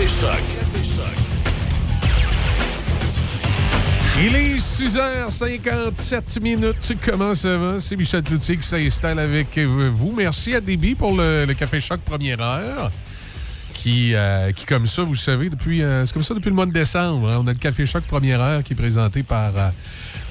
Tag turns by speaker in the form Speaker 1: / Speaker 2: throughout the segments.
Speaker 1: Café Choc.
Speaker 2: Il est 6h57 minutes. Comment ça va? C'est Michel Cloutier qui s'installe avec vous. Merci à Déby pour le, Café Choc première heure. Qui, euh, qui, comme ça, vous savez, depuis, euh, c'est comme ça depuis le mois de décembre. hein. On a le Café Choc première heure qui est présenté par euh,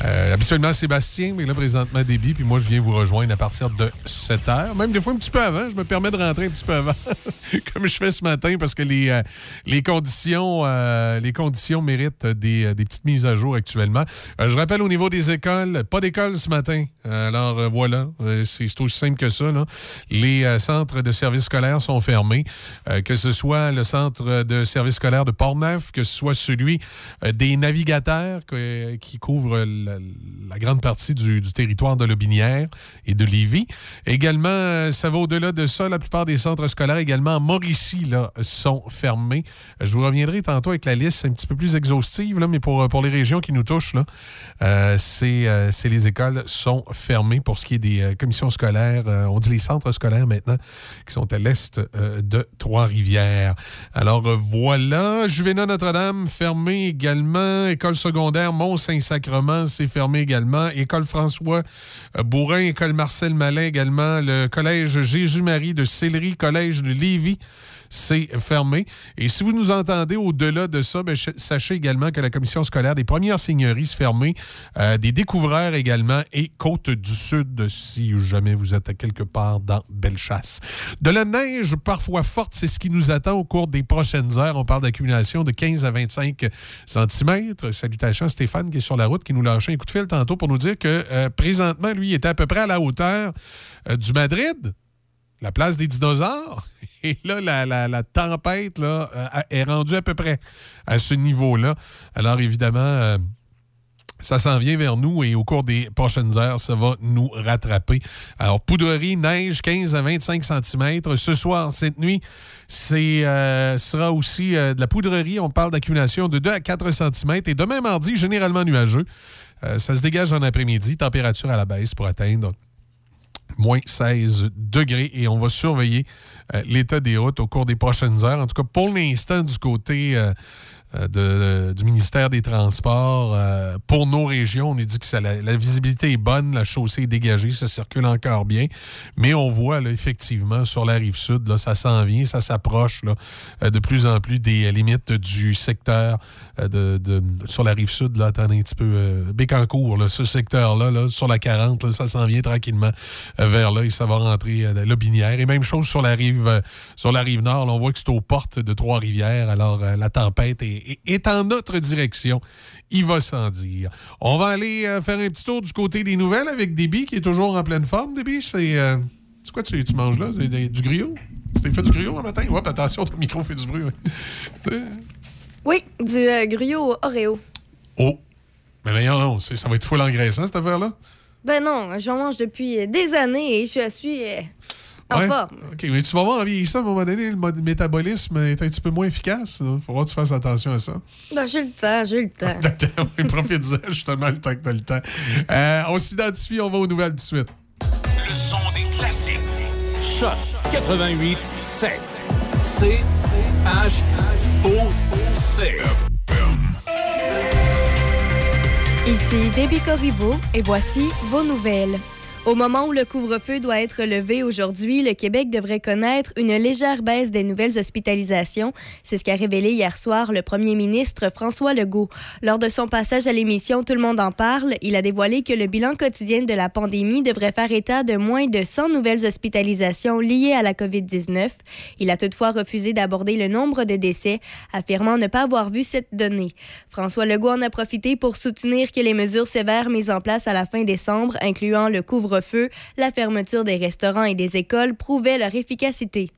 Speaker 2: euh, habituellement Sébastien, mais là, présentement, Déby. Puis moi, je viens vous rejoindre à partir de 7 heures. Même des fois un petit peu avant. Je me permets de rentrer un petit peu avant, comme je fais ce matin, parce que les, euh, les, conditions, euh, les conditions méritent des, des petites mises à jour actuellement. Je rappelle au niveau des écoles, pas d'école ce matin. Alors, voilà, c'est aussi simple que ça. Les centres de services scolaires sont fermés, que ce soit le centre de services scolaires de Portneuf, que ce soit celui des navigateurs qui couvre la, grande partie du, territoire de Lobinière et de Lévis. Également, euh, ça va au-delà de ça. La plupart des centres scolaires, également à Mauricie, là, sont fermés. Euh, Je vous reviendrai tantôt avec la liste un petit peu plus exhaustive, là, mais pour, pour les régions qui nous touchent, là, euh, c'est euh, c'est les écoles sont fermées pour ce qui est des euh, commissions scolaires. euh, on dit les centres scolaires maintenant, qui sont à l'est euh, de Trois-Rivières. Alors euh, voilà, Juvénat Notre-Dame fermé également. École secondaire Mont-Saint-Sacrement, c'est fermé également. École François euh, Bourrin, École Marcel Malin également. Le Collège Jésus-Marie de Sillery, Collège de Lévis c'est fermé. Et si vous nous entendez au-delà de ça, ben, ch- sachez également que la commission scolaire des premières seigneuries se fermée, euh, des découvreurs également et Côte du Sud si jamais vous êtes à quelque part dans Bellechasse. De la neige parfois forte, c'est ce qui nous attend au cours des prochaines heures. On parle d'accumulation de 15 à 25 cm. Salutations à Stéphane qui est sur la route, qui nous lâchait un coup de fil tantôt pour nous dire que euh, présentement, lui, il était à peu près à la hauteur euh, du Madrid la place des dinosaures. Et là, la, tempête là, euh, est rendue à peu près à ce niveau-là. Alors, évidemment, euh, ça s'en vient vers nous et au cours des prochaines heures, ça va nous rattraper. Alors, poudrerie, neige, 15 à 25 cm. Ce soir, cette nuit, c'est euh, sera aussi de la poudrerie. On parle d'accumulation de 2 à 4 cm. Et demain, mardi, généralement nuageux. Ça se dégage en après-midi. Température à la baisse pour atteindre moins 16 degrés et on va surveiller euh, l'état des routes au cours des prochaines heures. En tout cas, pour l'instant, du côté euh, euh, du ministère des Transports, pour nos régions, on nous dit que la, la visibilité est bonne, la chaussée est dégagée, ça circule encore bien. Mais on voit là, effectivement sur la rive sud, là, ça s'en vient, ça s'approche de plus en plus des limites du secteur de, de- sur la rive sud. Là, attendez un petit peu, euh, Bécancourt, ce secteur-là, là, sur la 40, là, ça s'en vient tranquillement euh, vers là et ça va rentrer à la Lobinière. Et même chose sur la rive, euh, sur la rive nord. on voit que c'est aux portes de Trois-Rivières. Alors, euh, la tempête est, est- en notre direction. Il va sans dire. On va aller euh, faire un petit tour du côté des nouvelles avec Déby, qui est toujours en pleine forme. Déby, c'est. euh, quoi tu, tu manges là? C'est du griot? T'es fait du griot un matin? Hop, attention, ton micro fait du bruit.
Speaker 3: Oui, du euh, gruyot Oreo.
Speaker 2: oh! Mais voyons, non, c'est- ça va être full engraissant, cette affaire-là?
Speaker 3: Ben non, j'en mange depuis des années et je suis euh, en
Speaker 2: Ouais.
Speaker 3: forme.
Speaker 2: OK, mais tu vas voir en vieillissant, à un moment donné, le métabolisme est un petit peu moins efficace. Il faudra que tu fasses attention à ça.
Speaker 3: Ben, j'ai le temps, j'ai le temps.
Speaker 2: oui, profite-en, justement, le temps que t'as le temps. Euh, on s'identifie, on va aux nouvelles tout de suite.
Speaker 1: Le son des classiques. Choc 88 7. C H O.
Speaker 3: Ici Debbie Corriveau et voici vos nouvelles. Au moment où le couvre-feu doit être levé aujourd'hui, le Québec devrait connaître une légère baisse des nouvelles hospitalisations. C'est ce qu'a révélé hier soir le premier ministre François Legault. Lors de son passage à l'émission Tout le monde en parle, il a dévoilé que le bilan quotidien de la pandémie devrait faire état de moins de 100 nouvelles hospitalisations liées à la COVID-19. Il a toutefois refusé d'aborder le nombre de décès, affirmant ne pas avoir vu cette donnée. François Legault en a profité pour soutenir que les mesures sévères mises en place à la fin décembre, incluant le couvre-feu, la fermeture des restaurants et des écoles, prouvaient leur efficacité.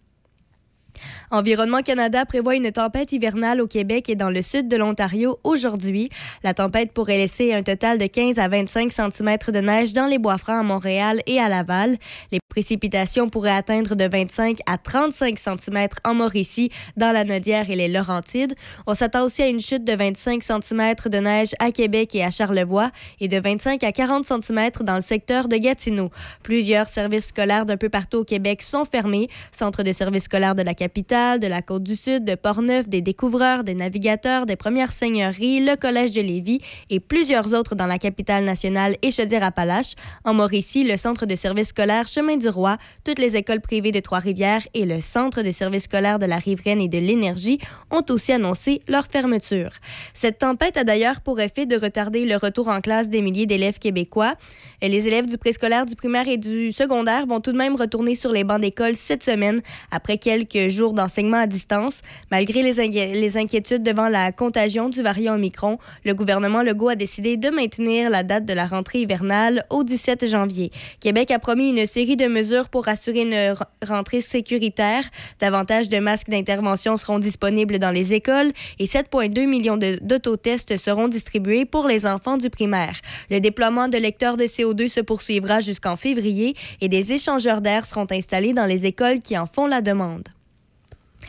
Speaker 3: Environnement Canada prévoit une tempête hivernale au Québec et dans le sud de l'Ontario aujourd'hui. La tempête pourrait laisser un total de 15 à 25 cm de neige dans les bois francs à Montréal et à Laval. Les précipitations pourraient atteindre de 25 à 35 cm en Mauricie, dans la Nodière et les Laurentides. On s'attend aussi à une chute de 25 cm de neige à Québec et à Charlevoix et de 25 à 40 cm dans le secteur de Gatineau. Plusieurs services scolaires d'un peu partout au Québec sont fermés. Centre de services scolaires de la capitale capitale, de la côte du Sud, de Portneuf, des découvreurs, des navigateurs, des premières seigneuries, le Collège de Lévis et plusieurs autres dans la capitale nationale et Chaudière-Appalaches. En Mauricie, le Centre de services scolaires Chemin du Roi, toutes les écoles privées de Trois-Rivières et le Centre de services scolaires de la Riveraine et de l'Énergie ont aussi annoncé leur fermeture. Cette tempête a d'ailleurs pour effet de retarder le retour en classe des milliers d'élèves québécois. Et les élèves du préscolaire, du primaire et du secondaire vont tout de même retourner sur les bancs d'école cette semaine après quelques jours d'enseignement à distance. Malgré les, les, inquiétudes devant la contagion du variant Omicron, le gouvernement Legault a décidé de maintenir la date de la rentrée hivernale au 17 janvier. Québec a promis une série de mesures pour assurer une rentrée sécuritaire. Davantage de masques d'intervention seront disponibles dans les écoles et 7,2 millions d'autotests seront distribués pour les enfants du primaire. Le déploiement de lecteurs de CO2 se poursuivra jusqu'en février et des échangeurs d'air seront installés dans les écoles qui en font la demande.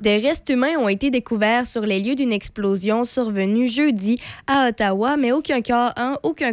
Speaker 3: Des restes humains ont été découverts sur les lieux d'une explosion survenue jeudi à Ottawa, mais aucun corps,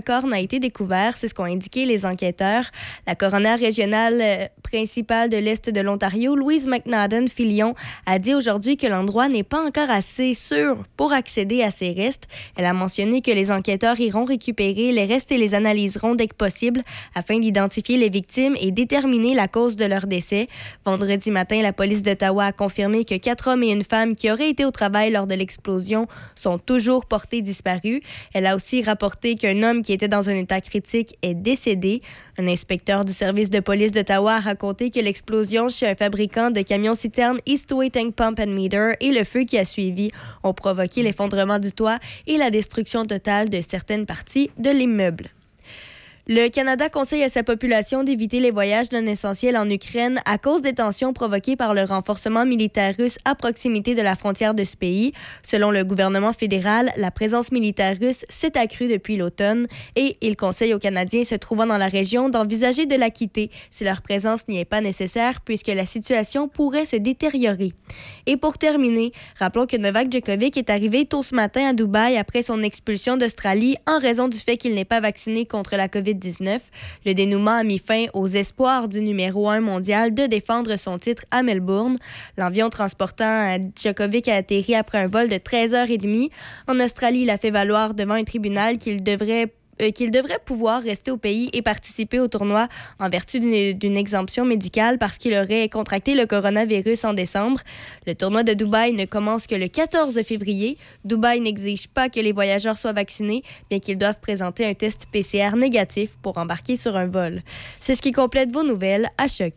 Speaker 3: corps n'a été découvert, c'est ce qu'ont indiqué les enquêteurs. La coroner régionale euh, principale de l'Est de l'Ontario, Louise McNadden Filion, a dit aujourd'hui que l'endroit n'est pas encore assez sûr pour accéder à ces restes. Elle a mentionné que les enquêteurs iront récupérer les restes et les analyseront dès que possible afin d'identifier les victimes et déterminer la cause de leur décès. Vendredi matin, la police d'Ottawa a confirmé que quatre hommes et une femme qui auraient été au travail lors de l'explosion sont toujours portés disparus. Elle a aussi rapporté qu'un homme qui était dans un état critique est décédé. Un inspecteur du service de police d'Ottawa a raconté que l'explosion chez un fabricant de camions-citernes Eastway Tank Pump and Meter et le feu qui a suivi ont provoqué l'effondrement du toit et la destruction totale de certaines parties de l'immeuble. Le Canada conseille à sa population d'éviter les voyages non essentiels en Ukraine à cause des tensions provoquées par le renforcement militaire russe à proximité de la frontière de ce pays. Selon le gouvernement fédéral, la présence militaire russe s'est accrue depuis l'automne et il conseille aux Canadiens se trouvant dans la région d'envisager de la quitter si leur présence n'y est pas nécessaire puisque la situation pourrait se détériorer. Et pour terminer, rappelons que Novak Djokovic est arrivé tôt ce matin à Dubaï après son expulsion d'Australie en raison du fait qu'il n'est pas vacciné contre la COVID-19 le dénouement a mis fin aux espoirs du numéro 1 mondial de défendre son titre à Melbourne. L'avion transportant Djokovic a atterri après un vol de 13h30. En Australie, il a fait valoir devant un tribunal qu'il devrait euh, qu'il devrait pouvoir rester au pays et participer au tournoi en vertu d'une exemption médicale parce qu'il aurait contracté le coronavirus en décembre. Le tournoi de Dubaï ne commence que le 14 février. Dubaï n'exige pas que les voyageurs soient vaccinés, bien qu'ils doivent présenter un test PCR négatif pour embarquer sur un vol. C'est ce qui complète vos nouvelles à choc.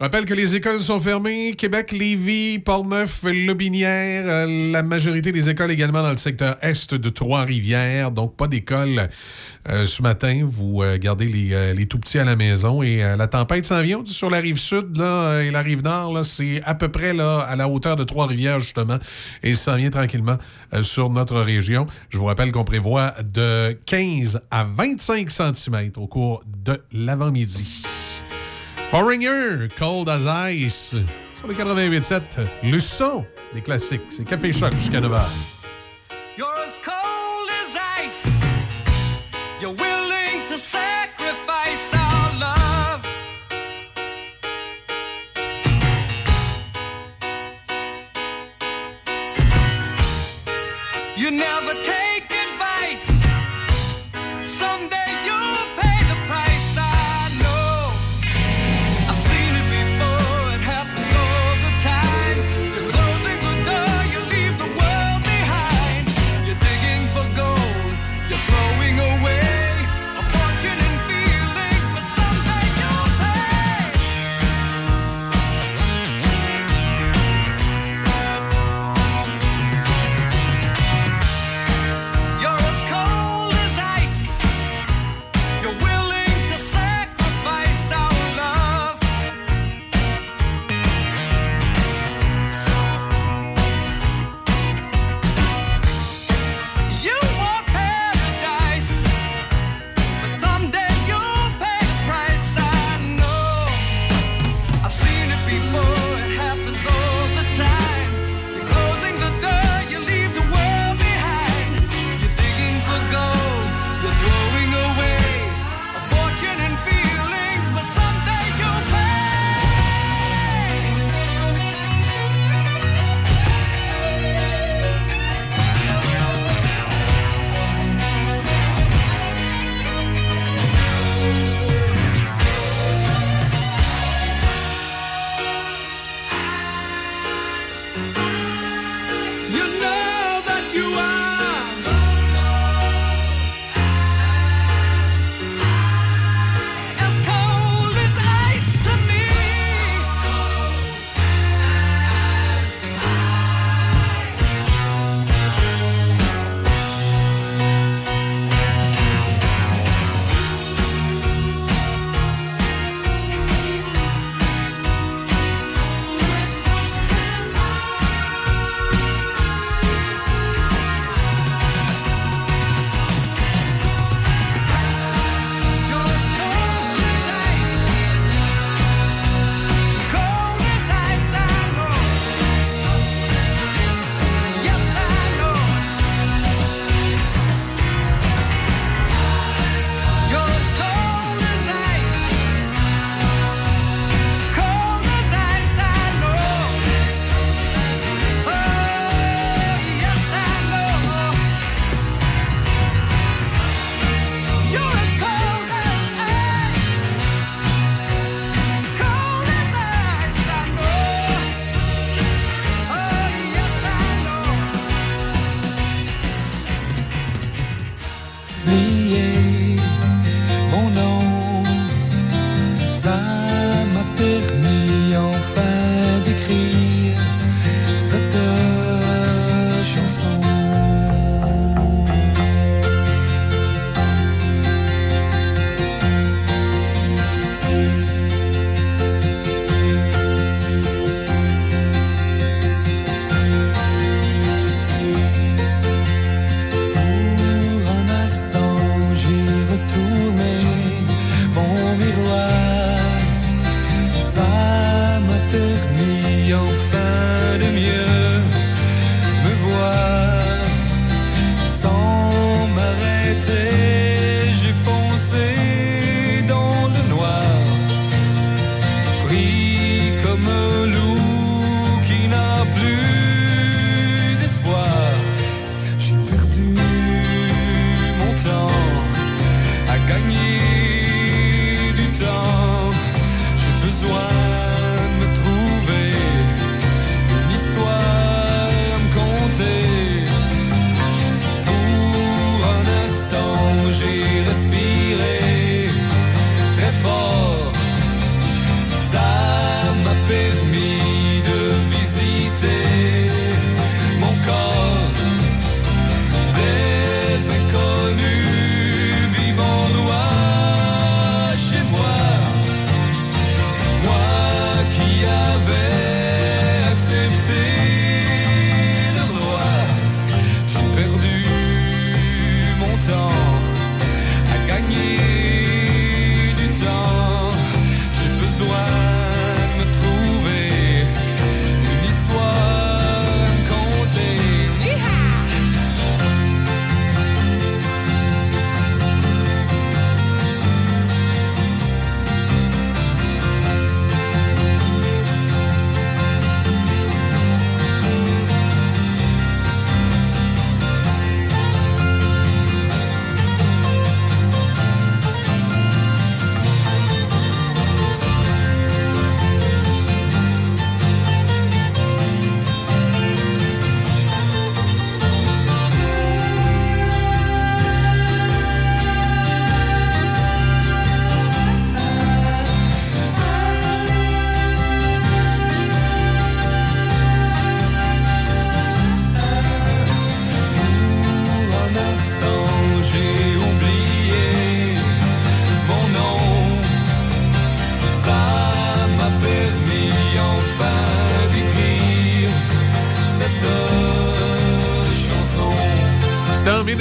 Speaker 2: Rappelle que les écoles sont fermées. Québec, Lévis, Portneuf, Lobinière. Euh, la majorité des écoles également dans le secteur est de Trois-Rivières. Donc, pas d'école euh, ce matin, vous euh, gardez les, tout petits à la maison et la tempête s'en vient sur la rive sud et la rive nord. C'est à peu près là, à la hauteur de Trois-Rivières, justement, et s'en vient tranquillement sur notre région. Je vous rappelle qu'on prévoit de 15 à 25 cm au cours de l'avant-midi. Foreigner, Cold as Ice, sur les 88.7, le son des classiques. C'est Café Choc jusqu'à 9h.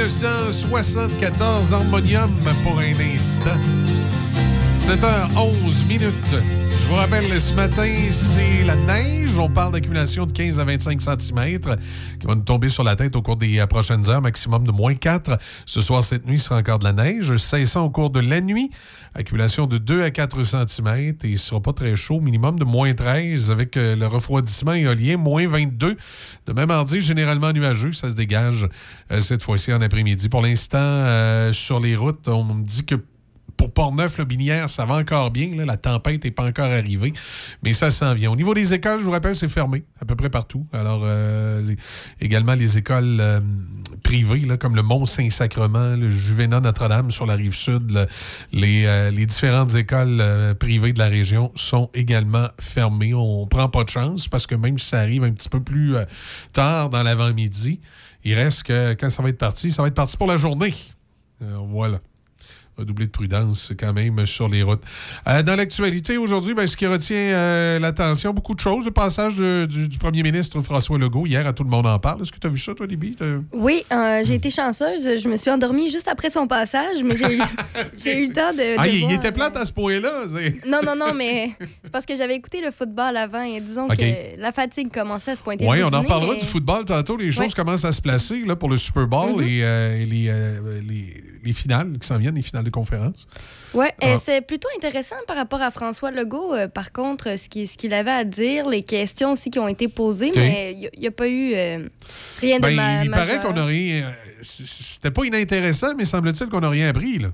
Speaker 2: 1974, Harmonium pour un instant. 7h11 minutes. Je vous rappelle, ce matin, c'est la neige. On parle d'accumulation de 15 à 25 cm qui va nous tomber sur la tête au cours des euh, prochaines heures, maximum de moins 4. Ce soir, cette nuit, sera encore de la neige. 500 au cours de la nuit. Accumulation de 2 à 4 cm et il ne sera pas très chaud. Minimum de moins 13 avec euh, le refroidissement éolien, moins 22. De même mardi, généralement nuageux, ça se dégage euh, cette fois-ci en après-midi. Pour l'instant, sur les routes, on me dit que pour Port-Neuf, le Binière, ça va encore bien. la tempête n'est pas encore arrivée, mais ça s'en vient. Au niveau des écoles, je vous rappelle, c'est fermé à peu près partout. Alors, euh, également les écoles euh, privées, comme le Mont-Saint-Sacrement, le Juvénat Notre-Dame sur la rive sud, euh, les, différentes écoles privées de la région sont également fermées. On prend pas de chance parce que même si ça arrive un petit peu plus tard dans l'avant-midi, il reste que quand ça va être parti, ça va être parti pour la journée. voilà doubler de prudence quand même sur les routes. Euh, dans l'actualité aujourd'hui, ben, ce qui retient euh, l'attention, beaucoup de choses. Le passage du, premier ministre François Legault hier, à tout le monde en parle. Est-ce que tu as vu ça, toi, Libby?
Speaker 3: Oui, euh, j'ai été chanceuse. Je me suis endormie juste après son passage, mais j'ai eu, eu, le temps de.
Speaker 2: ah, il, était plate à ce point-là.
Speaker 3: Non, non, non, mais c'est parce que j'avais écouté le football avant et disons que la fatigue commençait à se pointer.
Speaker 2: Oui, on en parlera du football tantôt. Les choses commencent à se placer là, pour le Super Bowl mm-hmm. et, les les finales qui s'en viennent, les finales de conférence.
Speaker 3: Oui, ah. c'est plutôt intéressant par rapport à François Legault. Euh, par contre, ce qu'il ce avait à dire, les questions aussi qui ont été posées, mais il n'y a, pas eu euh, rien de ben,
Speaker 2: Il paraît qu'on n'a rien. Euh, c'était pas inintéressant, mais semble-t-il qu'on n'a rien appris, là.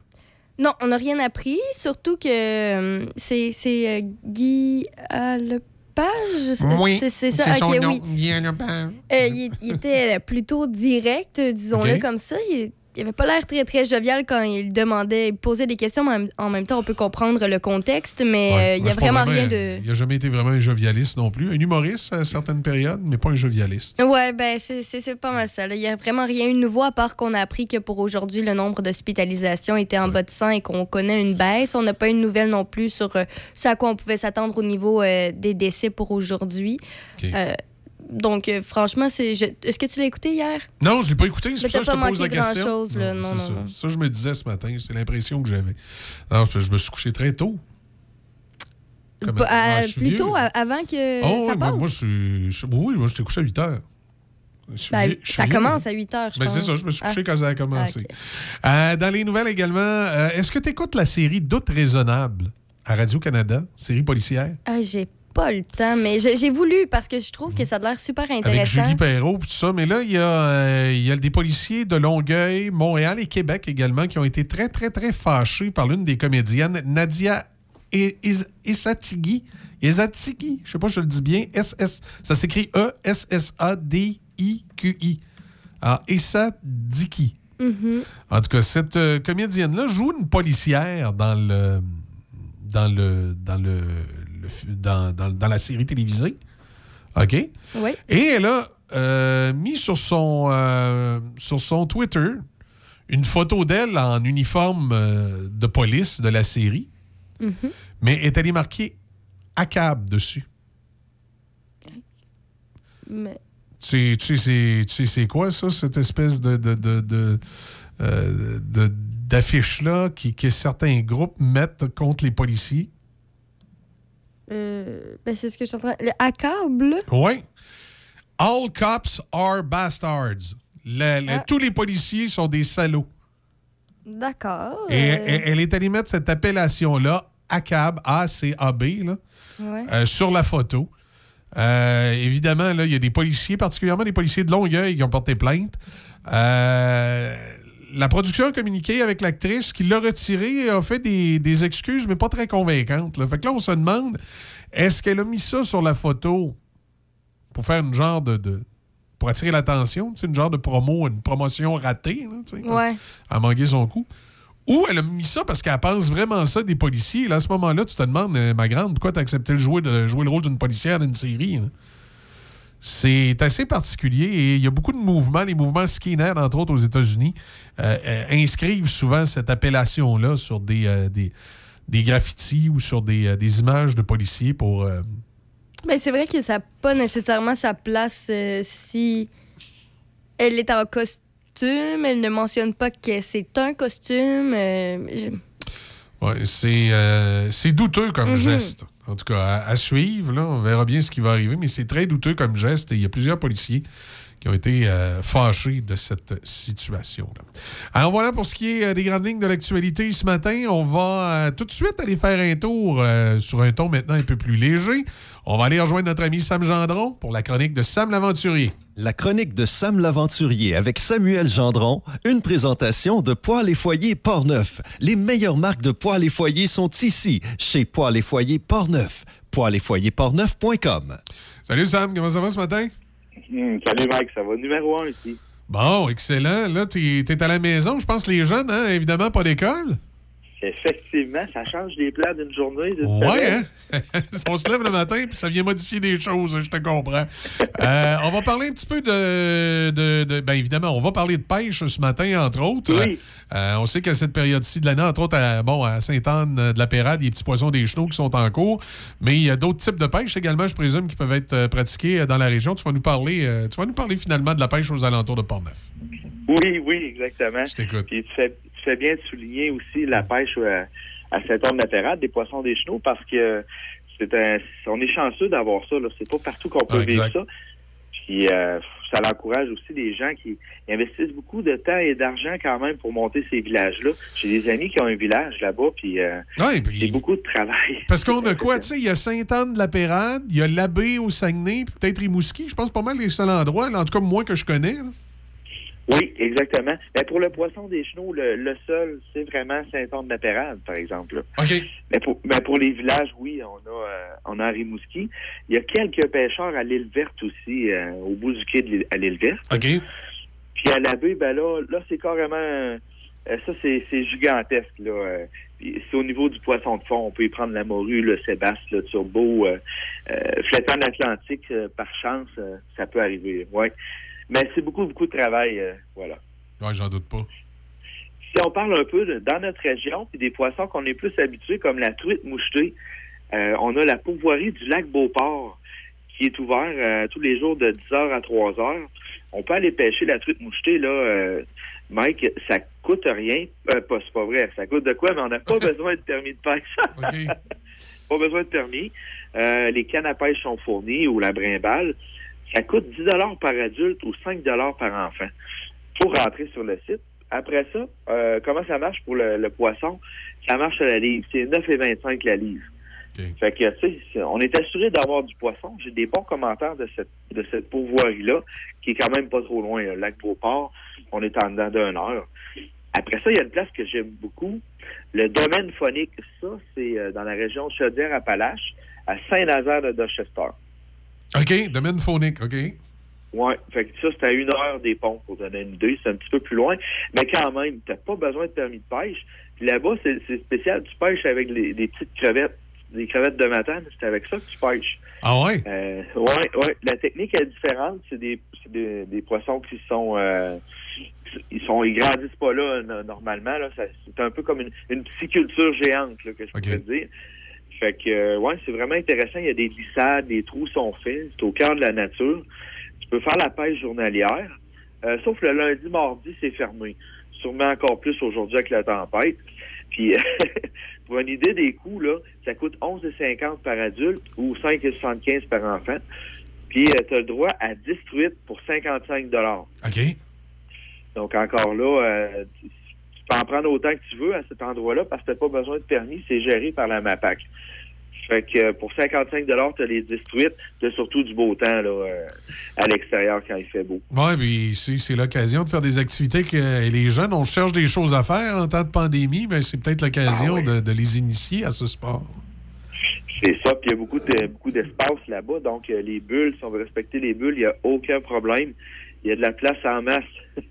Speaker 3: Non, on n'a rien appris, surtout que c'est Guy Lepage.
Speaker 2: Oui,
Speaker 3: c'est ça?
Speaker 2: Son
Speaker 3: nom,
Speaker 2: Guy
Speaker 3: il, il, était plutôt direct, disons-le comme ça. Il il avait pas l'air très, très jovial quand il demandait, il posait des questions, mais en même temps, on peut comprendre le contexte, mais euh, il n'y a vraiment rien de.
Speaker 2: Il n'a jamais été vraiment un jovialiste non plus. Un humoriste à certaines périodes, mais pas un jovialiste.
Speaker 3: Ouais, ben, c'est pas mal ça. Il n'y a vraiment rien de nouveau, à part qu'on a appris que pour aujourd'hui, le nombre d'hospitalisations était en bas de 100 et qu'on connaît une baisse. On n'a pas eu de nouvelles non plus sur euh, ce à quoi on pouvait s'attendre au niveau euh, des décès pour aujourd'hui. Donc, euh, franchement, c'est. Est-ce que tu l'as écouté hier?
Speaker 2: Non, je ne l'ai pas écouté. C'est ça que je te pose la question.
Speaker 3: Chose, là. Non, non, ça. non,
Speaker 2: ça. je me disais ce matin. C'est l'impression que j'avais. je me suis couché très tôt.
Speaker 3: Bah, ah, plus tôt, avant que
Speaker 2: oh,
Speaker 3: ça
Speaker 2: oui,
Speaker 3: passe?
Speaker 2: Moi, je suis... Oui, moi, j'étais couché à 8 heures.
Speaker 3: Ben, ça commence à 8 heures, je
Speaker 2: ben, C'est ça, je me suis couché ah. quand ça a commencé. Ah, euh, dans les nouvelles également, euh, est-ce que tu écoutes la série Doute raisonnable à Radio-Canada, série policière?
Speaker 3: Ah, j'ai pas le temps, mais j'ai voulu parce que je trouve que ça a l'air super intéressant. Avec
Speaker 2: Julie Perrault tout ça. Mais là, il y, a, euh, y a des policiers de Longueuil, Montréal et Québec également qui ont été très, très, très fâchés par l'une des comédiennes, Nadia Esatigui. Esatigui, je sais pas si je le dis bien. S ça s'écrit E-S-S-A-D-I-Q-I. Alors, Esadiki. Mm-hmm. En tout cas, cette euh, comédienne-là joue une policière dans le dans le dans le dans, la série télévisée. OK?
Speaker 3: Oui.
Speaker 2: Et elle a euh, mis sur son, euh, sur son Twitter une photo d'elle en uniforme euh, de police de la série, mm-hmm. mais est allée marquer ACAB dessus.
Speaker 3: Mais...
Speaker 2: Tu, sais, c'est quoi ça, cette espèce de, de, de, d'affiche-là qui, que certains groupes mettent contre les policiers?
Speaker 3: Euh, ben c'est ce que je suis en train. Le accable?
Speaker 2: Oui. All cops are bastards. Ah. Tous les policiers sont des salauds.
Speaker 3: D'accord.
Speaker 2: Et euh. elle, est allée mettre cette appellation-là, ACAB, A-C-A-B, euh, sur la photo. évidemment, là, il y a des policiers, particulièrement des policiers de Longueuil, qui ont porté plainte. La production a communiqué avec l'actrice qui l'a retiré et a fait des, excuses, mais pas très convaincantes. Fait que là, on se demande, est-ce qu'elle a mis ça sur la photo pour faire une genre de. pour attirer l'attention, une genre de promo, une promotion ratée,
Speaker 3: ouais.
Speaker 2: à son coup? Ou elle a mis ça parce qu'elle pense vraiment ça des policiers. Là, à ce moment-là, tu te demandes, ma grande, pourquoi tu as accepté de jouer, de jouer le rôle d'une policière dans une série? C'est assez particulier et il y a beaucoup de mouvements. Les mouvements skinhead, entre autres aux États-Unis, euh, euh, inscrivent souvent cette appellation-là sur des, des, des, graffitis ou sur des, des, images de policiers pour.
Speaker 3: Mais c'est vrai que ça n'a pas nécessairement sa place si elle est en costume. Elle ne mentionne pas que c'est un costume.
Speaker 2: Euh, ouais, c'est douteux comme mhm. geste. En tout cas, à, suivre, là, on verra bien ce qui va arriver, mais c'est très douteux comme geste. Et il y a plusieurs policiers qui ont été euh, fâchés de cette situation-là. Alors voilà pour ce qui est euh, des grandes lignes de l'actualité ce matin. On va euh, tout de suite aller faire un tour sur un ton maintenant un peu plus léger. On va aller rejoindre notre ami Sam Gendron pour la chronique de Sam l'Aventurier.
Speaker 4: La chronique de Sam l'Aventurier avec Samuel Gendron, une présentation de Poils et Foyers Portneuf. Les meilleures marques de poils et foyers sont ici, chez Poils et Foyers Portneuf. Poils et foyers Portneuf.com.
Speaker 2: Salut Sam, comment ça va ce matin?
Speaker 5: Hmm, salut Mike, ça va numéro un ici.
Speaker 2: Bon, excellent. Là, tu es, à la maison. Je pense les jeunes, hein, évidemment, pas d'école.
Speaker 5: Effectivement, ça change les plans d'une journée.
Speaker 2: ouais, hein? on se lève le matin puis ça vient modifier des choses, je te comprends. Euh, on va parler un petit peu de, de, Bien évidemment, on va parler de pêche ce matin, entre autres.
Speaker 5: Oui.
Speaker 2: Euh, on sait qu'à cette période-ci de l'année, entre autres, à, bon, à Sainte-Anne de la Pérade, il y a des petits poissons des chenaux qui sont en cours. Mais il y a d'autres types de pêche également, je présume, qui peuvent être euh, pratiqués dans la région. Tu vas nous parler, tu vas nous parler finalement de la pêche aux alentours de Portneuf.
Speaker 5: Oui, oui, exactement.
Speaker 2: Je t'écoute
Speaker 5: fais bien de souligner aussi la pêche euh, à Saint-Anne-Latéral des poissons des chenaux parce que c'est un, on est chanceux d'avoir ça. Là. C'est pas partout qu'on peut vivre ça. Puis euh, ça encourage aussi des gens qui investissent beaucoup de temps et d'argent quand même pour monter ces villages-là. J'ai des amis qui ont un village là-bas, puis, euh, c'est beaucoup de travail.
Speaker 2: Parce qu'on a quoi, tu sais, il y a Sainte-Anne-de-la-Pérade, il y a l'Abbé au Saguenay, puis peut-être Rimouski. Je pense pas mal les seuls endroits, en tout cas moi que je connais.
Speaker 5: Oui, exactement. Mais pour le poisson des chenaux, le, seul, c'est vraiment Saint-Anne-de-la-Pérade, par exemple.
Speaker 2: OK.
Speaker 5: Mais pour, mais pour les villages, oui, on a, euh, on a Rimouski. Il y a quelques pêcheurs à l'île verte aussi, euh, au bout du quai de à l'île verte.
Speaker 2: OK.
Speaker 5: Puis à la baie, ben là, là c'est carrément... Euh, ça, c'est gigantesque, là. c'est au niveau du poisson de fond. On peut y prendre la morue, le sébastien, le turbo. Euh, flétan l'Atlantique, par chance, ça peut arriver. Ouais. Mais c'est beaucoup, beaucoup de travail. Euh, voilà.
Speaker 2: Oui, j'en doute pas.
Speaker 5: Si on parle un peu dans notre région, puis des poissons qu'on est plus habitués, comme la truite mouchetée, euh, on a la pourvoirie du lac Beauport qui est ouvert euh, tous les jours de 10h à 3h. On peut aller pêcher la truite mouchetée, là, Mike, ça coûte rien. pas, c'est pas vrai. Ça coûte de quoi, mais on n'a pas besoin de permis de pêche. pas besoin de permis. les cannes à pêche sont fournies ou la brimballe. Ça coûte 10 par adulte ou 5 par enfant pour rentrer sur le site. Après ça, euh, comment ça marche pour le, poisson? Ça marche à la livre. C'est 9,25 la livre. Fait que, tu sais, on est assuré d'avoir du poisson. J'ai des bons commentaires de cette, de cette pourvoirie-là, qui est quand même pas trop loin, le lac Beauport. On est en dedans d'une heure. Après ça, il y a une place que j'aime beaucoup. Le domaine phonique, ça, c'est euh, dans la région Chaudière-Appalaches, à Saint-Nazaire de Dorchester.
Speaker 2: OK, domaine phonique, OK.
Speaker 5: Oui, fait que ça, c'est à une heure des ponts, pour donner une idée. C'est un petit peu plus loin. Mais quand même, tu n'as pas besoin de permis de pêche. Puis là-bas, c'est spécial. Tu pêches avec les, des petites crevettes, des crevettes de matin. C'est avec ça que tu pêches.
Speaker 2: Ah ouais?
Speaker 5: Euh, ouais, ouais. La technique est différente. C'est des, des, des, poissons qui sont... Euh, ils sont ils grandissent pas là normalement. Là. C'est un peu comme une, une pisciculture géante là, que je peux dire. Fait que, euh, ouais, c'est vraiment intéressant. Il y a des glissades, des trous sont faits. C'est au cœur de la nature. Tu peux faire la pêche journalière. Euh, sauf le lundi, mardi, c'est fermé. Sûrement encore plus aujourd'hui avec la tempête. Puis, pour une idée des coûts, là, ça coûte 11,50 par adulte ou 5,75 par enfant. Puis, euh, tu as le droit à 10 truites pour 55
Speaker 2: OK.
Speaker 5: Donc, encore là, tu peux en prendre autant que tu veux à cet endroit-là parce que tu n'as pas besoin de permis. C'est géré par la MAPAC. Fait que euh, pour 55 tu as les destruites, tu as surtout du beau temps là, euh, à l'extérieur quand il fait beau.
Speaker 2: Oui, puis c'est l'occasion de faire des activités que les jeunes, on cherche des choses à faire en temps de pandémie, mais c'est peut-être l'occasion ah de, les initier à ce sport.
Speaker 5: C'est ça, puis il y a beaucoup de beaucoup d'espace là-bas, donc euh, les bulles, si on veut respecter les bulles, il n'y a aucun problème. Il y a de la place en masse.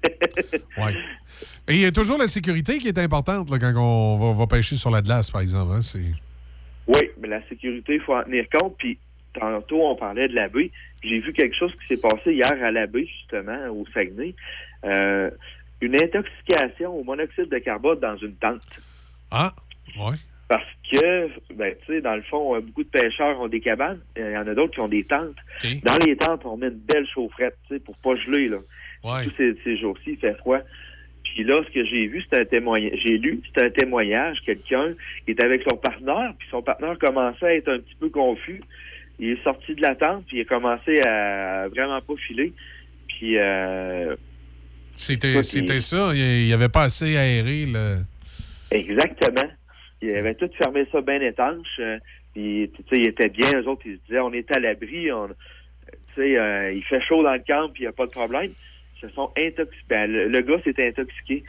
Speaker 2: oui. Et il y a toujours la sécurité qui est importante là, quand on va, pêcher sur la glace, par exemple. Hein, c'est...
Speaker 5: Oui, mais la sécurité, il faut en tenir compte. Puis tantôt, on parlait de la baie. J'ai vu quelque chose qui s'est passé hier à la baie, justement, au Saguenay. Euh, une intoxication au monoxyde de carbone dans une tente.
Speaker 2: Ah, oui.
Speaker 5: Parce que, ben, tu sais, dans le fond, beaucoup de pêcheurs ont des cabanes. Il y en a d'autres qui ont des tentes. Dans les tentes, on met une belle chaufferette, tu sais, pour pas geler, là. Tous ces, jours-ci, il fait froid. Puis là, ce que j'ai vu, c'est un témoignage. J'ai lu, c'est un témoignage, quelqu'un est avec son partenaire, puis son partenaire commençait à être un petit peu confus. Il est sorti de la tente, puis il a commencé à vraiment pas filer. Puis euh,
Speaker 2: c'était c'était ça. Il n'y avait pas assez aéré le.
Speaker 5: Exactement. Il avait tout fermé ça bien étanche. Euh, puis, tu sais, il était bien. Les autres, ils se disaient, on est à l'abri. On, tu sais, euh, il fait chaud dans le camp, puis il n'y a pas de problème. Ils se sont intoxiqués. Ben, le, gars s'est intoxiqué.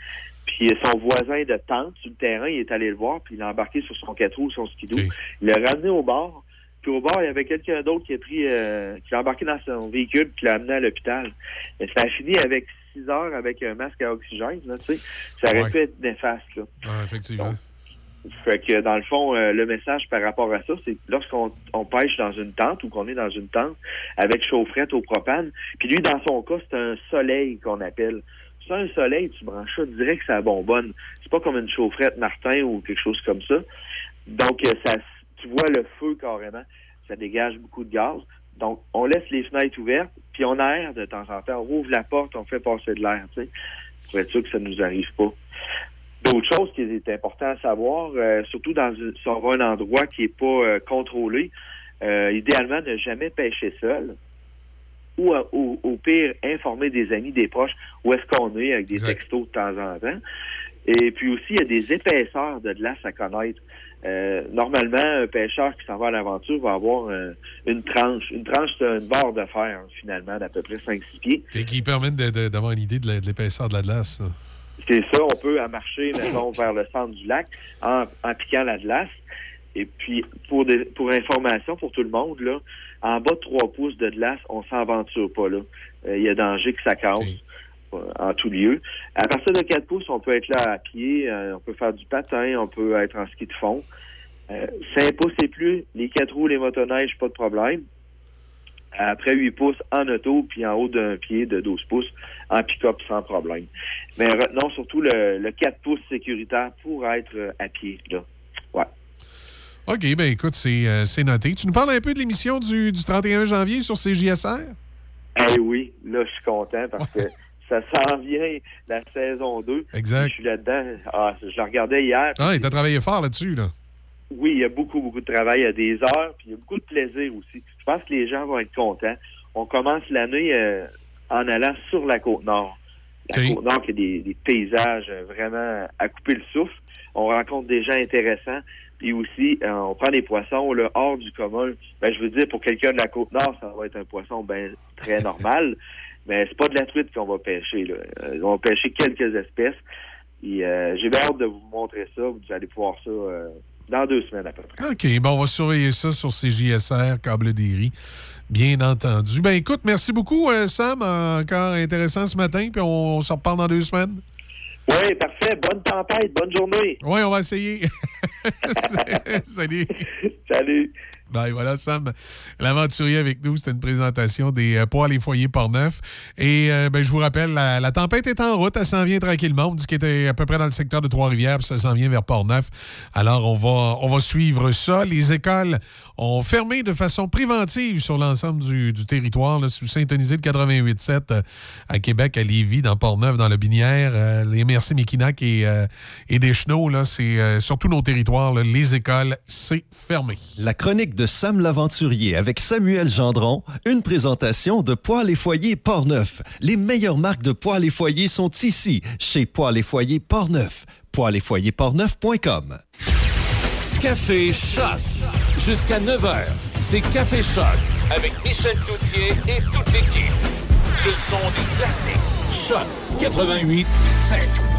Speaker 5: Puis son voisin de tente sur le terrain, il est allé le voir, puis il a embarqué sur son quatre roues, son skidoo. Il l'a ramené au bord. Puis au bord, il y avait quelqu'un d'autre qui a pris, euh, qui a embarqué dans son véhicule, puis l'a amené à l'hôpital. Et ça a fini avec six heures avec un masque à oxygène, là, tu sais. Ça aurait pu être néfaste, là.
Speaker 2: effectivement.
Speaker 5: Fait que dans le fond, euh, le message par rapport à ça, c'est lorsqu'on on pêche dans une tente ou qu'on est dans une tente avec chaufferette au propane, puis lui, dans son cas, c'est un soleil qu'on appelle. C'est un soleil, tu branches ça direct, ça bonbonne. C'est pas comme une chaufferette Martin ou quelque chose comme ça. Donc, euh, ça, tu vois le feu carrément. Ça dégage beaucoup de gaz. Donc, on laisse les fenêtres ouvertes, puis on aère de temps en temps. On rouvre la porte, on fait passer de l'air, tu sais, pour être sûr que ça ne nous arrive pas. D'autres choses qui est important à savoir, euh, surtout dans si on va un endroit qui n'est pas euh, contrôlé, euh, idéalement ne jamais pêcher seul. Ou au, pire, informer des amis, des proches où est-ce qu'on est avec des textos de temps en temps. Et puis aussi, il y a des épaisseurs de glace à connaître. normalement, un pêcheur qui s'en va à l'aventure va avoir une tranche. Une tranche, c'est une barre de fer, finalement, d'à peu près 5-6 pieds.
Speaker 2: Et qui permet d'avoir une idée de l'épaisseur de la glace.
Speaker 5: C'est ça, on peut marcher, mettons, vers le centre du lac en, piquant la glace. Et puis, pour pour information pour tout le monde, là, en bas de 3 pouces de glace, on s'aventure pas là. Euh, il y a danger que ça casse euh, en tout lieu. À partir de 4 pouces, on peut être là à pied, euh, on peut faire du patin, on peut être en ski de fond. 5 pouces et plus, les 4 roues, les motoneiges, pas de problème après 8 pouces en auto, puis en haut d'un pied de 12 pouces en pick-up sans problème. Mais retenons surtout le, 4 pouces sécuritaire pour être euh, à pied. Là. Ouais.
Speaker 2: OK, ben écoute, euh, c'est noté. Tu nous parles un peu de l'émission du, 31 janvier sur CJSR?
Speaker 5: Eh oui, là, je suis content parce que ça s'en vient la saison 2.
Speaker 2: Exact.
Speaker 5: Je suis là-dedans. Ah, je la regardais hier.
Speaker 2: Ah, tu as travaillé fort là-dessus, là.
Speaker 5: Oui, il y a beaucoup, beaucoup de travail. Il y a des heures, puis il y a beaucoup de plaisir aussi. Je pense que les gens vont être contents. On commence l'année euh, en allant sur la côte nord. La côte nord qui a des, paysages euh, vraiment à couper le souffle. On rencontre des gens intéressants. Puis aussi, euh, on prend des poissons là, hors du commun. Ben, je veux dire, pour quelqu'un de la côte nord, ça va être un poisson ben, très normal. Mais c'est pas de la truite qu'on va pêcher. Là. on va pêcher quelques espèces. Et j'ai bien hâte de vous montrer ça. Vous allez pouvoir ça dans deux semaines à peu près. OK,
Speaker 2: bon, on va surveiller ça sur CJSR, Câble des Riz. Bien entendu. Ben écoute, merci beaucoup, euh, Sam. Encore intéressant ce matin, puis on, se reparle dans deux semaines.
Speaker 5: Oui, parfait. Bonne tempête, bonne journée.
Speaker 2: Oui, on va essayer. Salut.
Speaker 5: Salut.
Speaker 2: Ben voilà, Sam, l'aventurier avec nous. C'était une présentation des euh, poils et foyers Port-Neuf. Et euh, ben, je vous rappelle, la, tempête est en route. Elle s'en vient tranquillement. On dit qu'elle était à peu près dans le secteur de Trois-Rivières, puis ça s'en vient vers Port-Neuf. Alors, on va, on va suivre ça. Les écoles ont fermé de façon préventive sur l'ensemble du, territoire. Là, si vous syntonisez le 88.7 euh, à Québec, à Lévis, dans Port-Neuf, dans le Binière, les MRC Mekinac et, et des Chenaux, c'est sur tous nos territoires. les écoles, c'est fermé.
Speaker 4: La chronique de Sam l'Aventurier avec Samuel Gendron, une présentation de Poils et Foyers Portneuf. Les meilleures marques de poils et foyers sont ici, chez Poils et Foyers Portneuf. Poils et foyers Portneuf.com.
Speaker 1: Café Choc. Jusqu'à 9h, c'est Café Choc avec Michel Cloutier et toute l'équipe. Le son des classiques. Choc 88 7.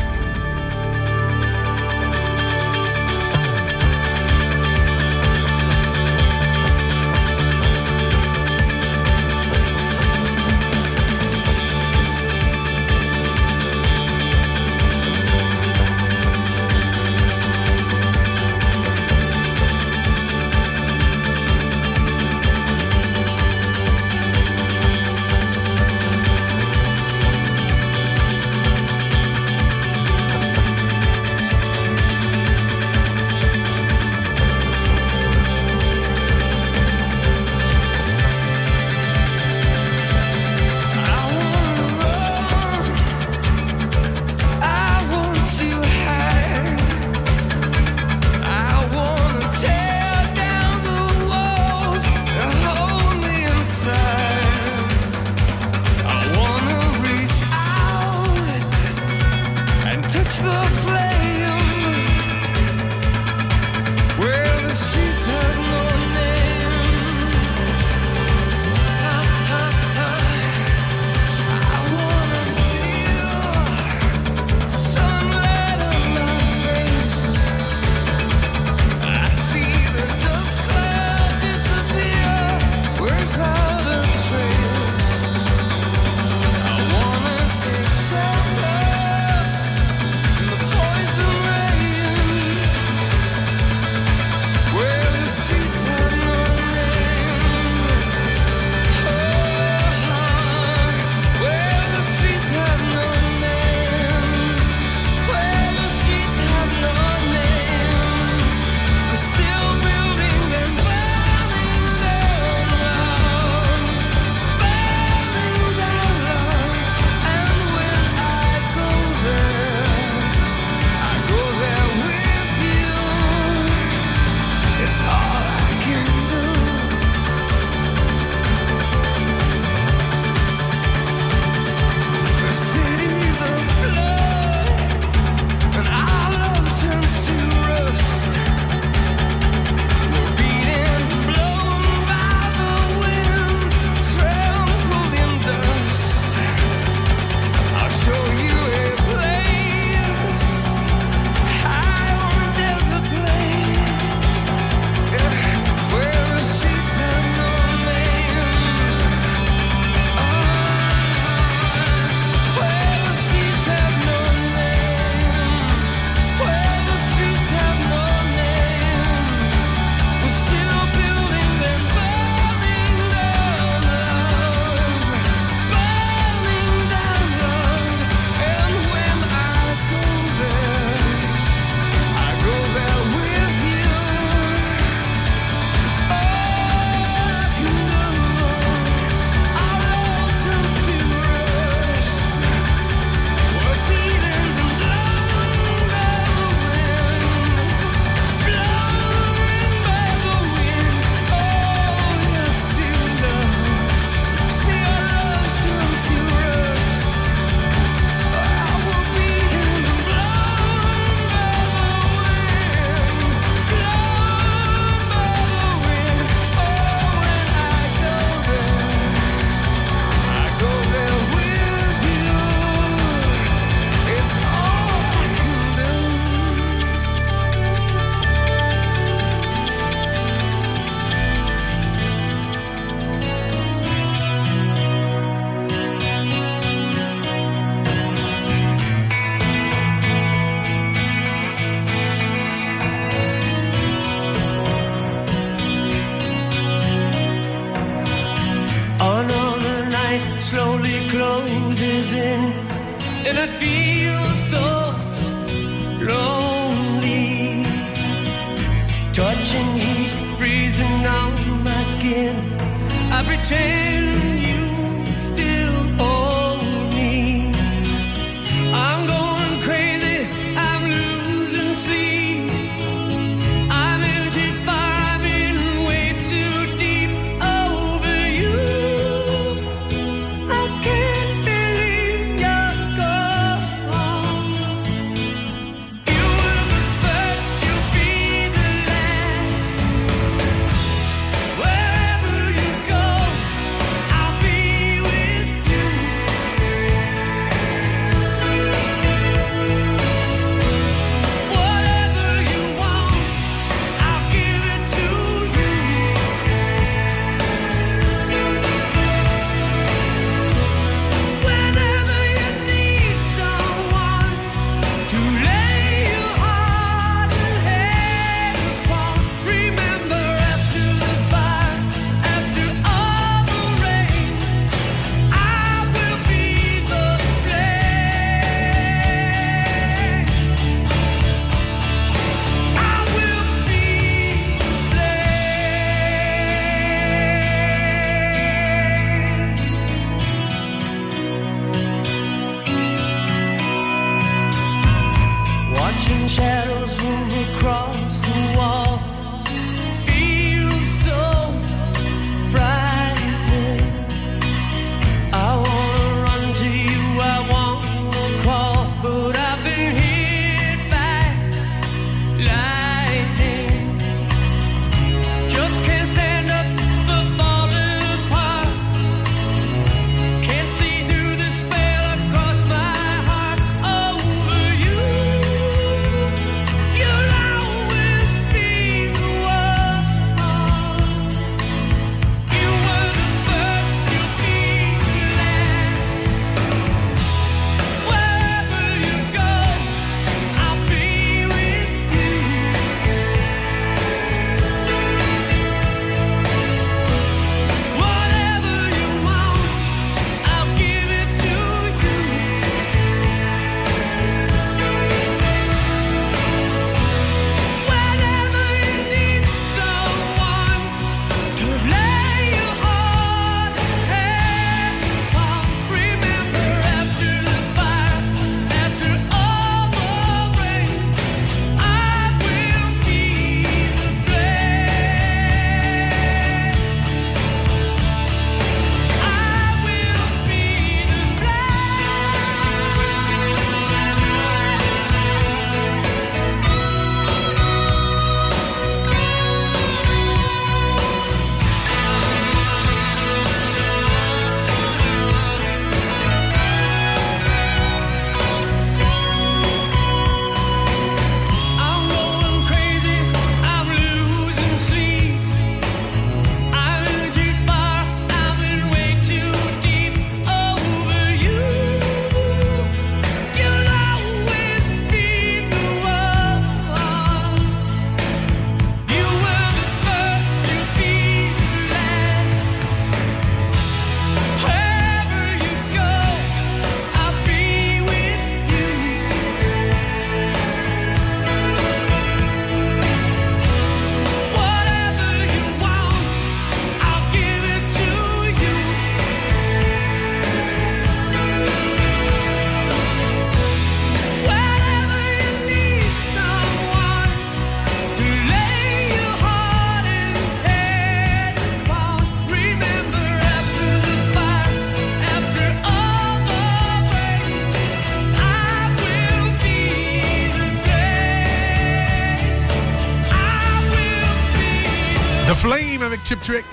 Speaker 2: Chip Trick.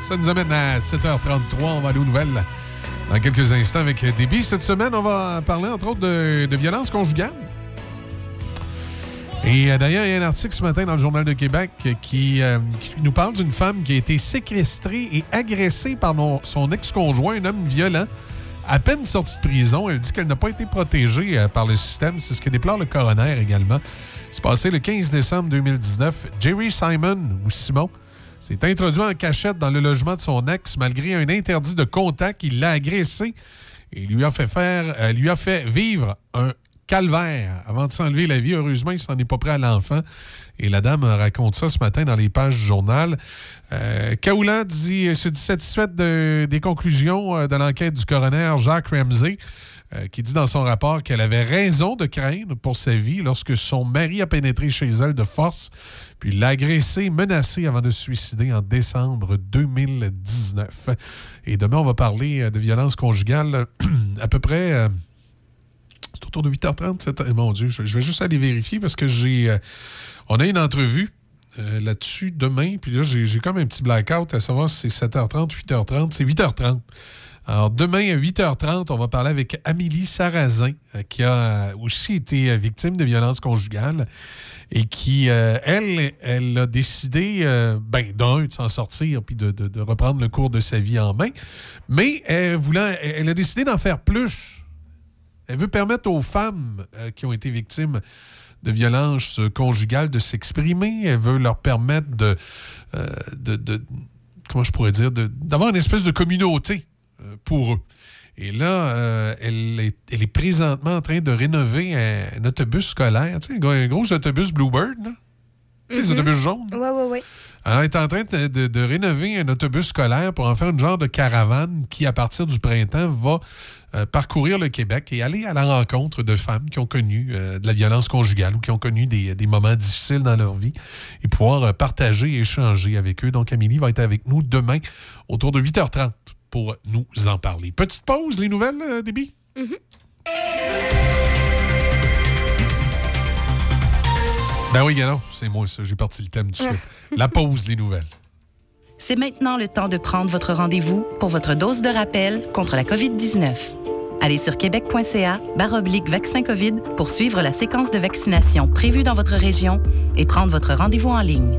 Speaker 2: Ça nous amène à 7h33. On va aller aux nouvelles dans quelques instants avec Déby. Cette semaine, on va parler entre autres de, violence conjugale. Et euh, d'ailleurs, il y a un article ce matin dans le Journal de Québec qui, euh, nous parle d'une femme qui a été séquestrée et agressée par son ex-conjoint, un homme violent. À peine sortie de prison, elle dit qu'elle n'a pas été protégée euh, par le système. C'est ce que déplore le coroner également. C'est passé le 15 décembre 2019. Jerry Simon, ou Simon, s'est introduit en cachette dans le logement de son ex malgré un interdit de contact. Il l'a agressé et lui a fait faire, euh, lui a fait vivre un calvaire avant de s'enlever la vie. Heureusement, il s'en est pas prêt à l'enfant. Et la dame raconte ça ce matin dans les pages du journal. Euh, dit, se dit satisfaite des conclusions euh, de l'enquête du coroner Jacques Ramsey. Euh, qui dit dans son rapport qu'elle avait raison de craindre pour sa vie lorsque son mari a pénétré chez elle de force, puis l'a agressé, menacé avant de se suicider en décembre 2019. Et demain, on va parler euh, de violence conjugale à peu près. Euh, c'est autour de 8h30. Mon Dieu, je vais juste aller vérifier parce que j'ai. on a une entrevue là-dessus demain. Puis là, j'ai comme un petit blackout à savoir si c'est 7h30, 8h30. C'est 8h30. Alors, demain à 8h30, on va parler avec Amélie Sarrazin, euh, qui a aussi été euh, victime de violences conjugales et qui, euh, elle, elle a décidé, ben, d'un, de s'en sortir puis de, reprendre le cours de sa vie en main, mais elle, elle a décidé d'en faire plus. Elle veut permettre aux femmes qui ont été victimes de violences conjugales de s'exprimer. Elle veut leur permettre de, de comment je pourrais dire, d'avoir une espèce de communauté euh, pour eux. Et là, euh, elle, est, elle, est, présentement en train de rénover un, autobus scolaire, tu sais, un gros autobus Bluebird, là. Tu sais, les mhm. autobus jaunes.
Speaker 3: Oui, oui, oui.
Speaker 2: Alors, elle est en train de, rénover un autobus scolaire pour en faire une genre de caravane qui, à partir du printemps, va euh, parcourir le Québec et aller à la rencontre de femmes qui ont connu de la violence conjugale ou qui ont connu des, des moments difficiles dans leur vie et pouvoir partager et échanger avec eux. Donc, Amélie va être avec nous demain autour de 8h30 pour nous en parler. Petite pause, les nouvelles, euh, Déby? Mm-hmm. Ben oui, non, c'est moi ça, j'ai parti le thème du suite. La pause, les nouvelles.
Speaker 6: C'est maintenant le temps de prendre votre rendez-vous pour votre dose de rappel contre la COVID-19. Allez sur québec.ca baroblique vaccin COVID pour suivre la séquence de vaccination prévue dans votre région et prendre votre rendez-vous en ligne.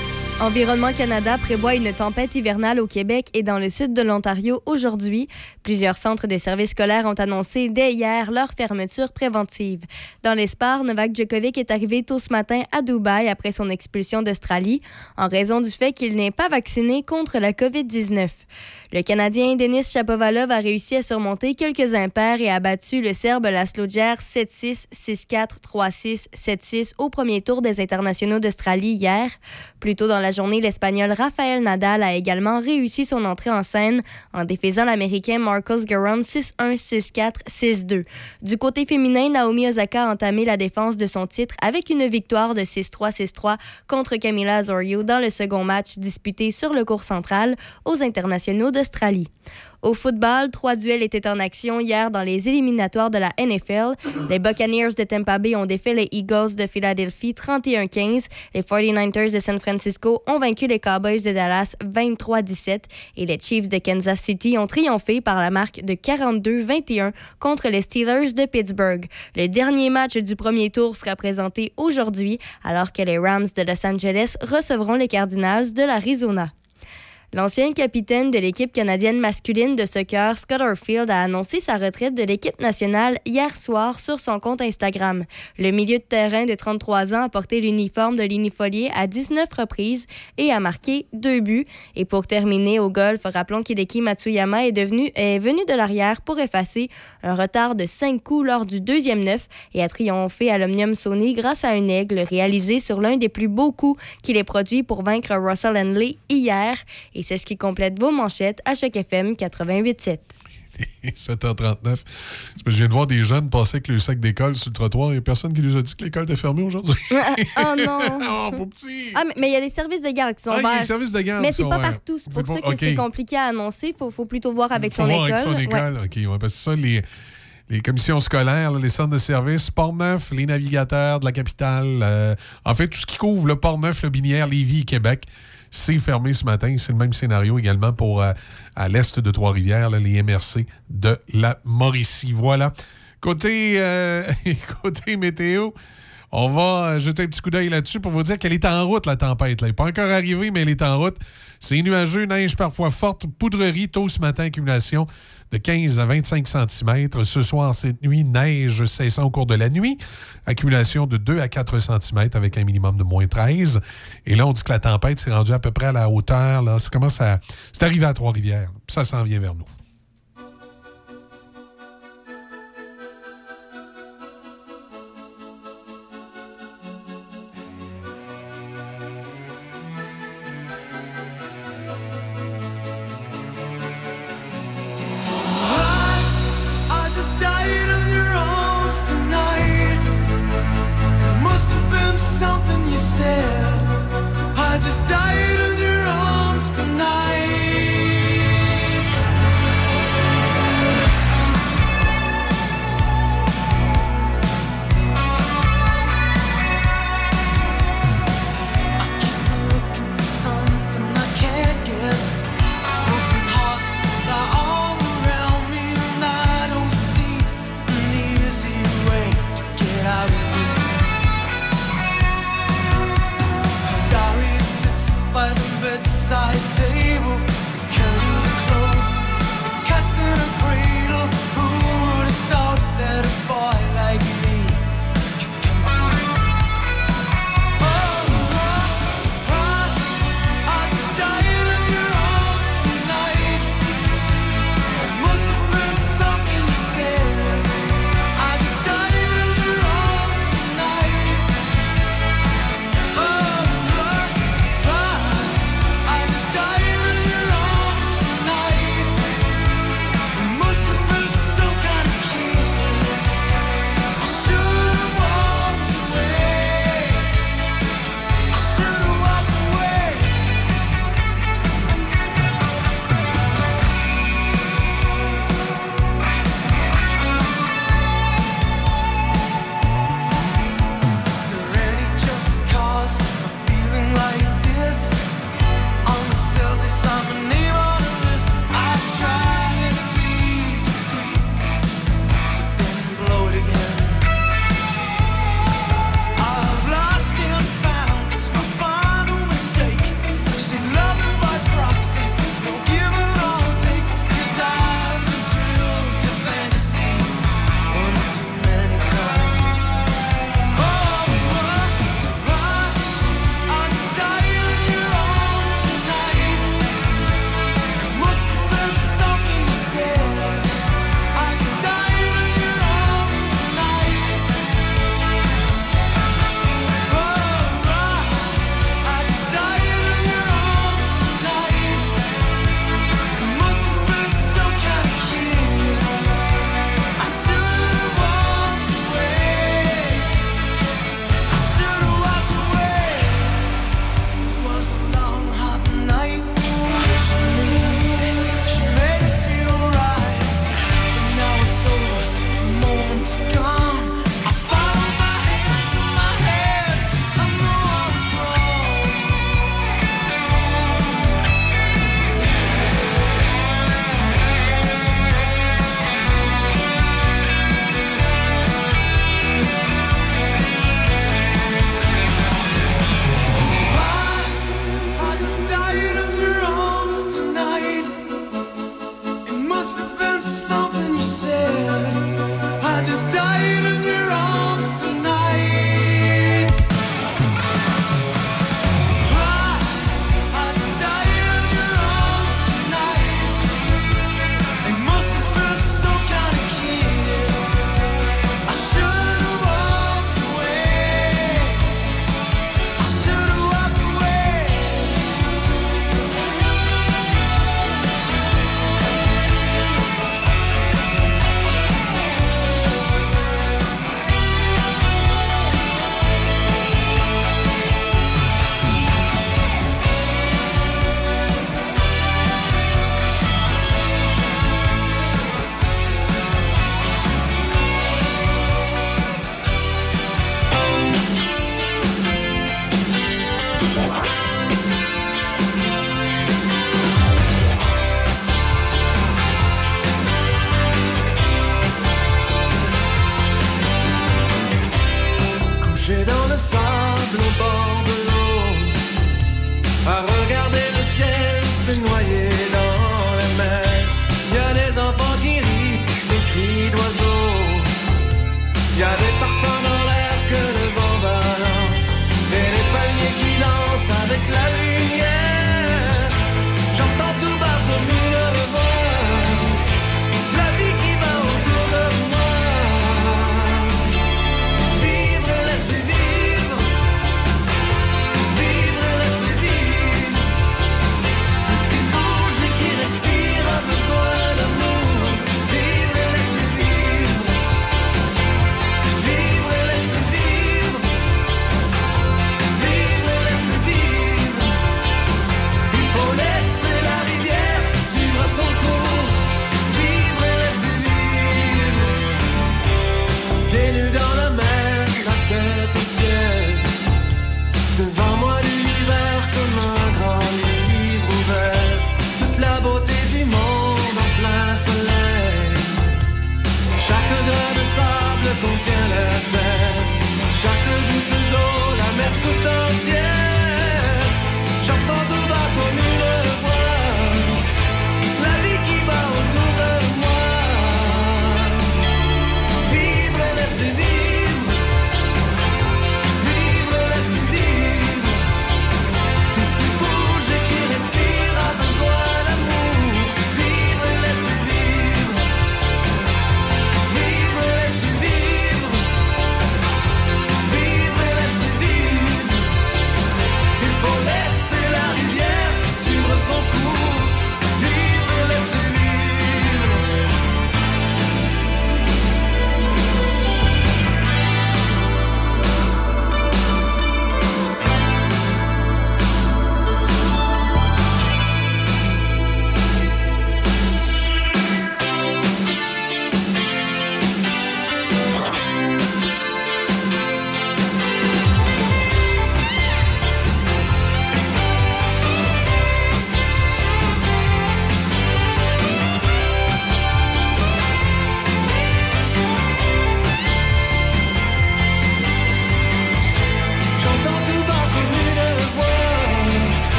Speaker 3: Environnement Canada prévoit une tempête hivernale au Québec et dans le sud de l'Ontario aujourd'hui. Plusieurs centres de services scolaires ont annoncé dès hier leur fermeture préventive. Dans l'espoir, Novak Djokovic est arrivé tôt ce matin à Dubaï après son expulsion d'Australie en raison du fait qu'il n'est pas vacciné contre la COVID-19. Le Canadien Denis Chapovalov a réussi à surmonter quelques impairs et a battu le Serbe Laszlo Djer 7-6, 6-4, 3-6, 7-6 au premier tour des internationaux d'Australie hier. Plus tôt dans la journée, l'Espagnol Rafael Nadal a également réussi son entrée en scène en défaisant l'Américain Marcos Giron 6-1, 6-4, 6-2. Du côté féminin, Naomi Osaka a entamé la défense de son titre avec une victoire de 6-3, 6-3 contre Camila Azorio dans le second match disputé sur le cours central aux internationaux de Au football, trois duels étaient en action hier dans les éliminatoires de la NFL. Les Buccaneers de Tampa Bay ont défait les Eagles de Philadelphie 31-15. Les 49ers de San Francisco ont vaincu les Cowboys de Dallas 23-17. Et les Chiefs de Kansas City ont triomphé par la marque de 42-21 contre les Steelers de Pittsburgh. Le dernier match du premier tour sera présenté aujourd'hui alors que les Rams de Los Angeles recevront les Cardinals de l'Arizona. L'ancien capitaine de l'équipe canadienne masculine de soccer, Scott Orfield, a annoncé sa retraite de l'équipe nationale hier soir sur son compte Instagram. Le milieu de terrain de 33 ans a porté l'uniforme de l'Unifolier à 19 reprises et a marqué deux buts. Et pour terminer au golf, rappelons qu'Hideki Matsuyama est, devenu, est venu de l'arrière pour effacer un retard de 5 coups lors du deuxième neuf et a triomphé à l'Omnium Sony grâce à un aigle réalisé sur l'un des plus beaux coups qu'il ait produit pour vaincre Russell Henley hier. Et c'est ce qui complète vos manchettes à chaque FM 88.7.
Speaker 2: 7h39. Je viens de voir des jeunes passer avec le sac d'école sur le trottoir. Il n'y a personne qui nous a dit que l'école était fermée aujourd'hui.
Speaker 3: oh non!
Speaker 2: oh, pauvre petit!
Speaker 3: Ah, mais il y a des services de garde qui sont
Speaker 2: ah,
Speaker 3: ouverts.
Speaker 2: Des services de garde
Speaker 3: Mais c'est pas partout. C'est pour ça que c'est compliqué à annoncer. Il faut, faut, plutôt voir avec
Speaker 2: faut
Speaker 3: son
Speaker 2: voir
Speaker 3: école.
Speaker 2: avec son école. OK, ouais, parce que ça, les les commissions scolaires, les centres de services, Port-Neuf, les navigateurs de la capitale, euh, en fait, tout ce qui couvre le Port-Neuf, le Binière, Lévis et Québec, c'est fermé ce matin. C'est le même scénario également pour euh, à l'est de Trois-Rivières, les MRC de la Mauricie. Voilà. Côté, euh, côté météo, on va jeter un petit coup d'œil là-dessus pour vous dire qu'elle est en route, la tempête. Elle n'est pas encore arrivée, mais elle est en route. C'est nuageux, neige parfois forte, poudrerie tôt ce matin, accumulation de 15 à 25 cm. Ce soir, cette nuit, neige cessant au cours de la nuit. Accumulation de 2 à 4 cm avec un minimum de moins 13. Et là, on dit que la tempête s'est rendue à peu près à la hauteur. Là. Ça commence à. C'est arrivé à Trois-Rivières. Ça s'en vient vers nous.
Speaker 7: myself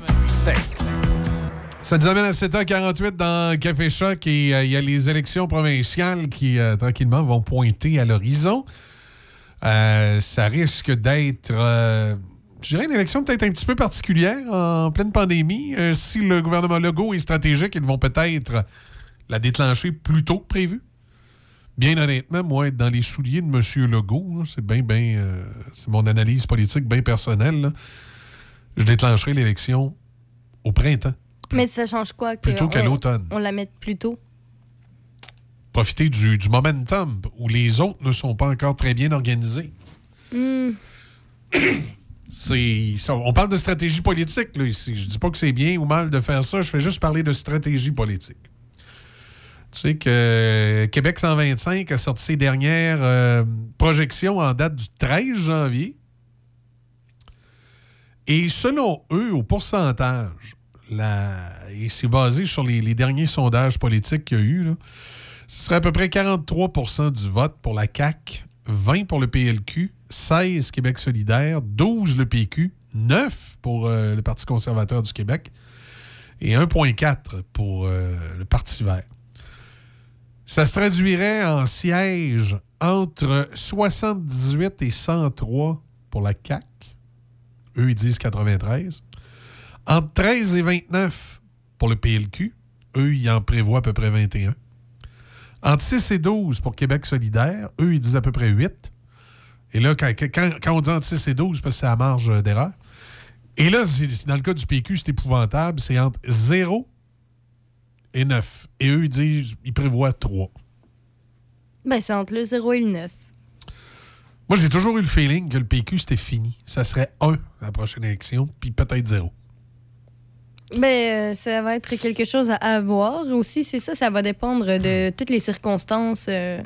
Speaker 7: 88 7.
Speaker 2: Ça nous amène à 7h48 dans Café Choc et euh, il y a les élections provinciales qui, euh, tranquillement, vont pointer à l'horizon. Euh, ça risque d'être, je dirais, une élection peut-être un petit peu particulière en pleine pandémie. Si le gouvernement Legault est stratégique, ils vont peut-être la déclencher plus tôt que prévu. Bien honnêtement, moi, être dans les souliers de M. Legault, c'est bien, bien. c'est mon analyse politique bien personnelle. Je déclencherai l'élection au printemps.
Speaker 3: Mais ça change quoi? que
Speaker 2: Plutôt qu'à l'automne.
Speaker 3: On la mette plus tôt?
Speaker 2: profiter du, du momentum où les autres ne sont pas encore très bien organisés. C'est, ça- on parle de stratégie politique là, ici. Je dis pas que c'est bien ou mal de faire ça, je fais juste parler de stratégie politique. Tu sais que Québec 125 a sorti ses dernières euh, projections en date du 13 janvier. Et selon eux, au pourcentage, et c'est basé sur les, derniers sondages politiques qu'il y a eu, ce serait à peu près 43% du vote pour la CAQ, 20% pour le PLQ, 16 Québec solidaire, 12 le PQ, 9% pour euh, le Parti conservateur du Québec et 1,4 pour euh, le Parti vert. Ça se traduirait en sièges entre 78 et 103 pour la CAQ. Eux, ils disent 93. Entre 13 et 29 pour le PLQ. Eux, ils en prévoient à peu près 21. Entre 6 et 12 pour Québec solidaire. Eux, ils disent à peu près 8. Et là, quand, quand- quand on dit entre 6 et 12, parce que c'est à marge euh, d'erreur. Et là, dans le cas du PQ, c'est épouvantable. C'est entre 0 et 9. Et eux, ils disent, ils prévoient 3.
Speaker 3: Ben, c'est entre le 0 et le 9.
Speaker 2: Moi, j'ai toujours eu le feeling que le PQ, c'était fini. Ça serait 1 à la prochaine élection, puis peut-être 0.
Speaker 3: Ben, euh, ça va être quelque chose à avoir. Aussi, c'est ça, ça va dépendre de toutes les circonstances euh,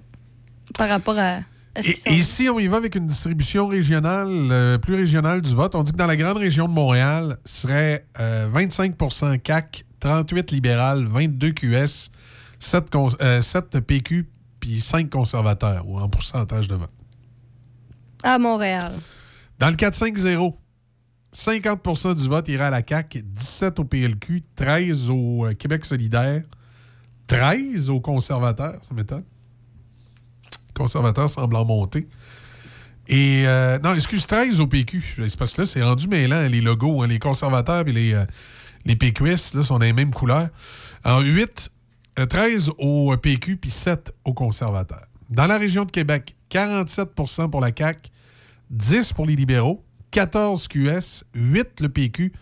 Speaker 3: par rapport à, à ce
Speaker 2: Et, et si on y va avec une distribution régionale, euh, plus régionale du vote, on dit que dans la grande région de Montréal, ce serait euh, 25% CAC, 38 libéral, 22 QS, 7, cons- euh, 7 PQ, puis 5 conservateurs, ou en pourcentage de vote.
Speaker 3: À Montréal.
Speaker 2: Dans le 4-5-0, 50% du vote irait à la CAQ, 17 au PLQ, 13 au euh, Québec solidaire, 13 aux conservateurs, ça m'étonne. Conservateurs semblent en monter. Et, euh, non, excuse, 13 au PQ. C'est parce que là, c'est rendu mêlant, les logos. hein, les conservateurs et les, euh, les PQS, là, sont des mêmes couleurs. En 8, euh, 13 au PQ, puis 7 aux conservateurs. Dans la région de Québec, 47 pour la CAQ, 10 pour les libéraux, 14 QS, 8 le PQ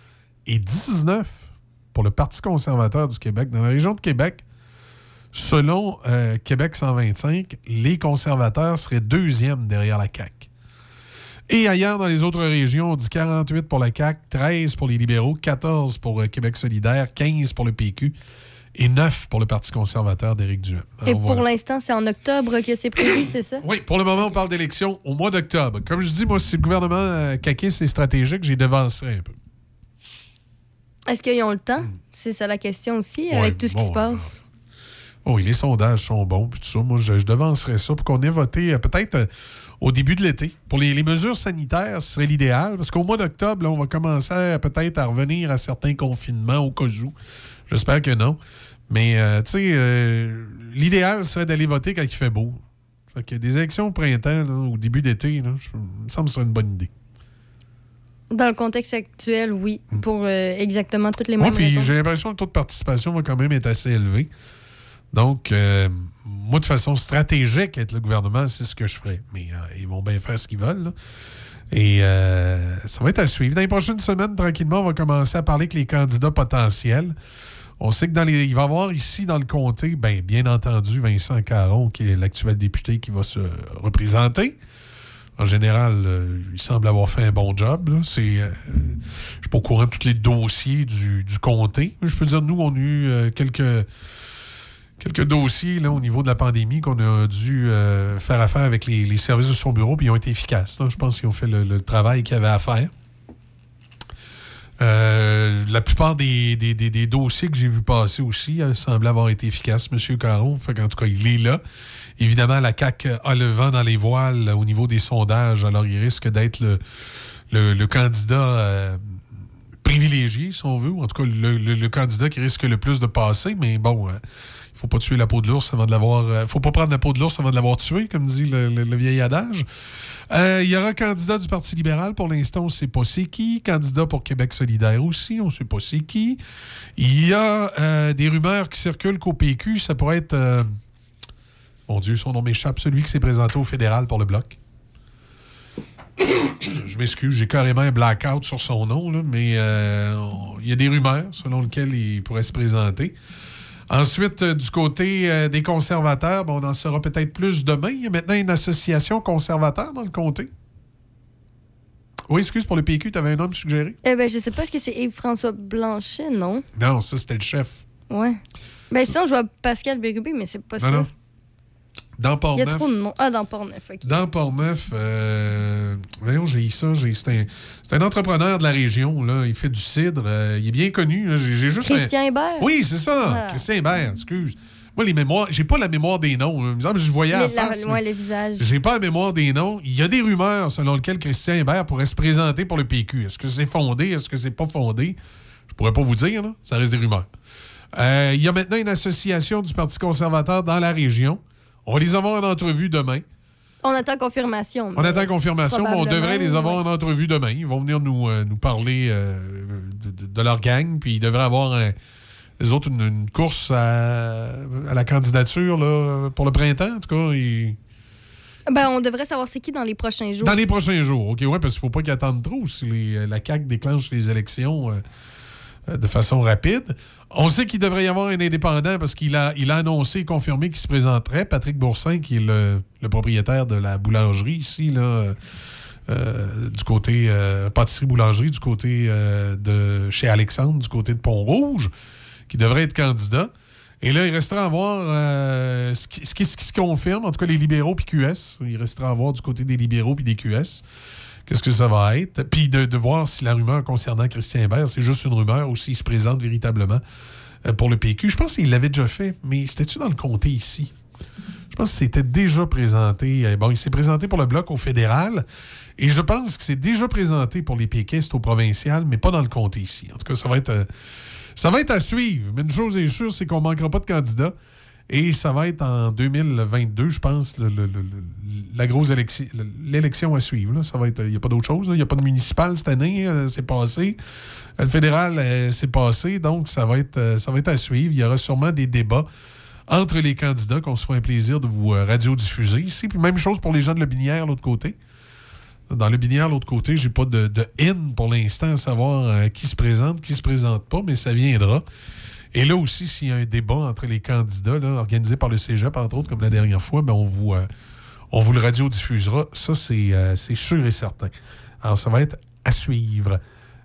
Speaker 2: et 19 pour le Parti conservateur du Québec. Dans la région de Québec, selon euh, Québec 125, les conservateurs seraient deuxièmes derrière la CAQ. Et ailleurs, dans les autres régions, on dit 48 pour la CAQ, 13 pour les libéraux, 14 pour euh, Québec solidaire, 15 pour le PQ et 9 pour le Parti conservateur d'Éric Duhem.
Speaker 3: Et
Speaker 2: Alors,
Speaker 3: pour
Speaker 2: voilà.
Speaker 3: l'instant, c'est en octobre que c'est prévu, c'est ça?
Speaker 2: Oui, pour le moment, on parle d'élection au mois d'octobre. Comme je dis, moi, si le gouvernement euh, caquiste et stratégique, j'ai devancerai un peu.
Speaker 3: Est-ce qu'ils ont le temps? C'est ça la question aussi,
Speaker 2: Ouais,
Speaker 3: avec tout ce qui se passe.
Speaker 2: Oh, oui, les sondages sont bons, puis tout ça. Moi, je, je devancerais ça pour qu'on ait voté euh, peut-être euh, au début de l'été. Pour les, les mesures sanitaires, ce serait l'idéal, parce qu'au mois d'octobre, on va commencer peut-être à revenir à certains confinements au cas où. J'espère que non. Mais, euh, tu sais, euh, l'idéal serait d'aller voter quand il fait beau. Fait que des élections au printemps, là, au début d'été, là, je- il me semble que ce serait une bonne idée.
Speaker 3: Dans le contexte actuel, oui, pour euh, exactement toutes les
Speaker 2: Moi,
Speaker 3: mêmes
Speaker 2: puis
Speaker 3: raisons.
Speaker 2: j'ai l'impression que le taux de participation va quand même être assez élevé. Donc, moi, de façon stratégique, être le gouvernement, c'est ce que je ferais. Mais ils vont bien faire ce qu'ils veulent. là. Et ça va être à suivre. Dans les prochaines semaines, tranquillement, on va commencer à parler avec les candidats potentiels. On sait que dans les, il va y avoir ici dans le comté, ben, bien entendu, Vincent Caron, qui est l'actuel député qui va se représenter. En général, euh, il semble avoir fait un bon job. là. C'est, euh, je ne suis pas au courant de tous les dossiers du, du comté. Je peux dire, nous, on a eu euh, quelques, quelques dossiers là, au niveau de la pandémie qu'on a dû faire affaire avec les, services de son bureau, puis ils ont été efficaces. Je pense qu'ils ont fait le, travail qu'ils avaient à faire. Euh, la plupart des, des- des- dossiers que j'ai vu passer aussi semblaient avoir été efficaces, M. Caron. En tout cas, il est là. Évidemment, la CAQ a le vent dans les voiles au niveau des sondages, alors il risque d'être le, le- candidat euh, privilégié, si on veut, ou en tout cas le, le- candidat qui risque le plus de passer. Mais bon, euh, faut pas tuer la peau de l'ours avant de l'avoir. euh, faut pas prendre la peau de l'ours avant de l'avoir tué, comme dit le, vieil adage. Euh, Il y aura un candidat du Parti libéral. Pour l'instant, on ne sait pas c'est qui. Candidat pour Québec solidaire aussi, on ne sait pas c'est qui. Il y a euh, des rumeurs qui circulent qu'au PQ, ça pourrait être... mon Dieu, son nom m'échappe. Celui qui s'est présenté au fédéral pour le Bloc. Je m'excuse, j'ai carrément un blackout sur son nom, mais il y a des rumeurs selon lesquelles il pourrait se présenter. Ensuite, euh, du côté euh, des conservateurs, bon, on en saura peut-être plus demain. Il y a maintenant une association conservateur dans le comté. Oui, excuse pour le PQ, tu avais un homme suggéré?
Speaker 3: Eh ben, je sais pas, est-ce que c'est Yves-François Blanchet, non?
Speaker 2: Non, ça, c'était le chef.
Speaker 3: Ouais. Ben, sinon, je vois Pascal Bérubé, mais c'est pas
Speaker 2: Non,
Speaker 3: ça.
Speaker 2: non. Dans
Speaker 3: Il y a trop de noms. Ah, dans Port-Neuf, OK.
Speaker 2: Dans Port-Neuf, euh, voyons, j'ai eu ça. C'est un, entrepreneur de la région. Là. Il fait du cidre. euh, il est bien connu. J'ai un-
Speaker 3: Christian Hébert?
Speaker 2: Oui, c'est ça.
Speaker 3: Ah.
Speaker 2: Christian Hébert, excuse. Moi, les mémoires, j'ai pas la mémoire des noms. je voyais à la face,
Speaker 3: le visage.
Speaker 2: J'ai pas la mémoire des noms. Il y a des rumeurs selon lesquelles Christian Hébert pourrait se présenter pour le PQ. Est-ce que c'est fondé? Est-ce que c'est pas fondé? Je pourrais pas vous dire. là. Ça reste des rumeurs. Euh, il y a maintenant une association du Parti conservateur dans la région. On va les avoir en entrevue demain.
Speaker 3: On attend confirmation.
Speaker 2: On attend confirmation, mais on devrait les avoir en entrevue demain. Ils vont venir nous, euh, nous parler euh, de, leur gang, puis ils devraient avoir un- les autres une, une course à, à la candidature là, pour le printemps. En tout cas, ils-
Speaker 3: Ben, on devrait savoir c'est qui dans les prochains jours.
Speaker 2: dans les prochains jours. OK, ouais, parce qu'il ne faut pas qu'ils attendent trop si les- la CAQ déclenche les élections euh, de façon rapide. On sait qu'il devrait y avoir un indépendant parce qu'il a, annoncé et confirmé qu'il se présenterait. Patrick Boursin, qui est le, propriétaire de la boulangerie ici, là, euh, euh, du côté euh, pâtisserie-boulangerie, du côté de chez Alexandre, du côté de Pont-Rouge, qui devrait être candidat. Et là, il restera à voir ce qui- ce qui se confirme, en tout cas les libéraux puis QS. Il restera à voir du côté des libéraux puis des QS. Qu'est-ce que ça va être? Puis de, voir si la rumeur concernant Christian Hébert, c'est juste une rumeur ou s'il se présente véritablement euh, pour le PQ. Je pense qu'il l'avait déjà fait, mais c'était-tu dans le comté ici? Je Je pense que c'était déjà présenté. euh, Bon, il s'est présenté pour le bloc au fédéral. Et je pense que c'est déjà présenté pour les péquistes au provincial, mais pas dans le comté ici. En tout cas, ça va être, euh, ça va être à suivre. Mais une chose est sûre, c'est qu'on ne manquera pas de candidats. Et ça va être en 2022, je pense, la grosse élection, l'élection à suivre. là. Ça va être, il n'y a pas d'autre chose. Il n'y a pas de municipal cette année, euh, c'est passé. Euh, Le fédéral, euh, c'est passé. Donc, ça va, être, ça va être à suivre. Il y aura sûrement des débats entre les candidats qu'on se fera un plaisir de vous radiodiffuser ici. Puis même chose pour les gens de Le Binière, l'autre côté. Dans Le Binière, l'autre côté, j'ai pas de, de in pour l'instant à savoir qui se présente, qui se présente pas, mais ça viendra. Et là aussi, s'il y a un débat entre les candidats, organisé par le Cégep, entre autres, comme la dernière fois, ben, on, vous, euh, on vous le radiodiffusera. Ça, c'est euh, sûr et certain. Alors, ça va être à suivre.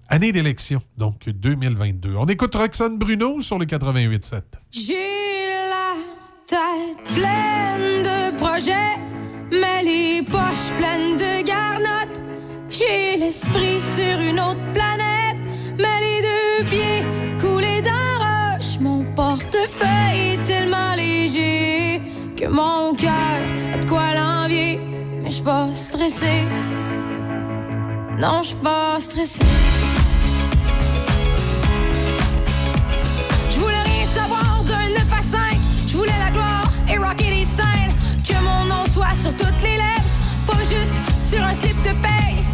Speaker 2: Année d'élection, donc 2022. On écoute Roxane Bruno sur le 88.7.
Speaker 8: J'ai la tête pleine de projets, mais les poches pleines de garnottes. J'ai l'esprit sur une autre planète, mais les deux pieds portefeuille est tellement léger que mon cœur a de quoi l'envier. Mais je pas stressé. Non, je pas stressé. Je voulais rien savoir d'un 9 à 5. Je voulais la gloire et rocker les scènes. Que mon nom soit sur toutes les lèvres, pas juste sur un slip de paye.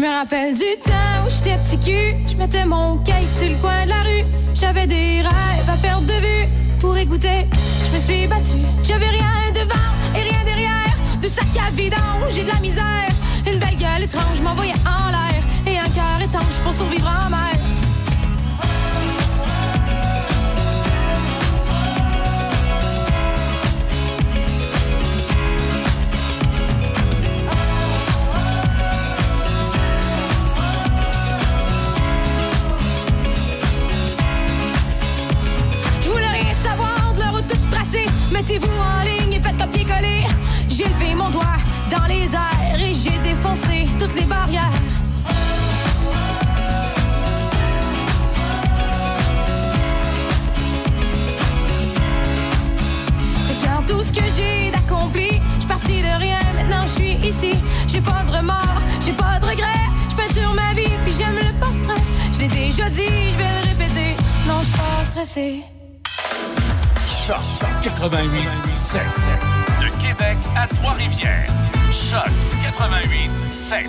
Speaker 8: Je me rappelle du temps où j'étais petit cul. Je mettais mon caisse sur le coin de la rue. J'avais des rêves à perdre de vue. Pour écouter, je me suis battue. J'avais rien devant et rien derrière. De sac à vidange, j'ai de la misère. Une belle gueule étrange m'envoyait en l'air. Et un cœur étanche pour survivre en mer. Les airs et j'ai défoncé toutes les barrières. Regarde tout ce que j'ai d'accompli. Je parti de rien, maintenant je suis ici. J'ai pas de remords, j'ai pas de regrets. Je peinture ma vie, puis j'aime le portrait. Je l'ai déjà dit, je vais le répéter. Non, je suis pas stressée.
Speaker 1: Choc 88 7 De Québec à Trois-Rivières. Choc 88 7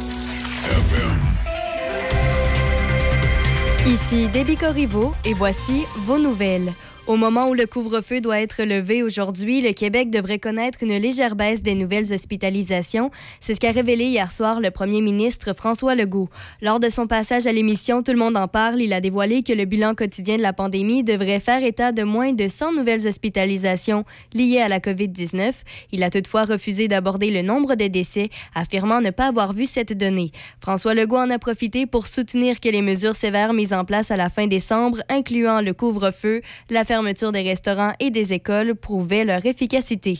Speaker 3: Ici Déby et voici vos nouvelles. Au moment où le couvre-feu doit être levé aujourd'hui, le Québec devrait connaître une légère baisse des nouvelles hospitalisations. C'est ce qu'a révélé hier soir le premier ministre François Legault. Lors de son passage à l'émission Tout le monde en parle, il a dévoilé que le bilan quotidien de la pandémie devrait faire état de moins de 100 nouvelles hospitalisations liées à la COVID-19. Il a toutefois refusé d'aborder le nombre de décès, affirmant ne pas avoir vu cette donnée. François Legault en a profité pour soutenir que les mesures sévères mises en place à la fin décembre, incluant le couvre-feu, la fermeture des restaurants et des écoles, prouvaient leur efficacité.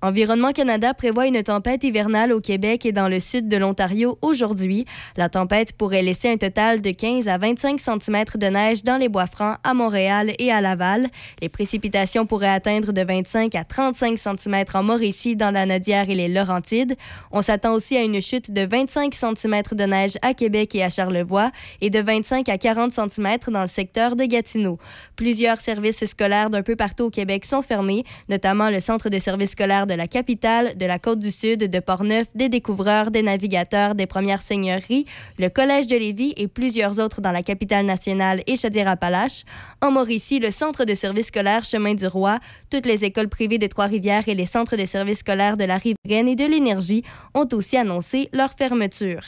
Speaker 3: Environnement Canada prévoit une tempête hivernale au Québec et dans le sud de l'Ontario aujourd'hui. La tempête pourrait laisser un total de 15 à 25 cm de neige dans les bois francs à Montréal et à Laval. Les précipitations pourraient atteindre de 25 à 35 cm en Mauricie, dans la Nodière et les Laurentides. On s'attend aussi à une chute de 25 cm de neige à Québec et à Charlevoix et de 25 à 40 cm dans le secteur de Gatineau. Plusieurs services scolaires d'un peu partout au Québec sont fermés, notamment le centre de services scolaires de la capitale, de la Côte-du-Sud, de Portneuf, des découvreurs, des navigateurs, des premières seigneuries, le Collège de Lévis et plusieurs autres dans la capitale nationale et Chaudière-Appalaches. En Mauricie, le centre de services scolaires Chemin du Roi, toutes les écoles privées de Trois-Rivières et les centres de services scolaires de la Riveraine et de l'Énergie ont aussi annoncé leur fermeture.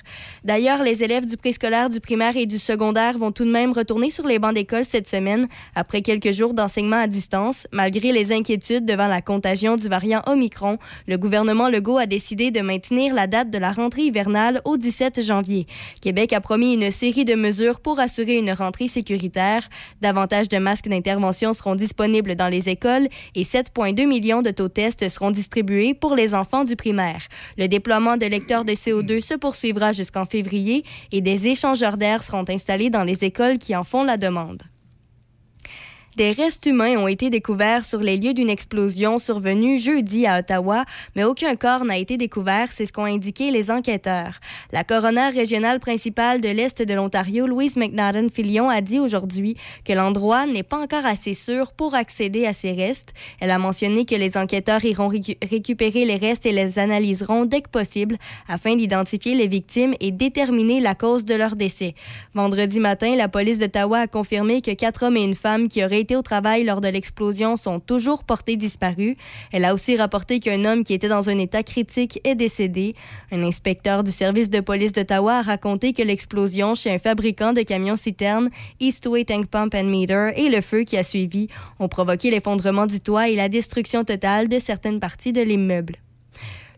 Speaker 3: D'ailleurs, les élèves du préscolaire, du primaire et du secondaire vont tout de même retourner sur les bancs d'école cette semaine après quelques jours d'enseignement à distance, malgré les inquiétudes devant la contagion du variant Omicron le gouvernement Legault a décidé de maintenir la date de la rentrée hivernale au 17 janvier. Québec a promis une série de mesures pour assurer une rentrée sécuritaire. Davantage de masques d'intervention seront disponibles dans les écoles et 7,2 millions de taux tests seront distribués pour les enfants du primaire. Le déploiement de lecteurs de CO2 se poursuivra jusqu'en février et des échangeurs d'air seront installés dans les écoles qui en font la demande. Des restes humains ont été découverts sur les lieux d'une explosion survenue jeudi à Ottawa, mais aucun corps n'a été découvert, c'est ce qu'ont indiqué les enquêteurs. La coroner régionale principale de l'Est de l'Ontario, Louise McNaughton Filion, a dit aujourd'hui que l'endroit n'est pas encore assez sûr pour accéder à ces restes. Elle a mentionné que les enquêteurs iront récu- récupérer les restes et les analyseront dès que possible afin d'identifier les victimes et déterminer la cause de leur décès. Vendredi matin, la police d'Ottawa a confirmé que quatre hommes et une femme qui auraient été au travail lors de l'explosion sont toujours portés disparus. Elle a aussi rapporté qu'un homme qui était dans un état critique est décédé. Un inspecteur du service de police d'Ottawa a raconté que l'explosion chez un fabricant de camions-citernes, Eastway Tank Pump and Meter, et le feu qui a suivi ont provoqué l'effondrement du toit et la destruction totale de certaines parties de l'immeuble.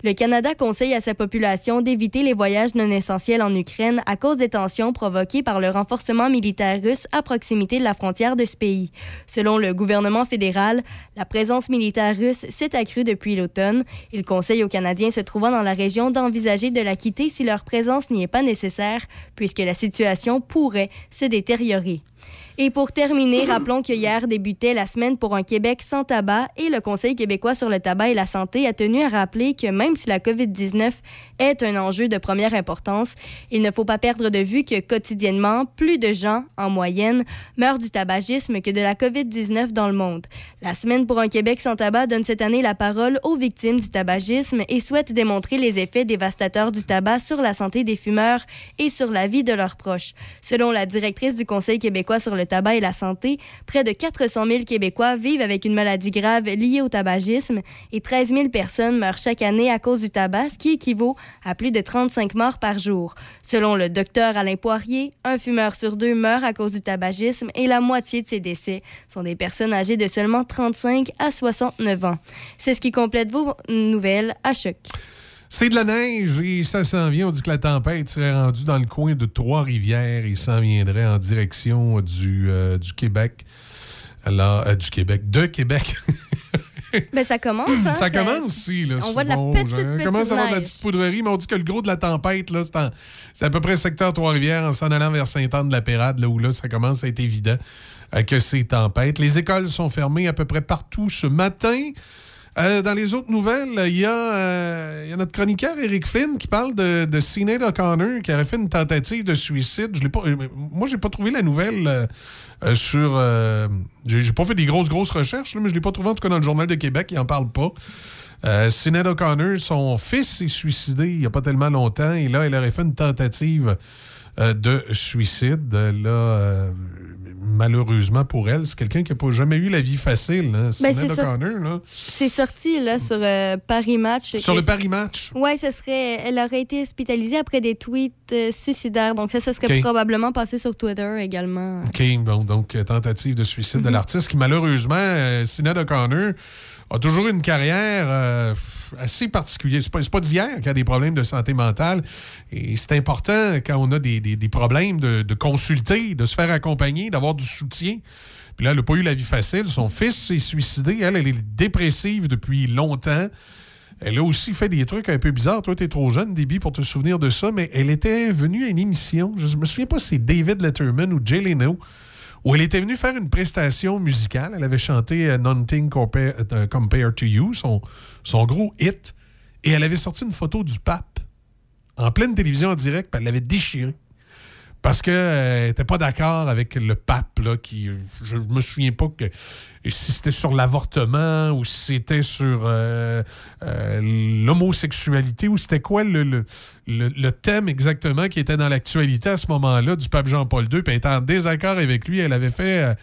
Speaker 3: Le Canada conseille à sa population d'éviter les voyages non essentiels en Ukraine à cause des tensions provoquées par le renforcement militaire russe à proximité de la frontière de ce pays. Selon le gouvernement fédéral, la présence militaire russe s'est accrue depuis l'automne. Il conseille aux Canadiens se trouvant dans la région d'envisager de la quitter si leur présence n'y est pas nécessaire, puisque la situation pourrait se détériorer. Et pour terminer, rappelons que hier débutait la semaine pour un Québec sans tabac et le Conseil québécois sur le tabac et la santé a tenu à rappeler que même si la COVID-19 est un enjeu de première importance, il ne faut pas perdre de vue que quotidiennement, plus de gens, en moyenne, meurent du tabagisme que de la COVID-19 dans le monde. La semaine pour un Québec sans tabac donne cette année la parole aux victimes du tabagisme et souhaite démontrer les effets dévastateurs du tabac sur la santé des fumeurs et sur la vie de leurs proches. Selon la directrice du Conseil québécois sur le tabac et la santé, près de 400 000 Québécois vivent avec une maladie grave liée au tabagisme et 13 000 personnes meurent chaque année à cause du tabac, ce qui équivaut à plus de 35 morts par jour. Selon le docteur Alain Poirier, un fumeur sur deux meurt à cause du tabagisme et la moitié de ces décès sont des personnes âgées de seulement 35 à 69 ans. C'est ce qui complète vos nouvelles à choc.
Speaker 2: C'est de la neige et ça s'en vient. On dit que la tempête serait rendue dans le coin de Trois-Rivières et s'en viendrait en direction du, euh, du Québec. Alors, euh, du Québec, de Québec.
Speaker 3: Ben, ça commence, hein?
Speaker 2: ça commence ici. Là,
Speaker 3: On voit de la petite, petite
Speaker 2: commence à avoir de la petite poudrerie, mais on dit que le gros de la tempête, là, c'est, en- c'est à peu près secteur Trois-Rivières, en s'en allant vers Sainte-Anne-de-la-Pérade, là où là, ça commence à être évident euh, que c'est tempête. Les écoles sont fermées à peu près partout ce matin. Euh, dans les autres nouvelles, il y, a, euh, il y a notre chroniqueur Eric Flynn qui parle de, de Sinead O'Connor qui aurait fait une tentative de suicide. Je l'ai pas, euh, moi, j'ai pas trouvé la nouvelle sur. j'ai pas fait des grosses, grosses recherches, mais je l'ai pas trouvé en tout cas dans le Journal de Québec. Il en parle pas. Euh, Sinead O'Connor, son fils s'est suicidé il n'y a pas tellement longtemps et là, elle aurait fait une tentative de suicide. Là, malheureusement pour elle, c'est quelqu'un qui n'a jamais eu la vie facile. Hein,
Speaker 3: Ben, c'est sorti là, sur euh, Paris Match.
Speaker 2: Sur
Speaker 3: que-
Speaker 2: le Paris Match.
Speaker 3: Ouais, ce serait. Elle aurait été hospitalisée après des tweets euh, suicidaires. Donc, ça, ça serait probablement passé sur Twitter également.
Speaker 2: OK, bon, donc euh, tentative de suicide de
Speaker 3: Mhm.
Speaker 2: l'artiste qui, malheureusement, Sinead O'Connor, a toujours une carrière euh, assez particulière. C'est pas, pas d'hier qu'il y a des problèmes de santé mentale. Et c'est important, quand on a des, des- problèmes, de, consulter, de se faire accompagner, d'avoir du soutien. Puis là, elle n'a pas eu la vie facile. Son fils s'est suicidé. Elle, elle est dépressive depuis longtemps. Elle a aussi fait des trucs un peu bizarres. Toi, tu es trop jeune, Déby, pour te souvenir de ça, mais elle était venue à une émission, je me souviens pas si c'est David Letterman ou Jay Leno, où elle était venue faire une prestation musicale. Elle avait chanté euh, Nothing Compare, euh, Compared to You, son, son gros hit, et elle avait sorti une photo du pape en pleine télévision en direct, puis elle l'avait déchiré. Parce qu'elle n'était pas d'accord avec le pape, là, qui. Je me souviens pas que si c'était sur l'avortement ou si c'était sur euh, euh, l'homosexualité ou c'était quoi le, le, le- le thème exactement qui était dans l'actualité à ce moment-là du pape Jean-Paul II. Puis elle était en désaccord avec lui. Elle avait fait.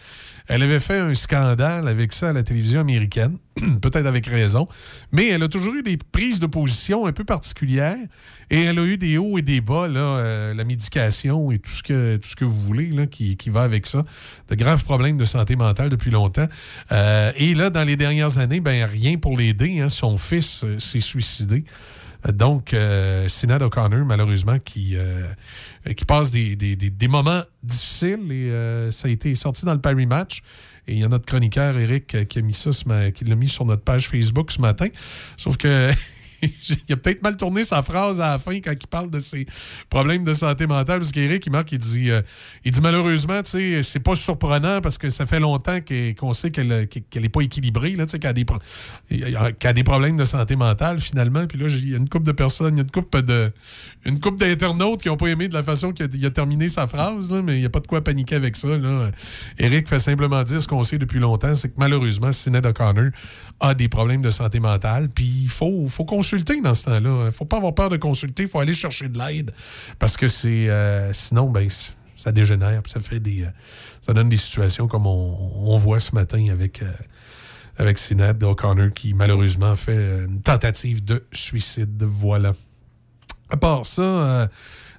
Speaker 2: Elle avait fait un scandale avec ça à la télévision américaine, peut-être avec raison, mais elle a toujours eu des prises de position un peu particulières et elle a eu des hauts et des bas, là, euh, la médication et tout ce que, tout ce que vous voulez là, qui, qui va avec ça, de graves problèmes de santé mentale depuis longtemps. Euh, et là, dans les dernières années, ben, rien pour l'aider. hein. son fils euh, s'est suicidé. Donc, Sinead O'Connor, malheureusement, qui, qui passe des, des- des- moments difficiles et euh, ça a été sorti dans le Paris Match. Et il y a notre chroniqueur, Eric, euh, qui a mis ça, qui l'a mis sur notre page Facebook ce matin. Sauf que. il a peut-être mal tourné sa phrase à la fin quand il parle de ses problèmes de santé mentale. Parce qu'Éric, il marque, il dit, euh, il dit malheureusement, tu sais, c'est pas surprenant parce que ça fait longtemps qu'on sait qu'elle qu'elle est pas équilibrée, là, tu sais, qu'elle a, des a des problèmes de santé mentale finalement. Puis là, il y a une couple de personnes, il y a une couple de, une couple d'internautes qui ont pas aimé de la façon qu'il a, a terminé sa phrase, là, mais il n'y a pas de quoi paniquer avec ça. Là. Eric fait simplement dire ce qu'on sait depuis longtemps, c'est que malheureusement, Sinead O'Connor a des problèmes de santé mentale. Puis il faut, faut consulter dans ce temps-là. Il faut pas avoir peur de consulter, il faut aller chercher de l'aide. Parce que c'est euh, sinon, ben, ça dégénère. ça fait des. euh, ça donne des situations comme on, voit ce matin avec. euh, avec O'Connor qui malheureusement fait euh, une tentative de suicide. Voilà. À part ça,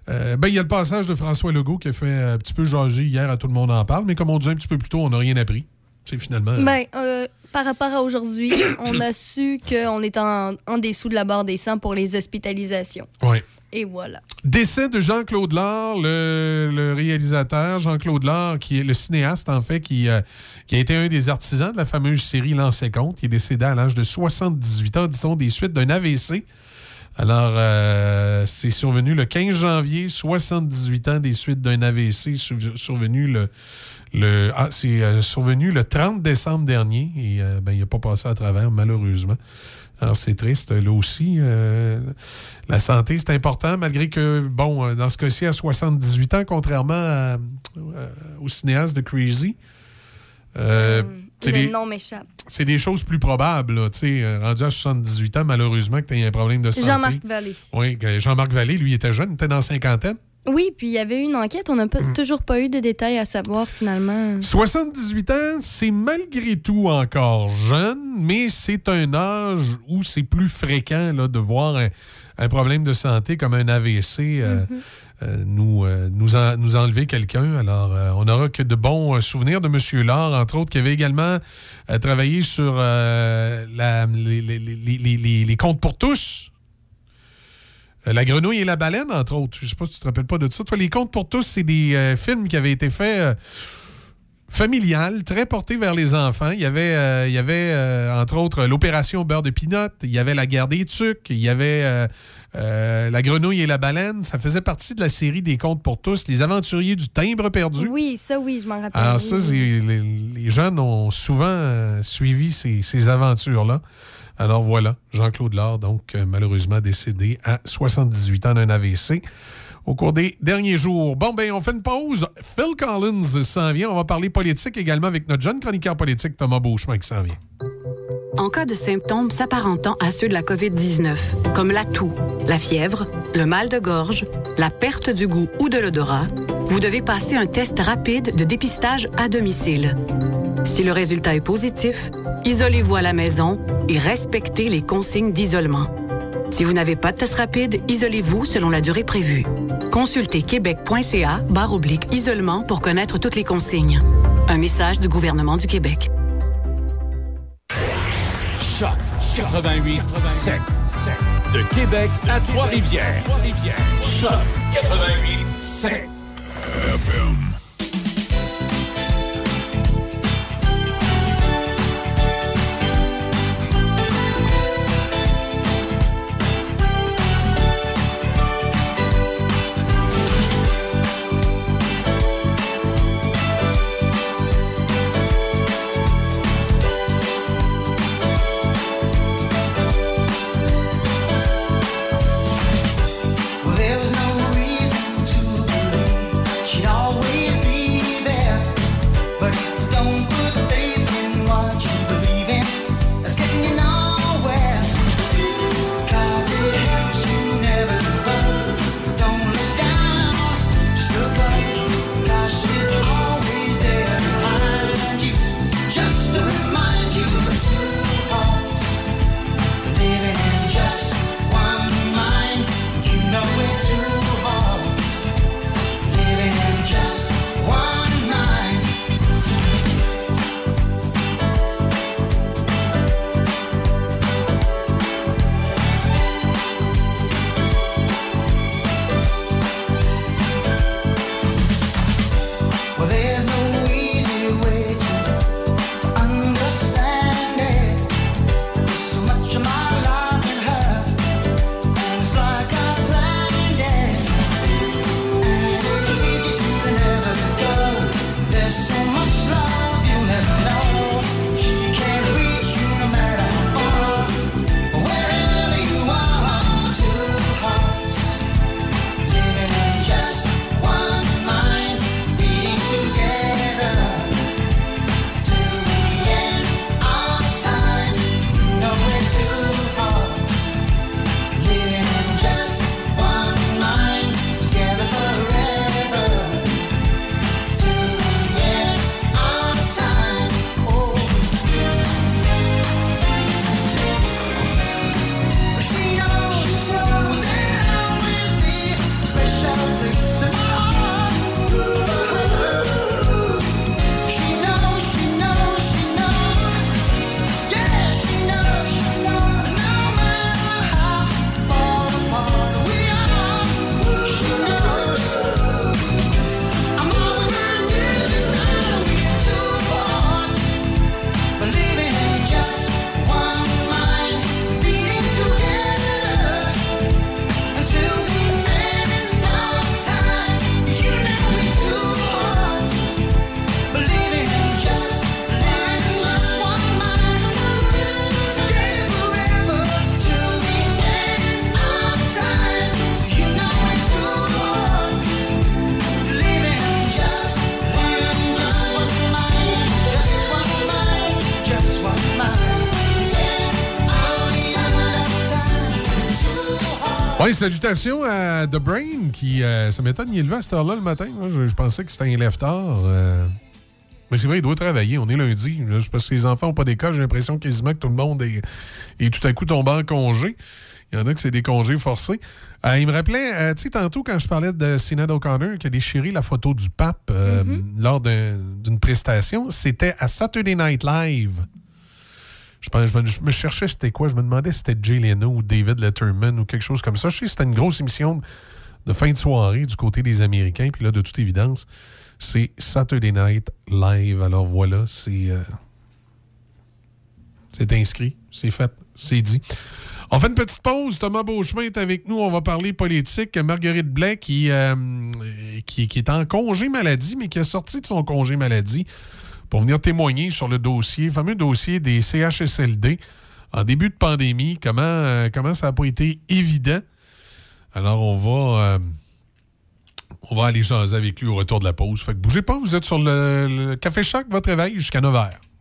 Speaker 2: ben, il y a le passage de François Legault qui a fait un petit peu jaser hier à Tout le monde en parle, mais comme on disait un petit peu plus tôt, on n'a rien appris. Finalement. euh,
Speaker 3: Ben, euh, par rapport à aujourd'hui, on a su qu'on est en, en dessous de la barre des 100 pour les hospitalisations.
Speaker 2: ouais.
Speaker 3: Et voilà.
Speaker 2: Décès de Jean-Claude Lard, le, le réalisateur. Jean-Claude Lard, qui est le cinéaste, en fait, qui, euh, qui a été un des artisans de la fameuse série L'Ancien Compte. Il est décédé à l'âge de 78 ans, disons, des suites d'un AVC. Alors, euh, c'est survenu le 15 janvier, 78 ans des suites d'un AVC, sur- survenu le. Le ah, c'est euh, survenu le 30 décembre dernier et euh, ben, il n'a pas passé à travers, malheureusement. Alors, c'est triste. Là aussi, euh, la santé, c'est important, malgré que, bon, dans ce cas-ci, à 78 ans, contrairement à- au cinéaste de Crazy, euh, c'est
Speaker 3: Le
Speaker 2: des, c'est des choses plus probables. là, Tu sais, rendu à 78 ans, malheureusement, que tu aies un problème de santé.
Speaker 3: Jean-Marc Vallée.
Speaker 2: Oui, Jean-Marc Vallée, lui, était jeune, il était dans la cinquantaine.
Speaker 3: Oui, puis il y avait eu une enquête. On n'a
Speaker 2: Hmm.
Speaker 3: toujours pas eu de détails à savoir finalement.
Speaker 2: 78 ans, c'est malgré tout encore jeune, mais c'est un âge où c'est plus fréquent là, de voir un, un problème de santé comme un AVC euh, euh, nous, euh, nous, en- nous enlever quelqu'un. Alors, on n'aura que de bons souvenirs de M. Laure, entre autres, qui avait également travaillé sur la- les, les- les- les- les- les comptes pour tous. Euh, La grenouille et la baleine, entre autres. Je sais pas si tu te rappelles pas de ça. Toi, les contes pour tous, c'est des euh, films qui avaient été faits euh, familial, très portés vers les enfants. Il y avait, euh, il y avait euh, entre autres, l'opération beurre de pinot. Il y avait la guerre des tucs. Il y avait euh, la grenouille et la baleine. Ça faisait partie de la série des contes pour tous. Les aventuriers du timbre perdu.
Speaker 3: Oui, ça, oui, je m'en rappelle.
Speaker 2: Alors
Speaker 3: oui,
Speaker 2: ça, les, les jeunes ont souvent suivi ces, ces aventures-là. Alors voilà, Jean-Claude Lard, donc euh, malheureusement décédé à 78 ans d'un AVC au cours des derniers jours. Bon, ben on fait une pause. Phil Collins s'en vient. On va parler politique également avec notre jeune chroniqueur politique Thomas Beauchemin qui s'en vient.
Speaker 9: En cas de symptômes s'apparentant à ceux de la COVID-19, comme la toux, la fièvre, le mal de gorge, la perte du goût ou de l'odorat, vous devez passer un test rapide de dépistage à domicile. Si le résultat est positif, isolez-vous à la maison et respectez les consignes d'isolement. Si vous n'avez pas de test rapide, isolez-vous selon la durée prévue. Consultez québec.ca barre oblique isolement pour connaître toutes les consignes. Un message du gouvernement du Québec.
Speaker 1: Choc 88 7. De Québec à Trois-Rivières. Choc 88 7. FM.
Speaker 2: Salutations à The Brain qui, euh, ça m'étonne, il est levé à cette heure-là le matin. Moi, je, je pensais que c'était un lève-tard. euh. Mais c'est vrai, il doit travailler. On est lundi. Là, parce que les enfants n'ont pas d'école. J'ai l'impression quasiment que tout le monde est, est tout à coup tombé en congé. Il y en a que c'est des congés forcés. Euh, il me rappelait, euh, tu sais, tantôt quand je parlais de Sinead O'Connor qui a déchiré la photo du pape euh, lors d'un- d'une prestation, c'était à Saturday Night Live. Je, me, cherchais c'était quoi. Je me demandais si c'était Jay Leno ou David Letterman ou quelque chose comme ça. Je sais que c'était une grosse émission de fin de soirée du côté des Américains. Puis là, de toute évidence, c'est Saturday Night Live. Alors voilà, c'est euh, c'est inscrit, c'est fait, c'est dit. On fait une petite pause. Thomas Beauchemin est avec nous. On va parler politique. Marguerite Blais, qui, euh, qui, qui est en congé maladie, mais qui est sorti de son congé maladie pour venir témoigner sur le dossier, le fameux dossier des CHSLD en début de pandémie, comment, euh, comment ça n'a pas été évident? Alors, on va, euh, on va aller jaser avec lui au retour de la pause. Fait que bougez pas, vous êtes sur le, le Café Choc, votre réveil jusqu'à 9 h.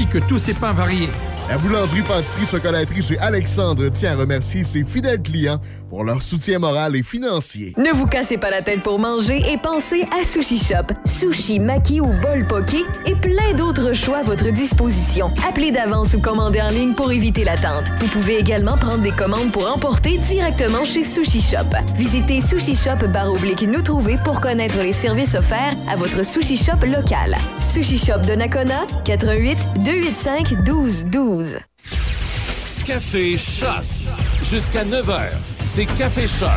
Speaker 10: que tous ses pains variés.
Speaker 11: La boulangerie-pâtisserie-chocolaterie chez Alexandre tient à remercier ses fidèles clients pour leur soutien moral et financier.
Speaker 12: Ne vous cassez pas la tête pour manger et pensez à Sushi Shop. Sushi, maki ou bol poké et plein d'autres choix à votre disposition. Appelez d'avance ou commandez en ligne pour éviter l'attente. Vous pouvez également prendre des commandes pour emporter directement chez Sushi Shop. Visitez Sushi Shop baroblique nous trouver pour connaître les services offerts à votre Sushi Shop local. Sushi Shop de Nakona, 88 285 12 12.
Speaker 1: Café Choc. Jusqu'à 9h, c'est Café Choc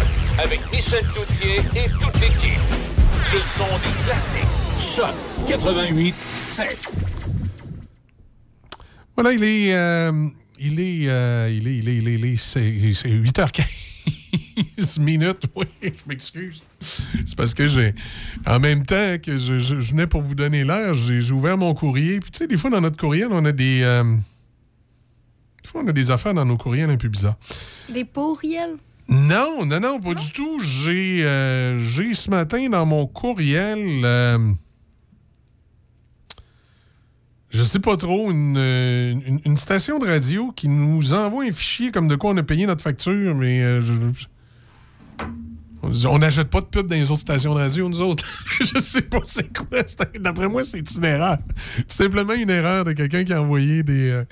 Speaker 1: avec Michel Cloutier et toute l'équipe. Le son des classiques. Choc 88 7.
Speaker 2: Voilà, il est. euh, il est. euh, il est. Il est. Il est. il est- c'est c'est 8h15 minutes. Oui, je m'excuse. C'est parce que j'ai. En même temps que je, je- je venais pour vous donner l'heure, j'ai j'ai ouvert mon courrier. Puis, tu sais, des fois, dans notre courriel, on a des. euh, des fois, on a des affaires dans nos courriels un peu bizarres.
Speaker 3: Des pourriels?
Speaker 2: Non, non, non, pas du tout. J'ai euh, j'ai ce matin dans mon courriel. euh, je sais pas trop, une, euh, une- une station de radio qui nous envoie un fichier comme de quoi on a payé notre facture, mais euh, je- on n'achète pas de pub dans les autres stations de radio, nous autres. je sais pas c'est quoi. D'après moi, c'est une erreur. C'est simplement une erreur de quelqu'un qui a envoyé des.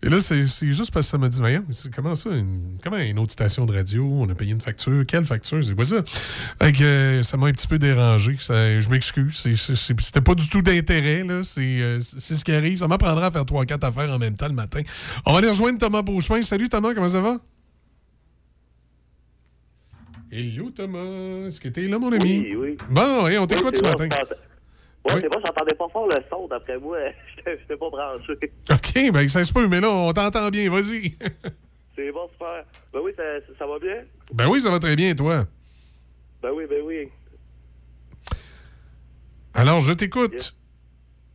Speaker 2: Et là, c'est juste parce que ça m'a dit, voyons, comment ça, une, comment une autre station de radio, on a payé une facture, quelle facture, c'est quoi ça? Fait que, euh, ça m'a un petit peu dérangé. Ça- je m'excuse. C'était pas du tout d'intérêt, là. C'est euh, c'est ce qui arrive. Ça m'apprendra à faire trois, quatre affaires en même temps le matin. On va aller rejoindre Thomas Beauchemin. Salut Thomas, comment ça va? Hello Thomas, est-ce que t'es là mon ami?
Speaker 13: Oui, oui.
Speaker 2: Bon, hey, on t'écoute ce
Speaker 13: Oui,
Speaker 2: matin.
Speaker 13: c'est bon, Ouais, c'est bon, j'entendais pas fort le son, d'après moi. J'étais pas branché.
Speaker 2: OK, ben ça se peut, mais là, on t'entend bien, vas-y.
Speaker 13: C'est bon, super. Ben oui, ça, ça va bien?
Speaker 2: ben oui, ça va très bien, toi.
Speaker 13: Ben oui, ben oui.
Speaker 2: Alors, je t'écoute.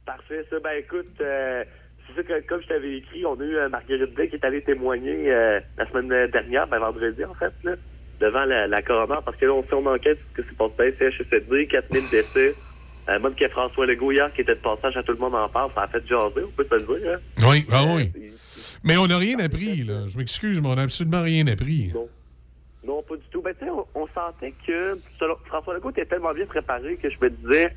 Speaker 13: Parfait, ça. Ben écoute, euh, c'est ça que, comme je t'avais écrit, on a eu euh, Marguerite Blais qui est allée témoigner euh, la semaine dernière, ben vendredi en fait, là, devant la, la coroner, parce que là, on fait une enquête sur ce que c'est passé à CHSLD, 4000 décès. Euh, même que François Legault hier, qui était de passage à tout le monde en parle, ça a fait jaser, on peut se le dire. Hein?
Speaker 2: Oui, ah oui. Mais on n'a rien appris, là. Je m'excuse, mais on n'a absolument rien appris.
Speaker 13: Non, pas du tout. Ben, tu sais, on, on sentait que selon, François Legault était tellement bien préparé que je me disais,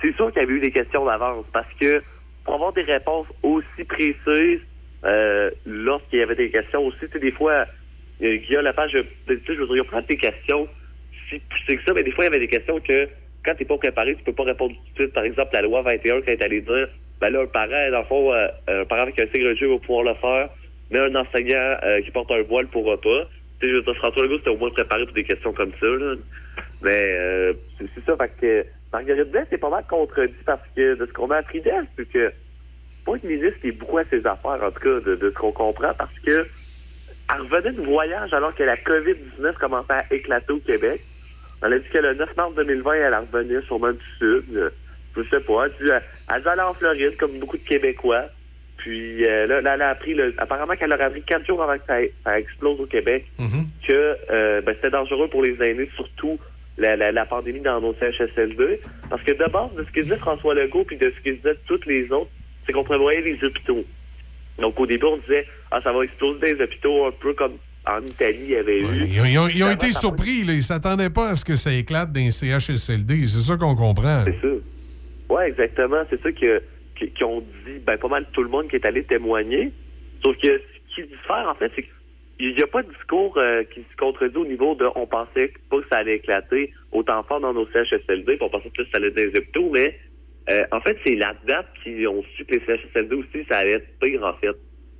Speaker 13: c'est sûr qu'il y avait eu des questions d'avance parce que pour avoir des réponses aussi précises, euh, lorsqu'il y avait des questions aussi, tu sais, des fois, euh, Guillaume Lepage, je, je veux dire, prendre tes questions si poussé que ça, mais des fois, il y avait des questions que quand t'es pas préparé, tu peux pas répondre tout de suite. Par exemple, la loi 21, quand elle est allée dire, ben là, un parent, dans le fond, euh, un parent avec un signe religieux va pouvoir le faire, mais un enseignant euh, qui porte un voile pourra pas. Tu sais, je veux dire, François Legault, c'était au moins préparé pour des questions comme ça, là. Mais euh, c'est ça, fait que Marguerite Blais, c'est pas mal contredit parce que de ce qu'on a appris d'elle, c'est que pas une ministre qui est beaucoup à ses affaires, en tout cas, de, de ce qu'on comprend, parce que elle revenait de voyage alors que la COVID-19 commençait à éclater au Québec. Elle a dit que le 9 mars 2020, elle revenait sûrement du Sud. euh, Je sais pas. Elle, dit, euh, elle dit aller en Floride, comme beaucoup de Québécois. Puis euh, là, là, elle a appris, le, apparemment qu'elle aurait appris quatre jours avant que ça, ça explose au Québec, que euh, ben, c'était dangereux pour les aînés, surtout la, la, la pandémie dans nos CHSLD. Parce que de base, de ce que disait François Legault, puis de ce que disaient toutes les autres, c'est qu'on prévoyait les hôpitaux. Donc au début, on disait, ah, ça va exploser des hôpitaux un peu comme en Italie, il y avait eu.
Speaker 2: Ils ont, ils été surpris. Là. Ils ne s'attendaient pas à ce que ça éclate dans les CHSLD. C'est ça qu'on comprend.
Speaker 13: C'est ça. Oui, exactement. C'est ça que- qu'ils ont dit, ben, pas mal tout le monde qui est allé témoigner. Sauf que ce qui diffère, en fait, c'est qu'il n'y a pas de discours euh, qui se contredit au niveau de on pensait pas que ça allait éclater autant fort dans nos CHSLD, puis on pensait plus que ça allait être dans les hôpitaux, mais euh, en fait, c'est la date qui ont su que les CHSLD aussi, ça allait être pire, en fait.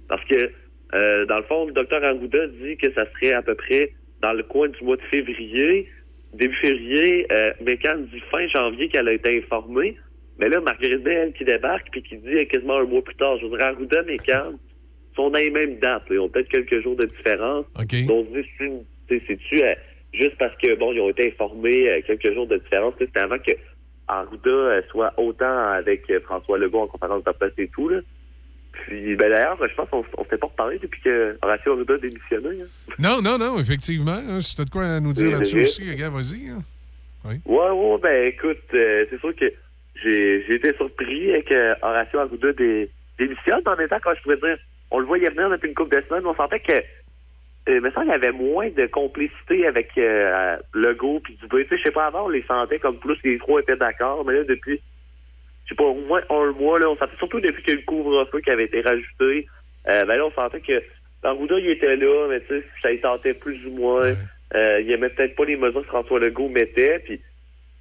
Speaker 13: Parce que, euh, dans le fond, le docteur Arruda dit que ça serait à peu près dans le coin du mois de février, début février, euh, mais quand dit fin janvier qu'elle a été informée, mais là, Marguerite Bay, elle, qui débarque, puis qui dit euh, quasiment un mois plus tard, je voudrais Arruda, mais quand sont dans les mêmes dates, là. ils ont peut-être quelques jours de différence. Donc, une- c'est- c'est-tu euh, juste parce que, bon, ils ont été informés euh, quelques jours de différence, c'était avant que Arruda euh, soit autant avec François Legault en conférence de presse et tout, là. Puis, ben d'ailleurs, je pense qu'on on s'est pas reparlé depuis que Horacio Arruda a démissionné. hein.
Speaker 2: Non, non, non, effectivement. hein, si tu as de quoi nous dire
Speaker 13: Oui,
Speaker 2: là-dessus
Speaker 13: oui.
Speaker 2: aussi, gars, vas-y. hein.
Speaker 13: Ouais, ouais, ben écoute, euh, c'est sûr que j'ai j'ai été surpris avec euh, Horacio Arruda démissionne. En même temps, quand je pourrais dire, on le voyait venir depuis une couple de semaines, on sentait que euh, il me semble qu'il y avait moins de complicité avec euh, Legault puis Dubé. Tu sais, je sais pas, avant, on les sentait comme plus les trois étaient d'accord, mais là, depuis, je sais pas, au moins un mois, là, on sentait, surtout depuis qu'il y a eu le couvre-feu qui avait été rajouté, euh, ben là, on sentait que Arruda, il était là, mais tu sais, ça y tentait plus ou moins. Euh, il aimait peut-être pas les mesures que François Legault mettait, puis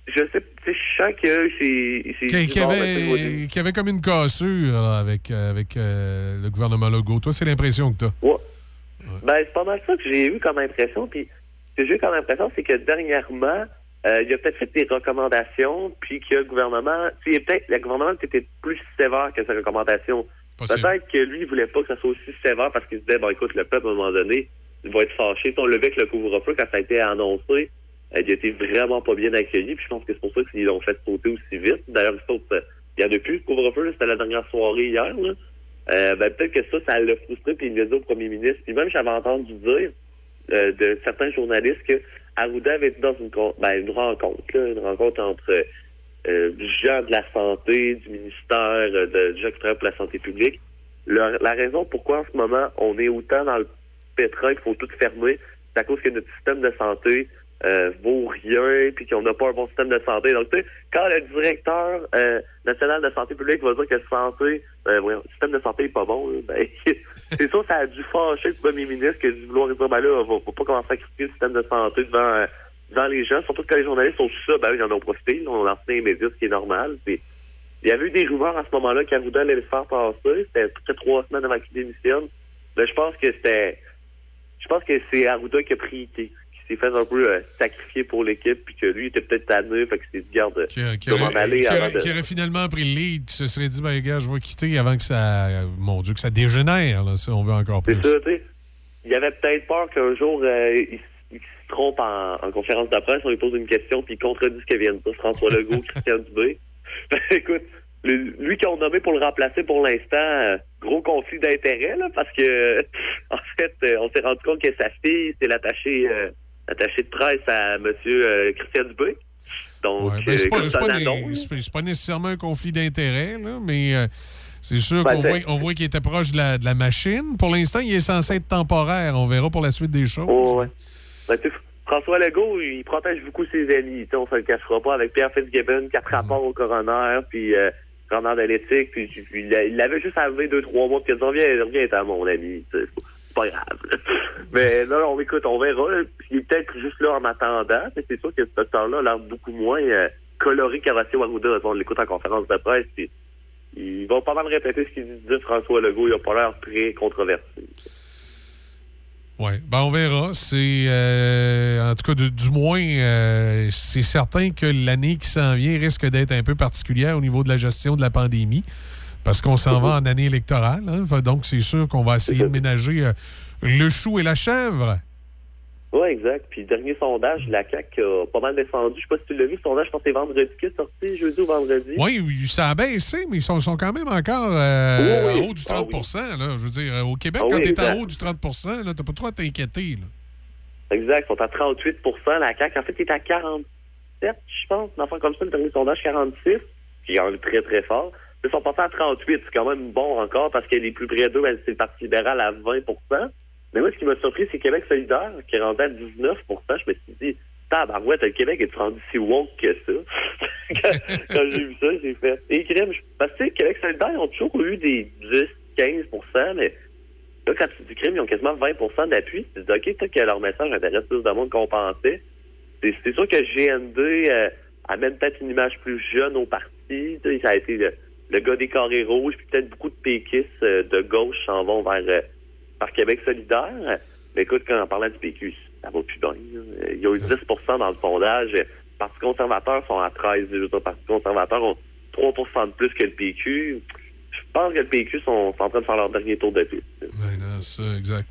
Speaker 13: je sais, tu sais, je sens que c'est... c'est
Speaker 2: Qui,
Speaker 13: du
Speaker 2: qui
Speaker 13: bord,
Speaker 2: avait, avait comme une cassure là, avec, euh, avec euh, le gouvernement Legault. Toi, c'est l'impression que tu as.
Speaker 13: Ouais. Ben, c'est pas mal ça que j'ai eu comme impression. Puis, ce que j'ai eu comme impression, c'est que dernièrement, euh, il a peut-être fait des recommandations, puis que le gouvernement, tu sais, peut-être, le gouvernement était plus sévère que ses recommandations. Peut-être que lui, il voulait pas que ça soit aussi sévère parce qu'il se disait, bon, écoute, le peuple, à un moment donné, il va être fâché. Sais, On le vu avec le couvre-feu quand ça a été annoncé. euh, il a été vraiment pas bien accueilli, puis je pense que c'est pour ça qu'ils l'ont fait sauter aussi vite. D'ailleurs, il euh, il y en a plus, le couvre-feu, c'était la dernière soirée hier, là. Euh, ben, peut-être que ça, ça l'a frustré, puis il l'a dit au premier ministre. Puis même, j'avais entendu dire de certains journalistes que Arruda avait été dans une, ben, rencontre, une rencontre entre euh, gens de la santé, du ministère, euh, de, gens qui travaillent pour la santé publique. La raison pourquoi en ce moment on est autant dans le pétrin qu'il faut tout fermer, c'est à cause que notre système de santé euh, vaut rien, puis qu'on n'a pas un bon système de santé. Donc, tu sais, quand le directeur euh, national de santé publique va dire que santé, euh, voyons, le système de santé est pas bon, ben, c'est sûr, ça a dû fâcher le premier ministre qui a dû vouloir dire, ben là, on va, va pas commencer à critiquer le système de santé devant, euh, devant les gens, surtout quand les journalistes sont sous ça, ben, ils en ont profité, ils ont lancé les médias, ce qui est normal. Il y avait eu des rumeurs à ce moment-là qu'Arruda allait le faire passer. C'était peut-être trois semaines avant qu'il démissionne. Ben, je pense que c'était. Je pense que c'est Arruda qui a pris. S'est fait un peu euh, sacrifier pour l'équipe, puis que lui était peut-être tanné, fait que s'est dit, garde,
Speaker 2: Qui,
Speaker 13: m'en aller
Speaker 2: qui
Speaker 13: avant
Speaker 2: aurait,
Speaker 13: de.
Speaker 2: qui aurait finalement pris le lead, qui se serait dit, ben, gars, je vais quitter avant que ça. Mon Dieu, que ça dégénère, là, si on veut encore plus.
Speaker 13: C'est ça, tu sais. Il avait peut-être peur qu'un jour, euh, il, il se trompe en, en conférence de presse, on lui pose une question, puis il contredit ce que vient de dire François Legault, Christian Dubé. Ben, écoute, le- lui qu'on a nommé pour le remplacer pour l'instant, euh, gros conflit d'intérêts, là, parce que, en fait, euh, on s'est rendu compte que sa fille, c'est l'attaché euh, l'attaché de presse à M. Christian Dubé. Donc,
Speaker 2: Ouais, ben, c'est
Speaker 13: euh,
Speaker 2: pas, c'est pas pas nécessairement un conflit d'intérêts, mais euh, c'est sûr
Speaker 13: Ben,
Speaker 2: qu'on voit, on voit qu'il était proche de la, de la machine. Pour l'instant, il est censé être temporaire. On verra pour la suite des choses.
Speaker 13: Oh, ouais. Ben, François Legault, il protège beaucoup ses amis. Tu sais, on se le cachera pas avec Pierre Fitzgibbon, quatre rapports au coroner, puis euh, coroner de l'éthique, puis puis il l'a- il l'avait juste arrivé deux, trois mois, puis il a dit reviens, reviens à mon ami. Pas grave. Mais non, non, écoute, on verra. Il est peut-être juste là en attendant. Tu sais, C'est sûr que ce docteur-là a l'air beaucoup moins euh, coloré qu'Horacio Arruda. On l'écoute en conférence de presse, puis il va pas mal répéter ce qu'il disait François Legault. Il a pas l'air très controversé.
Speaker 2: Oui, ben on verra. C'est euh, en tout cas du, du moins, euh, c'est certain que l'année qui s'en vient risque d'être un peu particulière au niveau de la gestion de la pandémie, parce qu'on s'en va en année électorale. hein. Donc c'est sûr qu'on va essayer de ménager euh, le chou et la chèvre.
Speaker 13: Oui, exact. Puis, dernier sondage, la CAQ a pas mal descendu. Je sais pas si tu l'as vu, le sondage, je pense que c'est vendredi qui est sorti, jeudi ou vendredi.
Speaker 2: Oui, oui, ça a baissé, mais ils sont, sont quand même encore euh,
Speaker 13: Oui, oui.
Speaker 2: en haut du
Speaker 13: Ah
Speaker 2: 30 là. Je veux dire, au Québec,
Speaker 13: Ah
Speaker 2: quand
Speaker 13: oui,
Speaker 2: tu es en haut du 30 là, t'as pas trop à t'inquiéter.
Speaker 13: Exact, ils sont à 38% la CAQ. En fait, est à 47, je pense, un enfant comme ça, le dernier sondage, 46, qui est quand même très, très fort. Ils sont passés à 38, c'est quand même bon encore, parce que les plus près d'eux, ben, c'est le Parti libéral à 20% Mais moi, ce qui m'a surpris, c'est Québec solidaire, qui est rendu à 19% Je me suis dit, tabarouette, le Québec est rendu si woke que ça. quand j'ai vu ça, j'ai fait, et crème, parce que, Québec solidaire, ils ont toujours eu des 10, 15% mais Là, quand tu dis crime, ils ont quasiment 20% d'appui. Tu dis, OK, peut-être que leur message intéresse plus de monde qu'on pensait. C'est sûr que GND euh, amène peut-être une image plus jeune au parti. Ça a été le gars des carrés rouges, puis peut-être beaucoup de péquistes euh, de gauche s'en vont vers, euh, vers Québec solidaire. Mais écoute, quand on parlait du PQ, ça va plus bien. Il y a eu 10% dans le sondage. Parti conservateur sont à 13. Les autres partis conservateurs ont 3% de plus que le PQ. Je pense que le PQ sont, sont en train de faire leur dernier tour de piste.
Speaker 2: Là, ça, exact.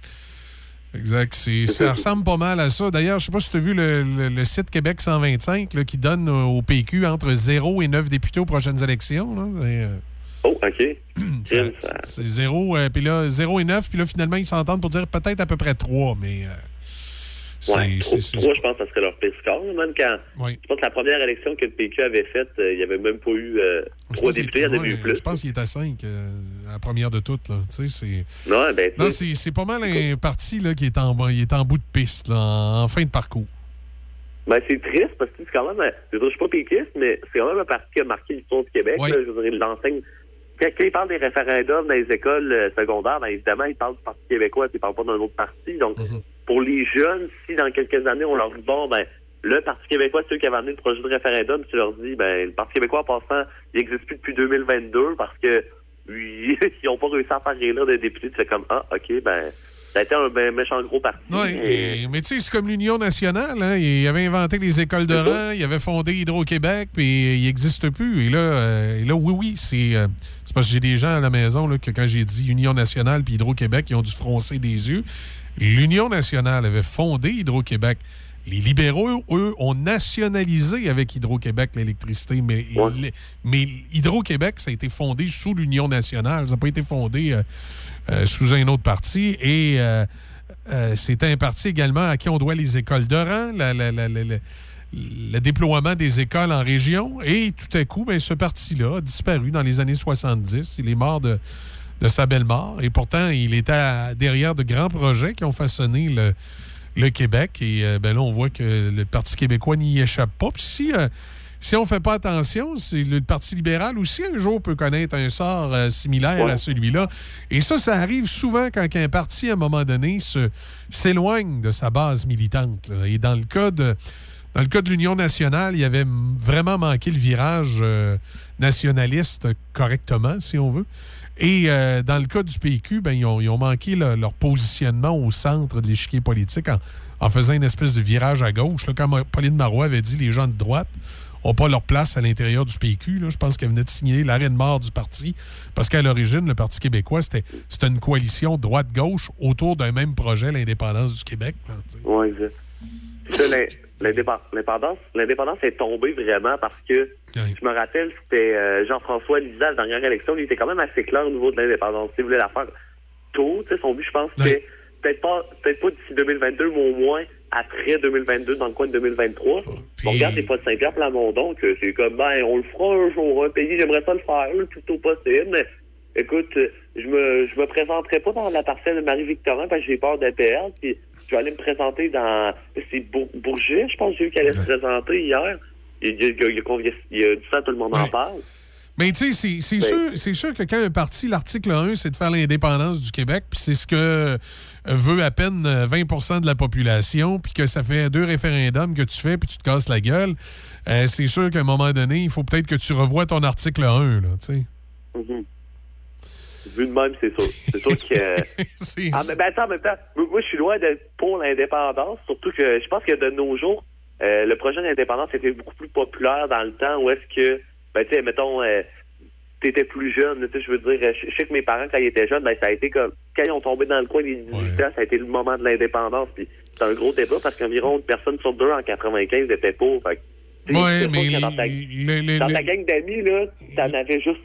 Speaker 2: Exact. Ça ressemble pas mal à ça. D'ailleurs, je sais pas si tu as vu le, le- le site Québec 125 là, qui donne euh, au PQ entre 0 et 9 députés aux prochaines élections. là. Et, euh,
Speaker 13: Oh, OK.
Speaker 2: c'est 0, puis là, 0 et 9, puis là, finalement, ils s'entendent pour dire peut-être à peu près 3, mais. euh, c'est-
Speaker 13: Ouais, trois, je pense que ça serait leur pire score. Même quand, je pense que la première élection que le PQ avait faite, euh, il n'y avait même pas eu euh, trois députés, il y eu plus.
Speaker 2: Je pense qu'il est à 5 à la première de toutes. Là. Tu sais, c'est-
Speaker 13: Non, ben,
Speaker 2: Non, c'est c'est pas mal un parti là, qui est en, il est en bout de piste, là, en, en fin de parcours.
Speaker 13: ben, c'est triste parce que c'est quand même, euh, je je suis pas péquiste, mais c'est quand même un parti qui a marqué l'histoire du Québec. Là. je il l'enseigne. Quand, quand il parle des référendums dans les écoles euh, secondaires, ben, évidemment, il parle du Parti québécois, il parle pas d'un autre parti. Donc,
Speaker 2: Mhm.
Speaker 13: Pour les jeunes, si dans quelques années, on leur dit, bon, ben, le Parti québécois, c'est eux qui avaient amené le projet de référendum, tu leur dis, ben, le Parti québécois, en passant, il n'existe plus depuis 2022 parce que ils n'ont pas réussi à faire élire des députés. Tu fais comme, ah, OK, ben, ça a été un ben, méchant gros parti.
Speaker 2: Oui,
Speaker 13: mais-
Speaker 2: mais tu sais, c'est comme l'Union nationale. Hein, il avait inventé les écoles de rang, il avait fondé Hydro-Québec, puis il n'existe plus. Et là, euh, et là, oui, oui, c'est euh, c'est parce que j'ai des gens à la maison là, que quand j'ai dit Union nationale puis Hydro-Québec, ils ont dû froncer des yeux. L'Union nationale avait fondé Hydro-Québec. Les libéraux, eux, ont nationalisé avec Hydro-Québec l'électricité, mais, Hydro-Québec, ça a été fondé sous l'Union nationale. Ça n'a pas été fondé euh, euh, sous un autre parti. Et euh, euh, c'est un parti également à qui on doit les écoles de rang, la- la- la- la- la- le déploiement des écoles en région. Et tout à coup, ben, ce parti-là a disparu dans les années 70. Il est mort de, de sa belle mort. Et pourtant, il était à- derrière de grands projets qui ont façonné le, le Québec. Et euh, ben là, on voit que le Parti québécois n'y échappe pas. Puis si, euh, si on ne fait pas attention, c'est le Parti libéral aussi un jour peut connaître un sort euh, similaire
Speaker 13: Ouais.
Speaker 2: à celui-là. Et ça, ça arrive souvent quand un parti, à un moment donné, se- s'éloigne de sa base militante. là. Et dans le cas de... Dans le cas de l'Union nationale, il y avait vraiment manqué le virage euh, nationaliste correctement, si on veut. Et euh, dans le cas du PQ, ben, ils, ont, ils ont manqué le- leur positionnement au centre de l'échiquier politique en, en faisant une espèce de virage à gauche. Comme Pauline Marois avait dit, les gens de droite n'ont pas leur place à l'intérieur du PQ. Je pense qu'elle venait de signer l'arrêt de mort du parti. Parce qu'à l'origine, le Parti québécois, c'était une coalition droite-gauche autour d'un même projet, l'indépendance du Québec.
Speaker 13: Oui, exact. L'indépendance est tombée vraiment parce que je me rappelle, c'était euh, Jean-François Lisée à la dernière élection, il était quand même assez clair au niveau de l'indépendance. Il voulait la faire tôt, son but, je pense, c'était peut-être pas, peut-être pas d'ici 2022, mais au moins après 2022, dans le coin de 2023. On regarde les fois de Saint-Pierre Plamondon, que c'est comme, ben, on le fera un jour, un pays, j'aimerais ça le faire le plus tôt possible, mais écoute, je me, je me présenterai pas dans la parcelle de Marie-Victorin parce que j'ai peur de perdre, puis je vais aller me présenter dans, c'est Bour- Bourget, je pense, j'ai vu qu'elle allait se présenter hier. Il, il, il, il, il, il a du sang, tout le monde en parle.
Speaker 2: Mais tu sais, c'est- c'est sûr, c'est sûr que quand un parti, l'article 1, c'est de faire l'indépendance du Québec, puis c'est ce que euh, veut à peine euh, 20% de la population, puis que ça fait deux référendums que tu fais, puis tu te casses la gueule, euh, c'est sûr qu'à un moment donné, il faut peut-être que tu revoies ton article 1, là, tu sais.
Speaker 13: Mhm. Vu de même, c'est sûr. C'est sûr que. ah, mais ben, attends, en même temps, moi, moi, je suis loin d'être pour l'indépendance, surtout que je pense que de nos jours, euh, le projet d'indépendance était beaucoup plus populaire dans le temps où est-ce que, ben, tu sais, mettons, euh, t'étais plus jeune. Tu sais, je veux dire, je je sais que mes parents, quand ils étaient jeunes, ben, ça a été comme, quand ils ont tombé dans le coin des 18 ans, ça a été le moment de l'indépendance. Puis c'est un gros débat parce qu'environ une personne sur deux en 95 était pour. Fait c'est
Speaker 2: mais
Speaker 13: que dans ta,
Speaker 2: les- les-
Speaker 13: dans
Speaker 2: les-
Speaker 13: ta gang d'amis, là, t'en avais juste,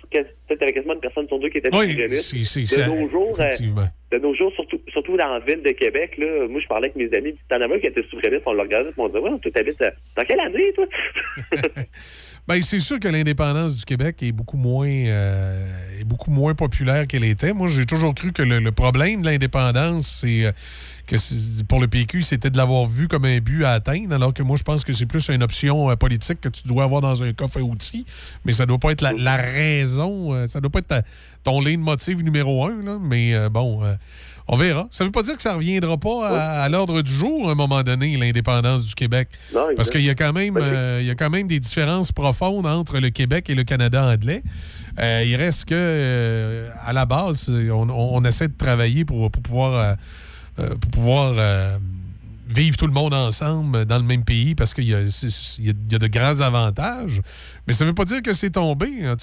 Speaker 13: t'avais quasiment une personne sur deux qui était
Speaker 2: Oui, c'est-
Speaker 13: De nos jours, euh, de nos jours, surtout, surtout dans la ville de Québec, là, moi, je parlais avec mes amis, t'en avais un qui était souverainiste, on le regardait, on disait, ouais, toi, t'habites euh, dans quelle année, toi?
Speaker 2: Ben, c'est sûr que l'indépendance du Québec est beaucoup moins euh, est beaucoup moins populaire qu'elle était. Moi, j'ai toujours cru que le, problème de l'indépendance, c'est euh, que pour le PQ, c'était de l'avoir vu comme un but à atteindre, alors que moi, je pense que c'est plus une option euh, politique que tu dois avoir dans un coffre à outils. Mais ça doit pas être la, raison, ça doit pas être ta- ton leitmotiv numéro un. Là, mais bon. On verra. Ça veut pas dire que ça reviendra pas à, à l'ordre du jour à un moment donné, l'indépendance du Québec.
Speaker 13: Non,
Speaker 2: Parce qu'il y a quand même euh, il y a quand même des différences profondes entre le Québec et le Canada anglais. Euh, il reste que euh, à la base, on, essaie de travailler pour, pour pouvoir euh, pour pouvoir vivre tout le monde ensemble dans le même pays parce qu'il y a de grands avantages. Mais ça ne veut pas dire que c'est tombé. hein.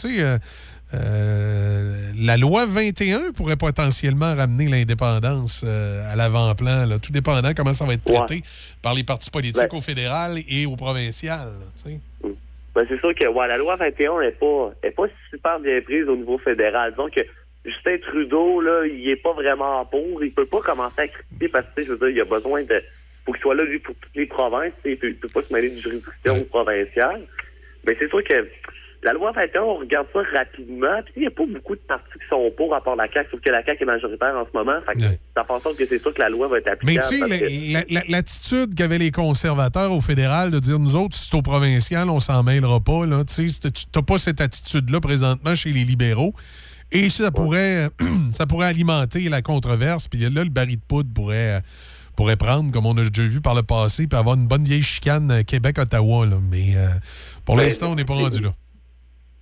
Speaker 2: Euh, la loi 21 pourrait potentiellement ramener l'indépendance euh, à l'avant-plan, là, tout dépendant comment ça va être traité par les partis politiques
Speaker 13: Ouais.
Speaker 2: au fédéral et au provincial. sais.
Speaker 13: Ben, c'est sûr que ouais, la loi 21 n'est pas, est pas super bien prise au niveau fédéral. Que Justin Trudeau, là, il est pas vraiment pour. Il peut pas commencer à critiquer parce que, je veux dire, il a besoin de. Faut qu'il soit là, lui, pour toutes les provinces. Il peut, il peut pas se mêler d'une juridiction provinciale. Mais c'est sûr que la loi 21, on regarde ça rapidement. Puis il n'y a pas beaucoup de partis qui sont pour, à part la CAQ, sauf que la CAQ est majoritaire en ce moment. Fait que ça fait en sorte que c'est sûr que la loi va être
Speaker 2: Mais
Speaker 13: applicable.
Speaker 2: tu sais,
Speaker 13: que-
Speaker 2: l'attitude qu'avaient les conservateurs au fédéral de dire nous autres, si c'est au provincial, on s'en mêlera pas. Là, tu n'as pas cette attitude-là présentement chez les libéraux. Et ça pourrait, ça pourrait alimenter la controverse. Puis là, le baril de poudre pourrait, euh, pourrait prendre, comme on a déjà vu par le passé, puis avoir une bonne vieille chicane euh, Québec-Ottawa. Mais euh, pour
Speaker 13: Mais-
Speaker 2: l'instant, on n'est pas rendu là.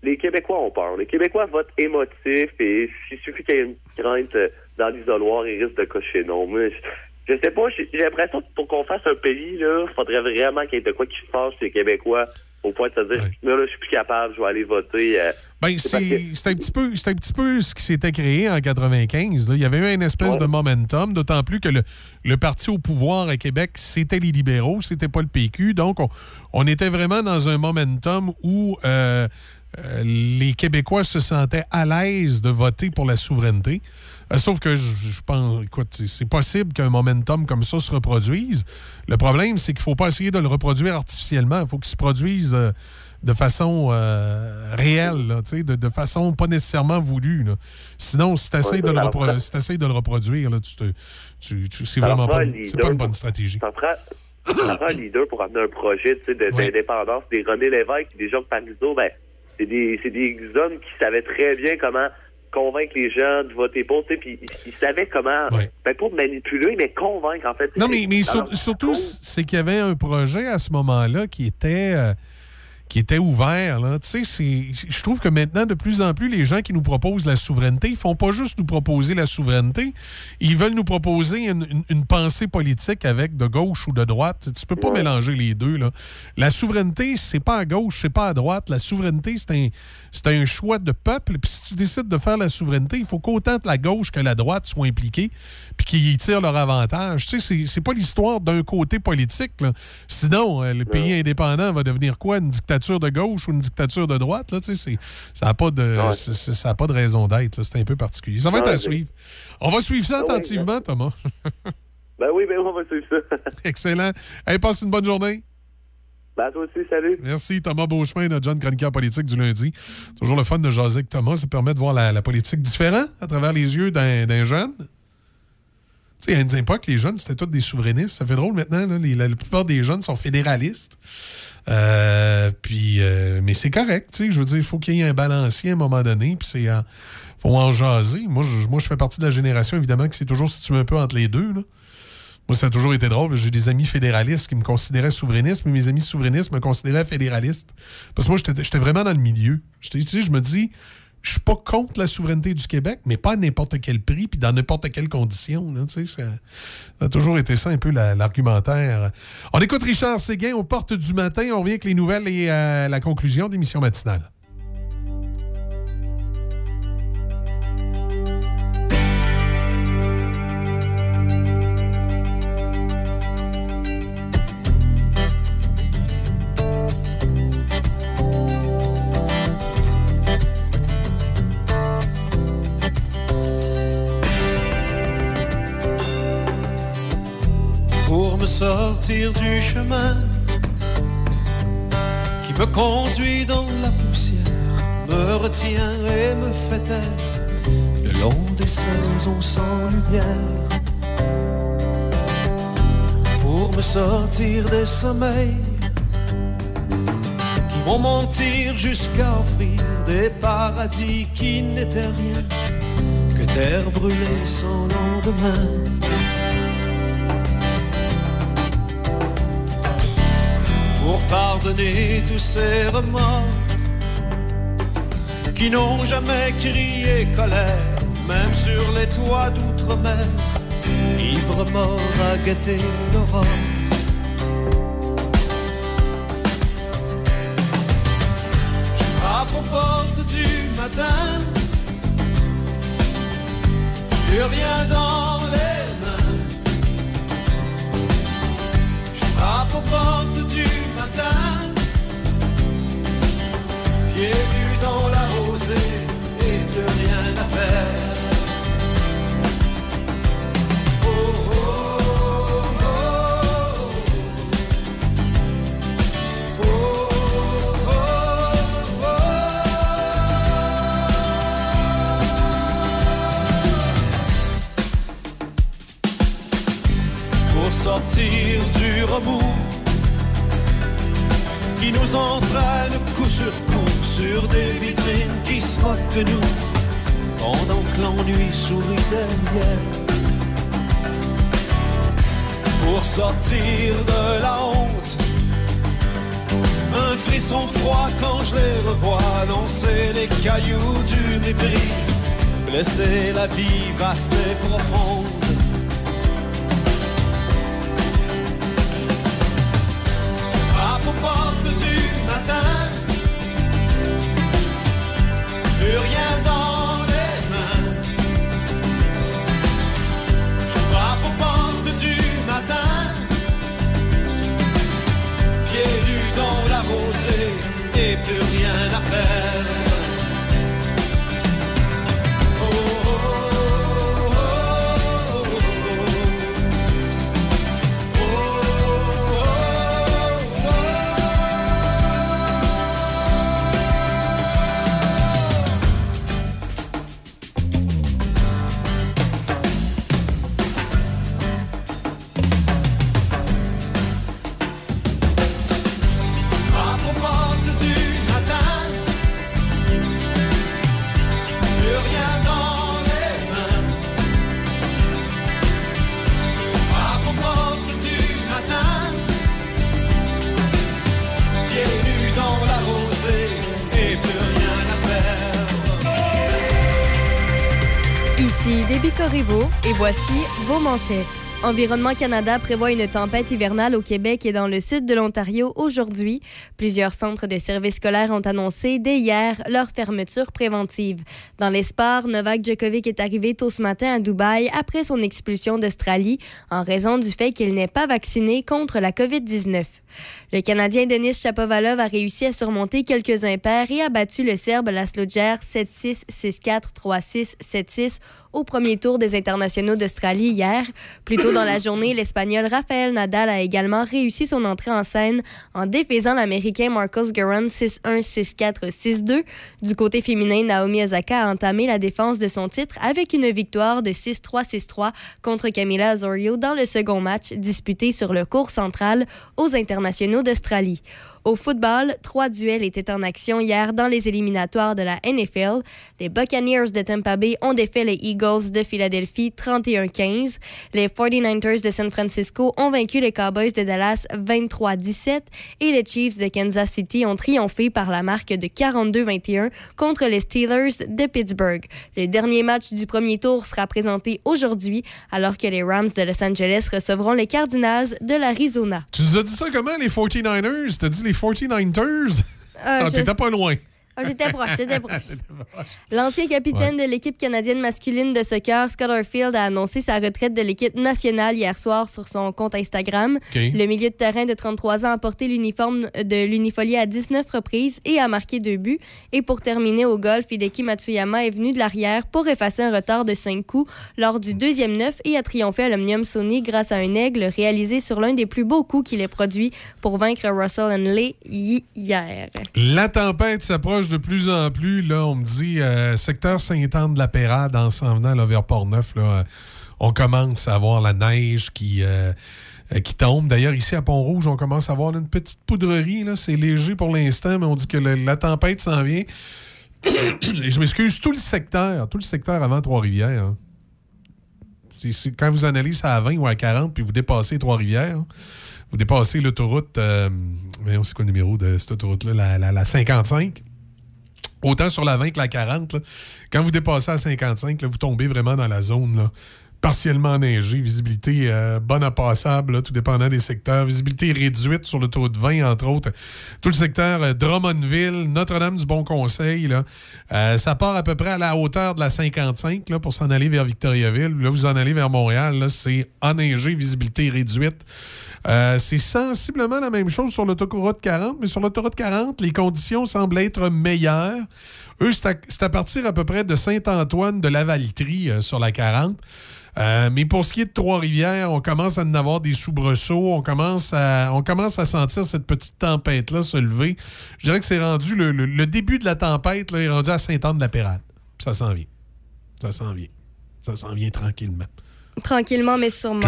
Speaker 13: Les Québécois ont peur. Les Québécois votent émotif et il suffit qu'il y ait une crainte euh, dans l'isoloir, ils risquent de cocher non. Moi, je, je sais pas, j'ai l'impression que pour qu'on fasse un pays, là, faudrait vraiment qu'il y ait de quoi qui fâche les Québécois au point de se dire, là, là, je suis plus capable, je vais aller voter. euh,
Speaker 2: Ben,
Speaker 13: c'est que-
Speaker 2: un, petit peu- un petit peu ce qui s'était créé en 95. là. Il y avait eu une espèce de momentum, d'autant plus que le, le parti au pouvoir à Québec, c'était les libéraux, c'était pas le PQ. Donc, on, on était vraiment dans un momentum où euh, euh, les Québécois se sentaient à l'aise de voter pour la souveraineté. Euh, sauf que je, pense, écoute, c'est- possible qu'un momentum comme ça se reproduise. Le problème, c'est qu'il ne faut pas essayer de le reproduire artificiellement. Il faut qu'il se produise euh, de façon réelle, là, de, de façon pas nécessairement voulue. là. Sinon, si tu essaies,
Speaker 13: Ouais,
Speaker 2: de, le
Speaker 13: ça
Speaker 2: repro-
Speaker 13: prend-
Speaker 2: si t'essayes de le reproduire, là, tu te, tu, tu- c'est vraiment pas, c'est pas une bonne stratégie.
Speaker 13: Ça prend, un leader pour amener un projet d'indépendance. Des René Lévesque, des Jacques Parizeau, ben, c'est des, c'est des hommes qui savaient très bien comment convaincre les gens de voter pour, tu sais, puis ils, savaient comment, ben, pas manipuler, mais convaincre, en fait.
Speaker 2: Non, mais, mais sur- surtout, c'est qu'il y avait un projet à ce moment-là qui était, euh, qui était ouvert. Là. Tu sais, c'est- je trouve que maintenant, de plus en plus, les gens qui nous proposent la souveraineté, ils font pas juste nous proposer la souveraineté, ils veulent nous proposer une, une- une pensée politique avec de gauche ou de droite. Tu peux pas mélanger les deux. Là. La souveraineté, c'est pas à gauche, c'est pas à droite. La souveraineté, c'est un, c'est un choix de peuple. Puis si tu décides de faire la souveraineté, il faut qu'autant la gauche que la droite soient impliqués puis qu'ils tirent leur avantage. Tu sais, c'est- c'est pas l'histoire d'un côté politique. là. Sinon, euh, le pays indépendant va devenir quoi? Une dictature de gauche ou une dictature de droite? Là, c'est- ça n'a pas, de-
Speaker 13: Ouais.
Speaker 2: c'est- c'est- ça a pas de raison d'être. là. C'est un peu particulier. Ça va être à suivre. On va suivre ça
Speaker 13: Ah ouais,
Speaker 2: attentivement, Thomas.
Speaker 13: Ben oui, ben on va suivre ça.
Speaker 2: Excellent. Hey, passe une bonne journée.
Speaker 13: Ben toi aussi, salut.
Speaker 2: Merci, Thomas Beauchemin, notre jeune chroniqueur politique du lundi. Toujours le fun de jaser avec Thomas. Ça permet de voir la, la politique différente à travers les yeux d'un d'un jeune. Tu sais, à une époque, les jeunes, c'était tous des souverainistes. Ça fait drôle maintenant. là. Les- la, la plupart des jeunes sont fédéralistes. Euh, puis, euh, mais c'est correct. tu sais. Je veux dire, il faut qu'il y ait un balancier à un moment donné. Puis, c'est en- faut en jaser. Moi je, moi, je fais partie de la génération, évidemment, qui s'est toujours situé un peu entre les deux. là. Moi, ça a toujours été drôle. J'ai des amis fédéralistes qui me considéraient souverainiste, mais mes amis souverainistes me considéraient fédéraliste. Parce que moi, j'étais vraiment dans le milieu. Tu sais, je me dis, je suis pas contre la souveraineté du Québec, mais pas à n'importe quel prix, puis dans n'importe quelle condition. ça, ça a toujours été ça, un peu la- l'argumentaire. On écoute Richard Séguin aux portes du matin. On revient avec les nouvelles et euh, la conclusion d'émission matinale.
Speaker 7: Sortir du chemin qui me conduit dans la poussière, me retient et me fait taire le long des saisons sans lumière. Pour me sortir des sommeils qui vont mentir jusqu'à offrir des paradis qui n'étaient rien que terre brûlée sans lendemain. Pour pardonner tous ces remords qui n'ont jamais crié colère, même sur les toits d'outre-mer, ivre mort à guetter l'aurore. Je frappe aux portes du matin, plus rien dans les mains. Je frappe aux portes du pieds nus dans la rosée et plus rien à faire. Oh, oh, oh, sortir du remous qui nous entraîne coup sur coup sur des vitrines qui se moquent de nous pendant que l'ennui sourit derrière. Pour sortir de la honte, un frisson froid quand je les revois lancer les cailloux du mépris, blesser la vie vaste et profonde. Et
Speaker 3: voici vos manchettes. Environnement Canada prévoit une tempête hivernale au Québec et dans le sud de l'Ontario aujourd'hui. Plusieurs centres de services scolaires ont annoncé dès hier leur fermeture préventive. Dans les sports, Novak Djokovic est arrivé tôt ce matin à Dubaï après son expulsion d'Australie en raison du fait qu'il n'est pas vacciné contre la COVID-19. Le Canadien Denis Chapovalov a réussi à surmonter quelques impairs et a battu le Serbe Laszlo Djere 7-6, 6-4, 3-6, 7-6 au premier tour des internationaux d'Australie hier. Plus tôt dans la journée, l'Espagnol Rafael Nadal a également réussi son entrée en scène en défaisant l'Américain Marcos Guerin 6-1, 6-4, 6-2. Du côté féminin, Naomi Osaka a entamé la défense de son titre avec une victoire de 6-3, 6-3 contre Camila Osorio dans le second match disputé sur le cours central aux internationaux d'Australie. Au football, trois duels étaient en action hier dans les éliminatoires de la NFL. Les Buccaneers de Tampa Bay ont défait les Eagles de Philadelphie 31-15. Les 49ers de San Francisco ont vaincu les Cowboys de Dallas 23-17 et les Chiefs de Kansas City ont triomphé par la marque de 42-21 contre les Steelers de Pittsburgh. Le dernier match du premier tour sera présenté aujourd'hui alors que les Rams de Los Angeles recevront les Cardinals de l'Arizona.
Speaker 2: Tu nous as dit ça comment, les 49ers? T'as dit 49ers?
Speaker 3: Euh, je-
Speaker 2: t'étais pas loin.
Speaker 3: Ah, j'étais proche, j'étais proche. L'ancien capitaine de l'équipe canadienne masculine de soccer, Scott Arfield, a annoncé sa retraite de l'équipe nationale hier soir sur son compte Instagram. Le milieu de terrain de 33 ans a porté l'uniforme de l'Unifolie à 19 reprises et a marqué deux buts. Et pour terminer au golf, Hideki Matsuyama est venu de l'arrière pour effacer un retard de 5 coups lors du deuxième neuf et a triomphé à l'Omnium Sony grâce à un aigle réalisé sur l'un des plus beaux coups qu'il ait produit pour vaincre Russell Henley hi- hier.
Speaker 2: La tempête s'approche de plus en plus. Là, on me dit, euh, secteur Saint-Anne-de-la-Pérade, en s'en venant vers Port-Neuf, là, euh, on commence à voir la neige qui, euh, qui tombe. D'ailleurs, ici à Pont-Rouge, on commence à voir une petite poudrerie. là. C'est léger pour l'instant, mais on dit que la tempête s'en vient. Je m'excuse, tout le secteur, tout le secteur avant Trois-Rivières. hein. Quand vous en allez ça à 20 ou à 40, puis vous dépassez Trois-Rivières, vous dépassez l'autoroute, euh, voyons, c'est quoi le numéro de cette autoroute-là, la, la- la 55. Autant sur la 20 que la 40, là. quand vous dépassez à 55, là, vous tombez vraiment dans la zone partiellement enneigée, visibilité euh, bonne à passable, tout dépendant des secteurs, visibilité réduite sur l'autoroute 20, entre autres. Tout le secteur euh, Drummondville, Notre-Dame-du-Bon-Conseil, euh, ça part à peu près à la hauteur de la 55 là, pour s'en aller vers Victoriaville. Là, vous en allez vers Montréal, c'est enneigé, visibilité réduite. Euh, c'est sensiblement la même chose sur l'autoroute 40, mais sur l'autoroute 40, les conditions semblent être meilleures. Eux, c'est à, c'est à partir à peu près de Saint-Antoine de Lavaltrie euh, sur la 40. Euh, mais pour ce qui est de Trois-Rivières, on commence à en avoir des soubresauts. On commence à, on commence à sentir cette petite tempête-là se lever. Je dirais que c'est rendu le, le- le début de la tempête là, est rendu à Saint-Anne-de-la-Pérade. Ça s'en vient. Ça s'en vient. Ça s'en vient tranquillement.
Speaker 3: Tranquillement, mais sûrement.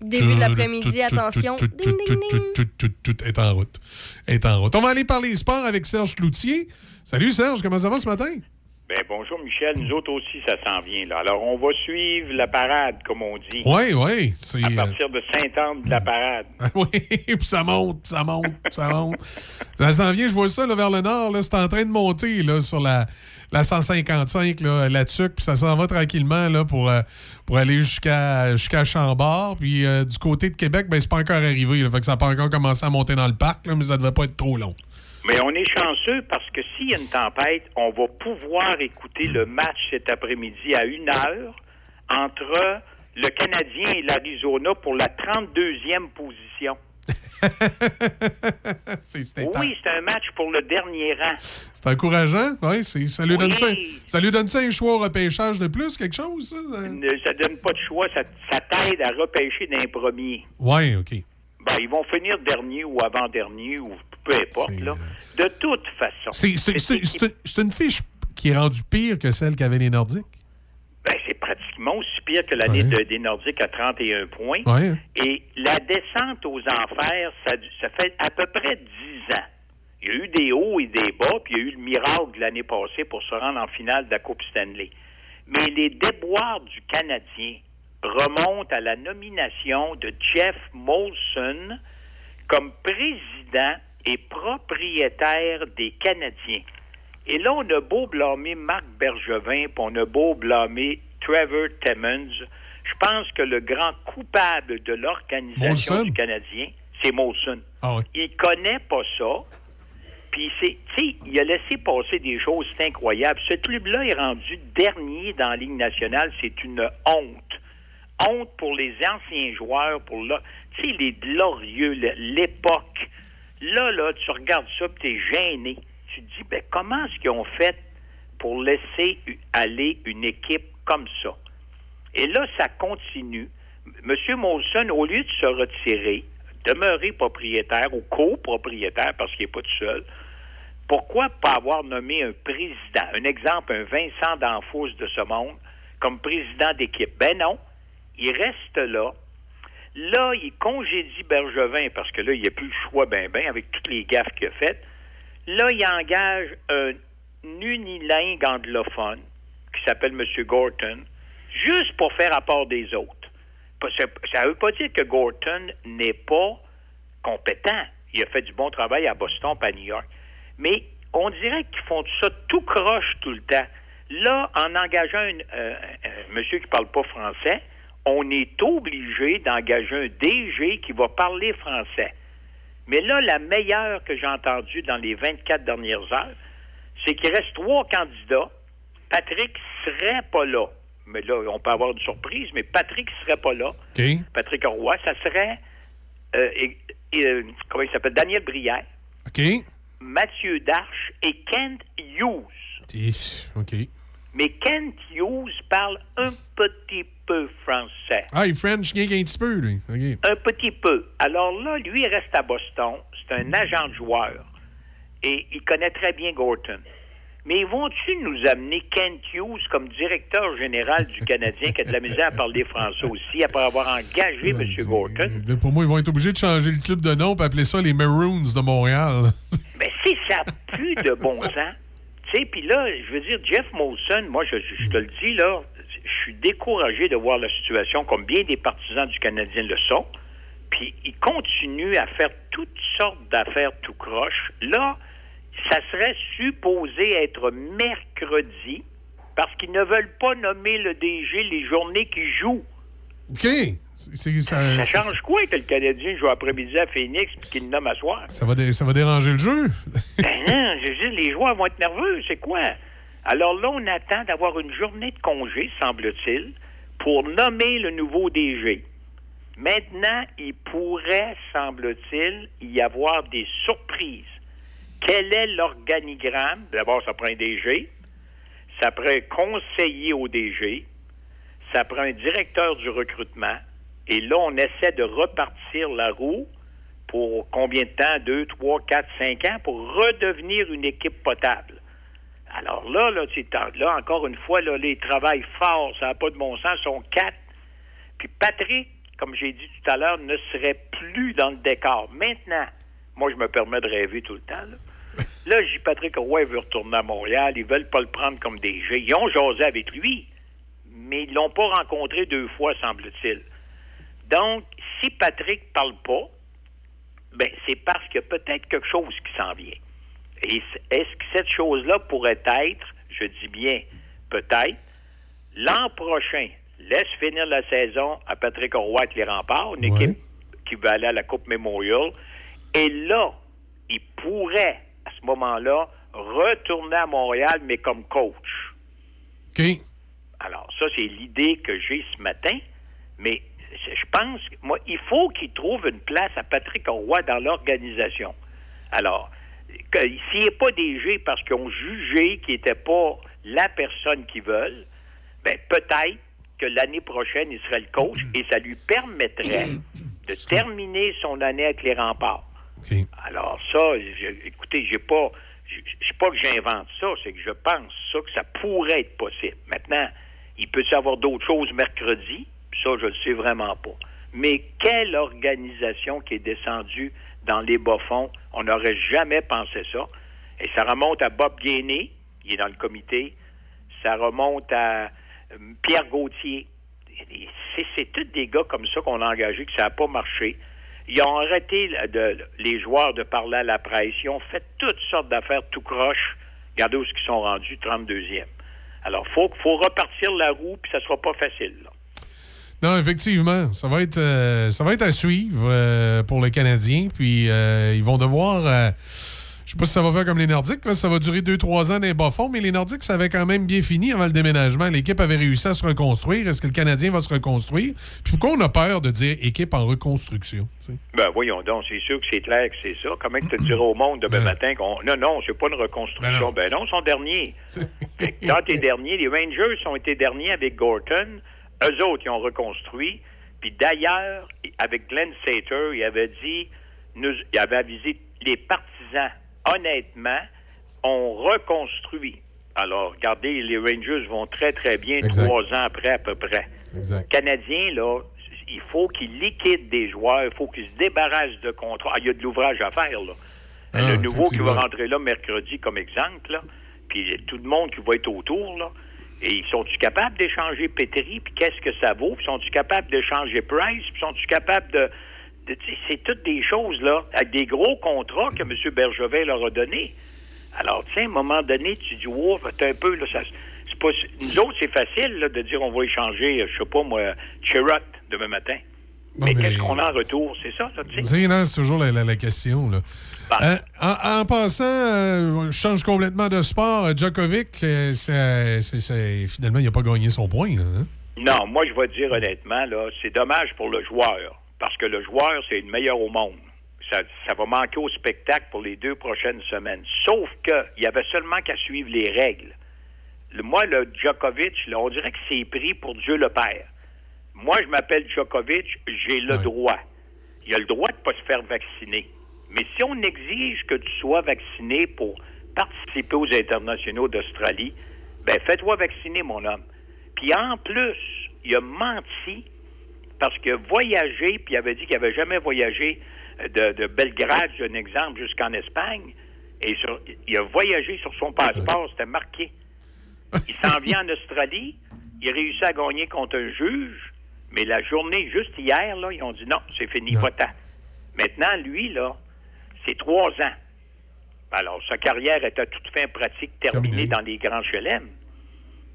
Speaker 3: Début de l'après-midi, attention.
Speaker 2: Tout,
Speaker 3: Ding, ding, ding.
Speaker 2: tout, tout, tout, tout est en route. Est en route. On va aller parler sport avec Serge Cloutier. Salut Serge, comment ça va ce matin?
Speaker 14: Ben, bonjour Michel, nous autres aussi ça s'en vient là. Alors on va suivre la parade comme on dit.
Speaker 2: Oui, oui.
Speaker 14: À
Speaker 2: euh,
Speaker 14: partir de Saint-Anne de la parade.
Speaker 2: oui, puis ça monte, ça monte, ça monte. Ça s'en vient, je vois ça là, vers le nord, là, c'est en train de monter là, sur la, la 155, là, la TUC, puis ça s'en va tranquillement là, pour, euh, aller jusqu'à jusqu'à Chambord. Puis euh, du côté de Québec, ben, c'est pas encore arrivé. Là, fait que ça n'a pas encore commencé à monter dans le parc, mais ça devait pas être trop long.
Speaker 14: Mais on est chanceux parce que s'il y a une tempête, on va pouvoir écouter le match cet après-midi à une heure entre le Canadien et l'Arizona pour la 32e position. Oui, c'est un match pour le dernier rang.
Speaker 2: C'est encourageant, oui. c'est- Ça lui,
Speaker 14: Oui.
Speaker 2: donne ça, ça lui donne ça un choix au repêchage de plus, quelque chose, ça? ça?
Speaker 14: Ne- Ça donne pas de choix, ça, ça t'aide à repêcher d'un premier.
Speaker 2: Oui, OK.
Speaker 14: Ben, ils vont finir dernier ou avant-dernier ou peu importe, là. De toute façon.
Speaker 2: C'est une fiche qui est rendue pire que celle qu'avaient les Nordiques.
Speaker 14: Ben, c'est pratiquement aussi pire que l'année
Speaker 2: Ouais.
Speaker 14: de- des Nordiques à 31 points.
Speaker 2: Ouais.
Speaker 14: Et la descente aux enfers, ça, ça fait à peu près 10 ans. Il y a eu des hauts et des bas, puis il y a eu le miracle de l'année passée pour se rendre en finale de la Coupe Stanley. Mais les déboires du Canadien remontent à la nomination de Jeff Molson comme président et propriétaire des Canadiens. Et là, on a beau blâmer Marc Bergevin, puis on a beau blâmer Trevor Timmons. Je pense que le grand coupable de l'organisation du Canadien, c'est Molson.
Speaker 2: Ah oui.
Speaker 14: Il connaît pas ça. Puis, c'est, tu sais, il a laissé passer des choses, c'est incroyable. Ce club-là est rendu dernier dans la Ligue nationale. C'est une honte. Honte pour les anciens joueurs, pour là, tu sais, les glorieux, le- l'époque. Là, là, tu regardes ça, puis t'es gêné. Tu te ben, comment est-ce qu'ils ont fait pour laisser aller une équipe comme ça? Et là, ça continue. M. Molson, au lieu de se retirer, demeurer propriétaire ou copropriétaire, parce qu'il n'est pas tout seul, pourquoi pas avoir nommé un président, un exemple, un Vincent D'Anfos de ce monde, comme président d'équipe? Ben non, il reste là. Là, il congédie Bergevin, parce que là, il n'y a plus le choix ben ben avec toutes les gaffes qu'il a faites. Là, il engage un unilingue anglophone qui s'appelle M. Gorton, juste pour faire rapport des autres. Ça ne veut pas dire que Gorton n'est pas compétent. Il a fait du bon travail à Boston, pas à New York. Mais on dirait qu'ils font ça tout croche tout le temps. Là, en engageant euh, un monsieur qui ne parle pas français, on est obligé d'engager un DG qui va parler français. Mais là, la meilleure que j'ai entendue dans les 24 dernières heures, c'est qu'il reste trois candidats. Patrick serait pas là. Mais là, on peut avoir une surprise, mais Patrick serait pas là. Patrick Roy, ça serait, euh, et- et, euh, comment il s'appelle, Daniel Brière,
Speaker 2: OK.
Speaker 14: Mathieu Darche et Kent Hughes.
Speaker 2: OK.
Speaker 14: Mais Kent Hughes parle un petit peu français.
Speaker 2: Ah, il French qu'un petit peu, lui.
Speaker 14: Un petit peu. Alors là, lui, il reste à Boston. C'est un agent de joueur. Et il connaît très bien Gorton. Mais vont-tu nous amener Kent Hughes comme directeur général du Canadien qui a de la misère à parler français aussi après avoir engagé M. Gorton?
Speaker 2: Pour moi, ils vont être obligés de changer le club de nom et appeler ça les Maroons de Montréal.
Speaker 14: Mais si ça plus de bon sens, tu sais, puis là, je veux dire, Jeff Molson, moi, je, je te le dis, là, je suis découragé de voir la situation comme bien des partisans du Canadien le sont. Puis il continue à faire toutes sortes d'affaires tout croche. Là, ça serait supposé être mercredi parce qu'ils ne veulent pas nommer le DG les journées qu'il joue.
Speaker 2: OK. Ça,
Speaker 14: Ça change quoi que le Canadien joue après-midi à Phoenix puis qu'il le nomme à soir?
Speaker 2: ça va, dé- ça va déranger le jeu.
Speaker 14: Ben non, je dire, les joueurs vont être nerveux, c'est quoi? Alors là, on attend d'avoir une journée de congé, semble-t-il, pour nommer le nouveau DG. Maintenant, il pourrait, semble-t-il, y avoir des surprises. Quel est l'organigramme? D'abord, ça prend un DG, ça prend un conseiller au DG, ça prend un directeur du recrutement, et là, on essaie de repartir la roue pour combien de temps? Deux, trois, quatre, cinq ans pour redevenir une équipe potable. Alors là, là, tu sais, t'en- là encore une fois, là, les travaillent fort, ça n'a pas de bon sens, sont quatre. Puis Patrick, comme j'ai dit tout à l'heure, ne serait plus dans le décor. Maintenant, moi, je me permets de rêver tout le temps. Là, là j'ai Patrick Roy veut retourner à Montréal, ils veulent pas le prendre comme DG. Ils ont jasé avec lui, mais ils l'ont pas rencontré deux fois, semble-t-il. Donc, si Patrick parle pas, ben, c'est parce qu'il y a peut-être quelque chose qui s'en vient. Et est-ce que cette chose-là pourrait être, je dis bien peut-être, l'an prochain, laisse finir la saison à Patrick Roy avec les remparts, une équipe qui va aller à la Coupe Memorial, et là, il pourrait, à ce moment-là, retourner à Montréal, mais comme coach.
Speaker 2: OK.
Speaker 14: Alors, ça, c'est l'idée que j'ai ce matin, mais je pense, moi, il faut qu'il trouve une place à Patrick Roy dans l'organisation. Alors, s'il n'est pas DG parce qu'ils ont jugé qu'il n'était pas la personne qu'ils veulent, ben peut-être que l'année prochaine, il serait le coach et ça lui permettrait de terminer son année avec les remparts. Alors ça, je- écoutez, j'ai pas, sais pas que j'invente ça, c'est que je pense ça que ça pourrait être possible. Maintenant, il peut y avoir d'autres choses mercredi, ça je le sais vraiment pas. Mais quelle organisation qui est descendue dans les bas-fonds, on n'aurait jamais pensé ça. Et ça remonte à Bob Gainé, il est dans le comité. Ça remonte à euh, Pierre Gauthier. C'est, tous des gars comme ça qu'on a engagés, que ça n'a pas marché. Ils ont arrêté de- les joueurs de parler à la presse. Ils ont fait toutes sortes d'affaires tout croche. Regardez où ils sont rendus, 32e. Alors, il faut, faut repartir la roue, puis ça sera pas facile. là.
Speaker 2: Non, effectivement, ça va être, euh, ça va être à suivre euh, pour les Canadiens. Puis euh, ils vont devoir. euh, je sais pas si ça va faire comme les Nordiques, là, ça va durer 2-3 ans dans les bas-fonds, mais les Nordiques, ça avait quand même bien fini avant le déménagement. L'équipe avait réussi à se reconstruire. Est-ce que le Canadien va se reconstruire? Puis pourquoi on a peur de dire équipe en reconstruction?
Speaker 14: Ben voyons donc, c'est sûr que c'est clair que c'est ça. Comment que tu diras au monde demain matin qu'on. Non, non, c'est pas une reconstruction. Ben non, ils sont derniers. Quand t'es dernier, les Rangers ont été derniers avec Gorton. Eux autres, ils ont reconstruit. Puis d'ailleurs, avec Glenn Sater, il avait dit, nous, il avait avisé les partisans, honnêtement, on reconstruit. Alors, regardez, les Rangers vont très, très bien
Speaker 2: Exact.
Speaker 14: trois ans après, à peu près. Canadiens, là, il faut qu'ils liquident des joueurs, il faut qu'ils se débarrassent de contrats. Ah, il y a de l'ouvrage à faire, là.
Speaker 2: Ah,
Speaker 14: le nouveau qui va rentrer là mercredi, comme exemple, là, puis tout le monde qui va être autour, là, et ils sont-ils capables d'échanger Petri, puis qu'est-ce que ça vaut, puis sont-ils capables d'échanger Price, puis sont-ils capables de... de- c'est toutes des choses, là, avec des gros contrats que M. Bergevin leur a donnés. Alors, tu sais, à un moment donné, tu dis, wow, t'es un peu, là, ça, c'est pas, nous autres, c'est facile, là, de dire, on va échanger, je sais pas, moi, Chirot, demain matin. Mais,
Speaker 2: mais-
Speaker 14: qu'est-ce qu'on a en retour? C'est ça, là, tu sais.
Speaker 2: C'est toujours la, la- la question. Là. Euh, en, en passant, euh, je change complètement de sport. Euh, Djokovic, euh, c'est- c'est- c'est- finalement, il n'a pas gagné son point. là, hein?
Speaker 14: Non, moi, je vais te dire honnêtement, là, c'est dommage pour le joueur. Parce que le joueur, c'est le meilleur au monde. Ça, ça va manquer au spectacle pour les deux prochaines semaines. Sauf qu'il y avait seulement qu'à suivre les règles. Le- moi, le Djokovic, là, on dirait que c'est pris pour Dieu le Père. Moi, je m'appelle Djokovic, j'ai le droit. Il a le droit de ne pas se faire vacciner. Mais si on exige que tu sois vacciné pour participer aux internationaux d'Australie, ben fais-toi vacciner, mon homme. Puis en plus, il a menti parce que voyager, puis il avait dit qu'il n'avait jamais voyagé euh, de, de Belgrade, j'ai un exemple, jusqu'en Espagne. Et sur- il a voyagé sur son passeport, c'était marqué. Il s'en vient en Australie, il réussit à gagner contre un juge, mais la journée, juste hier, là, ils ont dit non, c'est fini, va-t'en. Maintenant, lui, là, c'est trois ans. Alors, sa carrière est à toute fin pratique terminée dans les grands chelem.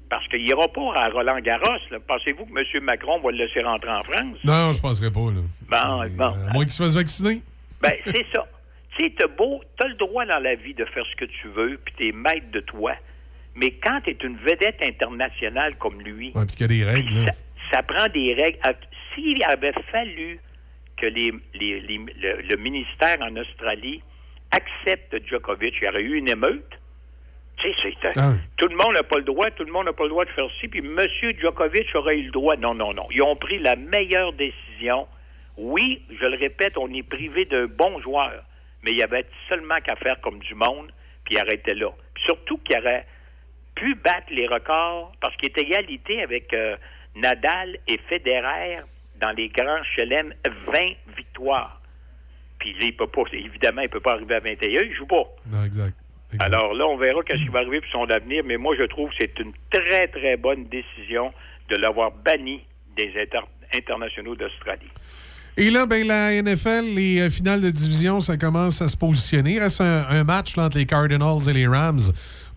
Speaker 14: Parce qu'il n'ira pas à Roland Garros. Pensez-vous que M. Macron va le laisser rentrer en France?
Speaker 2: Non, je ne penserais pas. Là.
Speaker 14: Bon, bon.
Speaker 2: À moins qu'il se fasse vacciner.
Speaker 14: Ben, c'est ça. Tu sais, t'as beau, t'as le droit dans la vie de faire ce que tu veux, puis t'es maître de toi. Mais quand t'es une vedette internationale comme lui,
Speaker 2: Ouais, puis y a des règles. là.
Speaker 14: ça prend des règles. Ah, S'il avait fallu que les, les- les- le, le ministère en Australie accepte Djokovic, il y aurait eu une émeute. Tu sais, c'est-
Speaker 2: Ah.
Speaker 14: tout le monde n'a pas le droit, tout le monde n'a pas le droit de faire ci, puis M. Djokovic aurait eu le droit. Non, non, non. Ils ont pris la meilleure décision. Oui, je le répète, on est privé d'un bon joueur, mais il y avait seulement qu'à faire comme du monde, puis il arrêtait là. Puis surtout qu'il aurait pu battre les records parce qu'il est égalité avec euh, Nadal et Federer dans les grands chelem 20 victoires. Puis là, il peut pas, évidemment, il peut pas arriver à 21, il joue pas.
Speaker 2: Non, exact.
Speaker 14: Alors là, on verra qu'est-ce qui va arriver pour son avenir, mais moi, je trouve que c'est une très, très bonne décision de l'avoir banni des inter- internationaux d'Australie.
Speaker 2: Et là, ben, la NFL, les euh, finales de division, ça commence à se positionner. Il reste un, un match là, entre les Cardinals et les Rams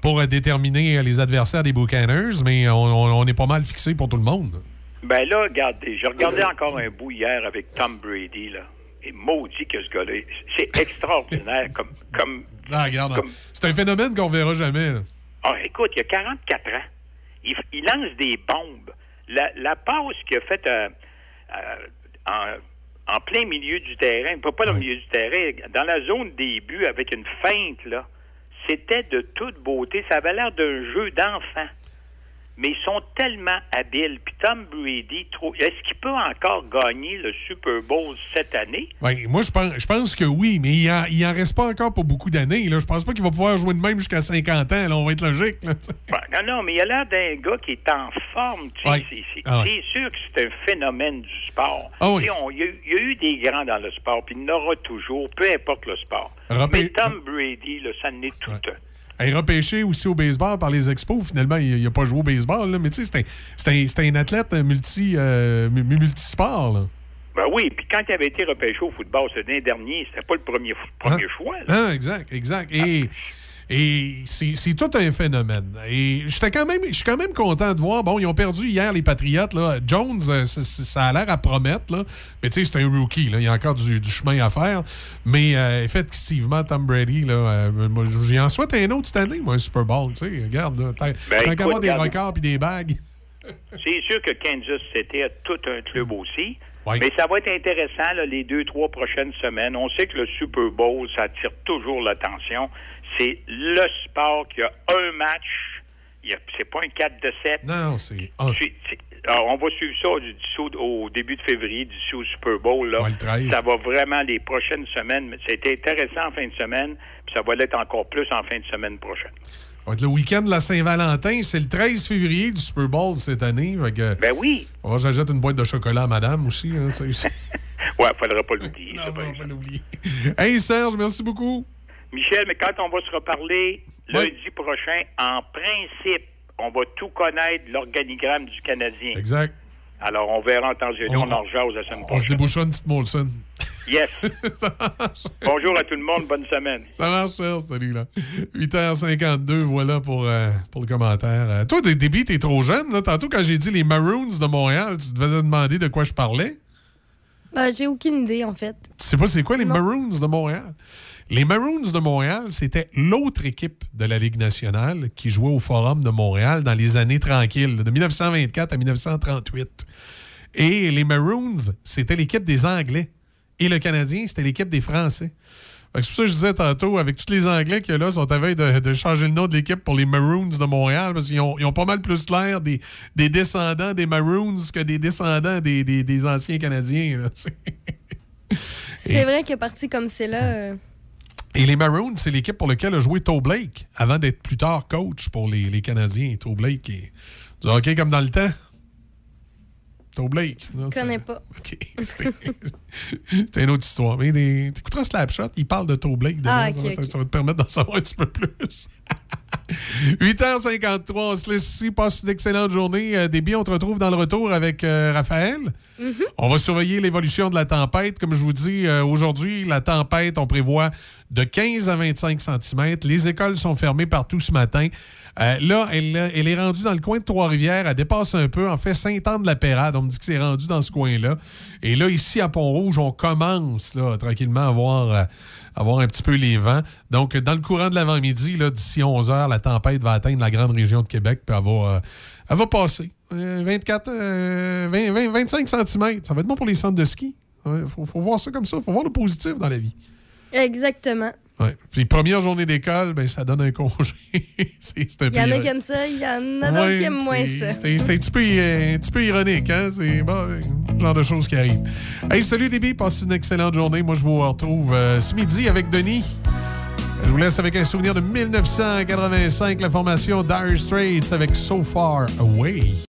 Speaker 2: pour euh, déterminer euh, les adversaires des Buccaneers, mais on, on- on est pas mal fixé pour tout le monde.
Speaker 14: Ben là, regardez, je regardais encore un bout hier avec Tom Brady, là. Et maudit que ce gars-là, c'est extraordinaire comme, comme
Speaker 2: Ah, regarde, c'est un phénomène qu'on verra jamais. là.
Speaker 14: Ah, écoute, il a 44 ans. Il, il lance des bombes. La, la passe qu'il a faite euh, euh, en, en plein milieu du terrain, pas, pas dans le milieu du terrain, dans la zone des buts avec une feinte, là, c'était de toute beauté. Ça avait l'air d'un jeu d'enfant. Mais ils sont tellement habiles. Puis Tom Brady, trop- est-ce qu'il peut encore gagner le Super Bowl cette année?
Speaker 2: Moi, je pense, je pense que oui, mais il en, il en reste pas encore pour beaucoup d'années. Je pense pas qu'il va pouvoir jouer de même jusqu'à 50 ans. Là. On va être logique. là.
Speaker 14: Non, non, mais il a l'air d'un gars qui est en forme. tu sais.
Speaker 2: Ouais.
Speaker 14: C'est, c'est-
Speaker 2: Ah ouais.
Speaker 14: c'est sûr que c'est un phénomène du sport.
Speaker 2: Ah oui.
Speaker 14: On- Il y, a eu- il y a eu des grands dans le sport, puis il y en aura toujours, peu importe le sport. Mais Tom Brady, là, ça en est tout un.
Speaker 2: Elle est repêché aussi au baseball par les expos. Finalement, il n'a pas joué au baseball. là. Mais tu sais, c'est un, un- athlète multi, euh, mu- multisport. là.
Speaker 14: Ben oui, puis quand il avait été repêché au football l'année dernier, c'était pas le premier, premier choix. là.
Speaker 2: Ah, exact, exact. Et, et c'est tout un phénomène. Et j'étais quand même, je suis quand même content de voir. Bon, ils ont perdu hier les Patriotes. Là. Jones, euh, ça, a l'air à promettre. Là. Mais tu sais, c'est un rookie. Là. Il y a encore du, du chemin à faire. Mais euh, effectivement, Tom Brady, là, euh, moi, j'y en souhaite un autre cette année, moi, un Super Bowl. Tu sais, regarde, là, tant
Speaker 14: Ben,
Speaker 2: avoir des records puis des bagues.
Speaker 14: C'est sûr que Kansas City a tout un club aussi.
Speaker 2: Oui.
Speaker 14: Mais ça va être intéressant là, les deux, trois prochaines semaines. On sait que le Super Bowl, ça attire toujours l'attention. C'est le sport qui a un match. C'est pas un 4 de 7.
Speaker 2: Non, non, c'est un.
Speaker 14: Alors, on va suivre ça du, d'ici au, début de février, d'ici au Super Bowl. Là.
Speaker 2: Ouais, le 13.
Speaker 14: Ça va vraiment les prochaines semaines. mais C'était intéressant en fin de semaine, puis ça va l'être encore plus en fin de semaine prochaine.
Speaker 2: Ça va être le week-end de la Saint-Valentin. C'est le 13 février du Super Bowl cette année. Que,
Speaker 14: Ben oui.
Speaker 2: oh, J'achète une boîte de chocolat à madame aussi. Hein, ça, c'est-
Speaker 14: Ouais, faudra pas l'oublier. ça, par exemple.
Speaker 2: hey Serge, merci beaucoup.
Speaker 14: Michel, mais quand on va se reparler lundi prochain, en principe, on va tout connaître de l'organigramme du Canadien.
Speaker 2: Exact.
Speaker 14: Alors, on verra en temps et lieu,
Speaker 2: On-
Speaker 14: on en rejase la semaine
Speaker 2: On se
Speaker 14: prochaine.
Speaker 2: débouchera une petite Molson.
Speaker 14: Yes. Bonjour à tout le monde, bonne semaine.
Speaker 2: Ça marche, Serge. Salut, là. 8h52, voilà pour, euh, pour le commentaire. Euh, toi, Déby, t'es trop jeune. Là. Tantôt, quand j'ai dit les Maroons de Montréal, tu devais te demander de quoi je parlais.
Speaker 3: Ben, j'ai aucune idée, en fait.
Speaker 2: Tu sais pas c'est quoi les
Speaker 3: Non.
Speaker 2: Maroons de Montréal? Les Maroons de Montréal, c'était l'autre équipe de la Ligue nationale qui jouait au Forum de Montréal dans les années tranquilles, de 1924 à 1938. Et les Maroons, c'était l'équipe des Anglais. Et le Canadien, c'était l'équipe des Français. C'est pour ça que je disais tantôt, avec tous les Anglais a là, sont à veille de, changer le nom de l'équipe pour les Maroons de Montréal, parce qu'ils ont, pas mal plus l'air des, des descendants des Maroons que des descendants des, anciens Canadiens.
Speaker 3: C'est vrai que parti comme c'est là. euh,
Speaker 2: Et les Maroons, c'est l'équipe pour laquelle a joué Toe Blake avant d'être plus tard coach pour les, Canadiens. Toe Blake est du comme dans le temps. Toe Blake. non,
Speaker 3: Je connais pas.
Speaker 2: OK. C'était- C'est une autre histoire. Mais des- t'écouteras Slapshot, il parle de Toe Blake.
Speaker 3: Ah,
Speaker 2: ça,
Speaker 3: ok,
Speaker 2: va, te-
Speaker 3: ok.
Speaker 2: ça va te permettre d'en savoir un petit peu plus. 8h53, on se laisse ici. Passe une excellente journée. Euh, Déby, on te retrouve dans le retour avec euh, Raphaël. On va surveiller l'évolution de la tempête. Comme je vous dis, euh, aujourd'hui, la tempête, on prévoit de 15 à 25 cm. Les écoles sont fermées partout ce matin. Euh, là, elle, est rendue dans le coin de Trois-Rivières. Elle dépasse un peu. En fait, Saint-Anne-de-la-Pérade, on me dit que c'est rendu dans ce coin-là. Et là, ici, à Pont-Rouge, on commence tranquillement à voir, euh, à voir un petit peu les vents. Donc, dans le courant de l'avant-midi, d'ici 11 heures, la tempête va atteindre la grande région de Québec, puis elle va, euh, passer. Euh, 24, euh, 20, 20, 25 cm. Ça va être bon pour les centres de ski. Il faut voir ça comme ça. Il faut voir le positif dans la vie.
Speaker 3: Exactement.
Speaker 2: Ouais. Puis, première journée d'école, ben, ça donne un congé. c'est un
Speaker 3: Il y en a qui aiment ça, il y en a d'autres
Speaker 2: Ouais,
Speaker 3: qui aiment moins ça.
Speaker 2: C'est c'est un, petit peu, euh, un petit peu ironique, hein? C'est bon, euh, le genre de choses qui arrivent. Hey, salut Déby, passe une excellente journée. Moi, je vous retrouve euh, ce midi avec Denis. Je vous laisse avec un souvenir de 1985, la formation Dire Straits avec So Far Away.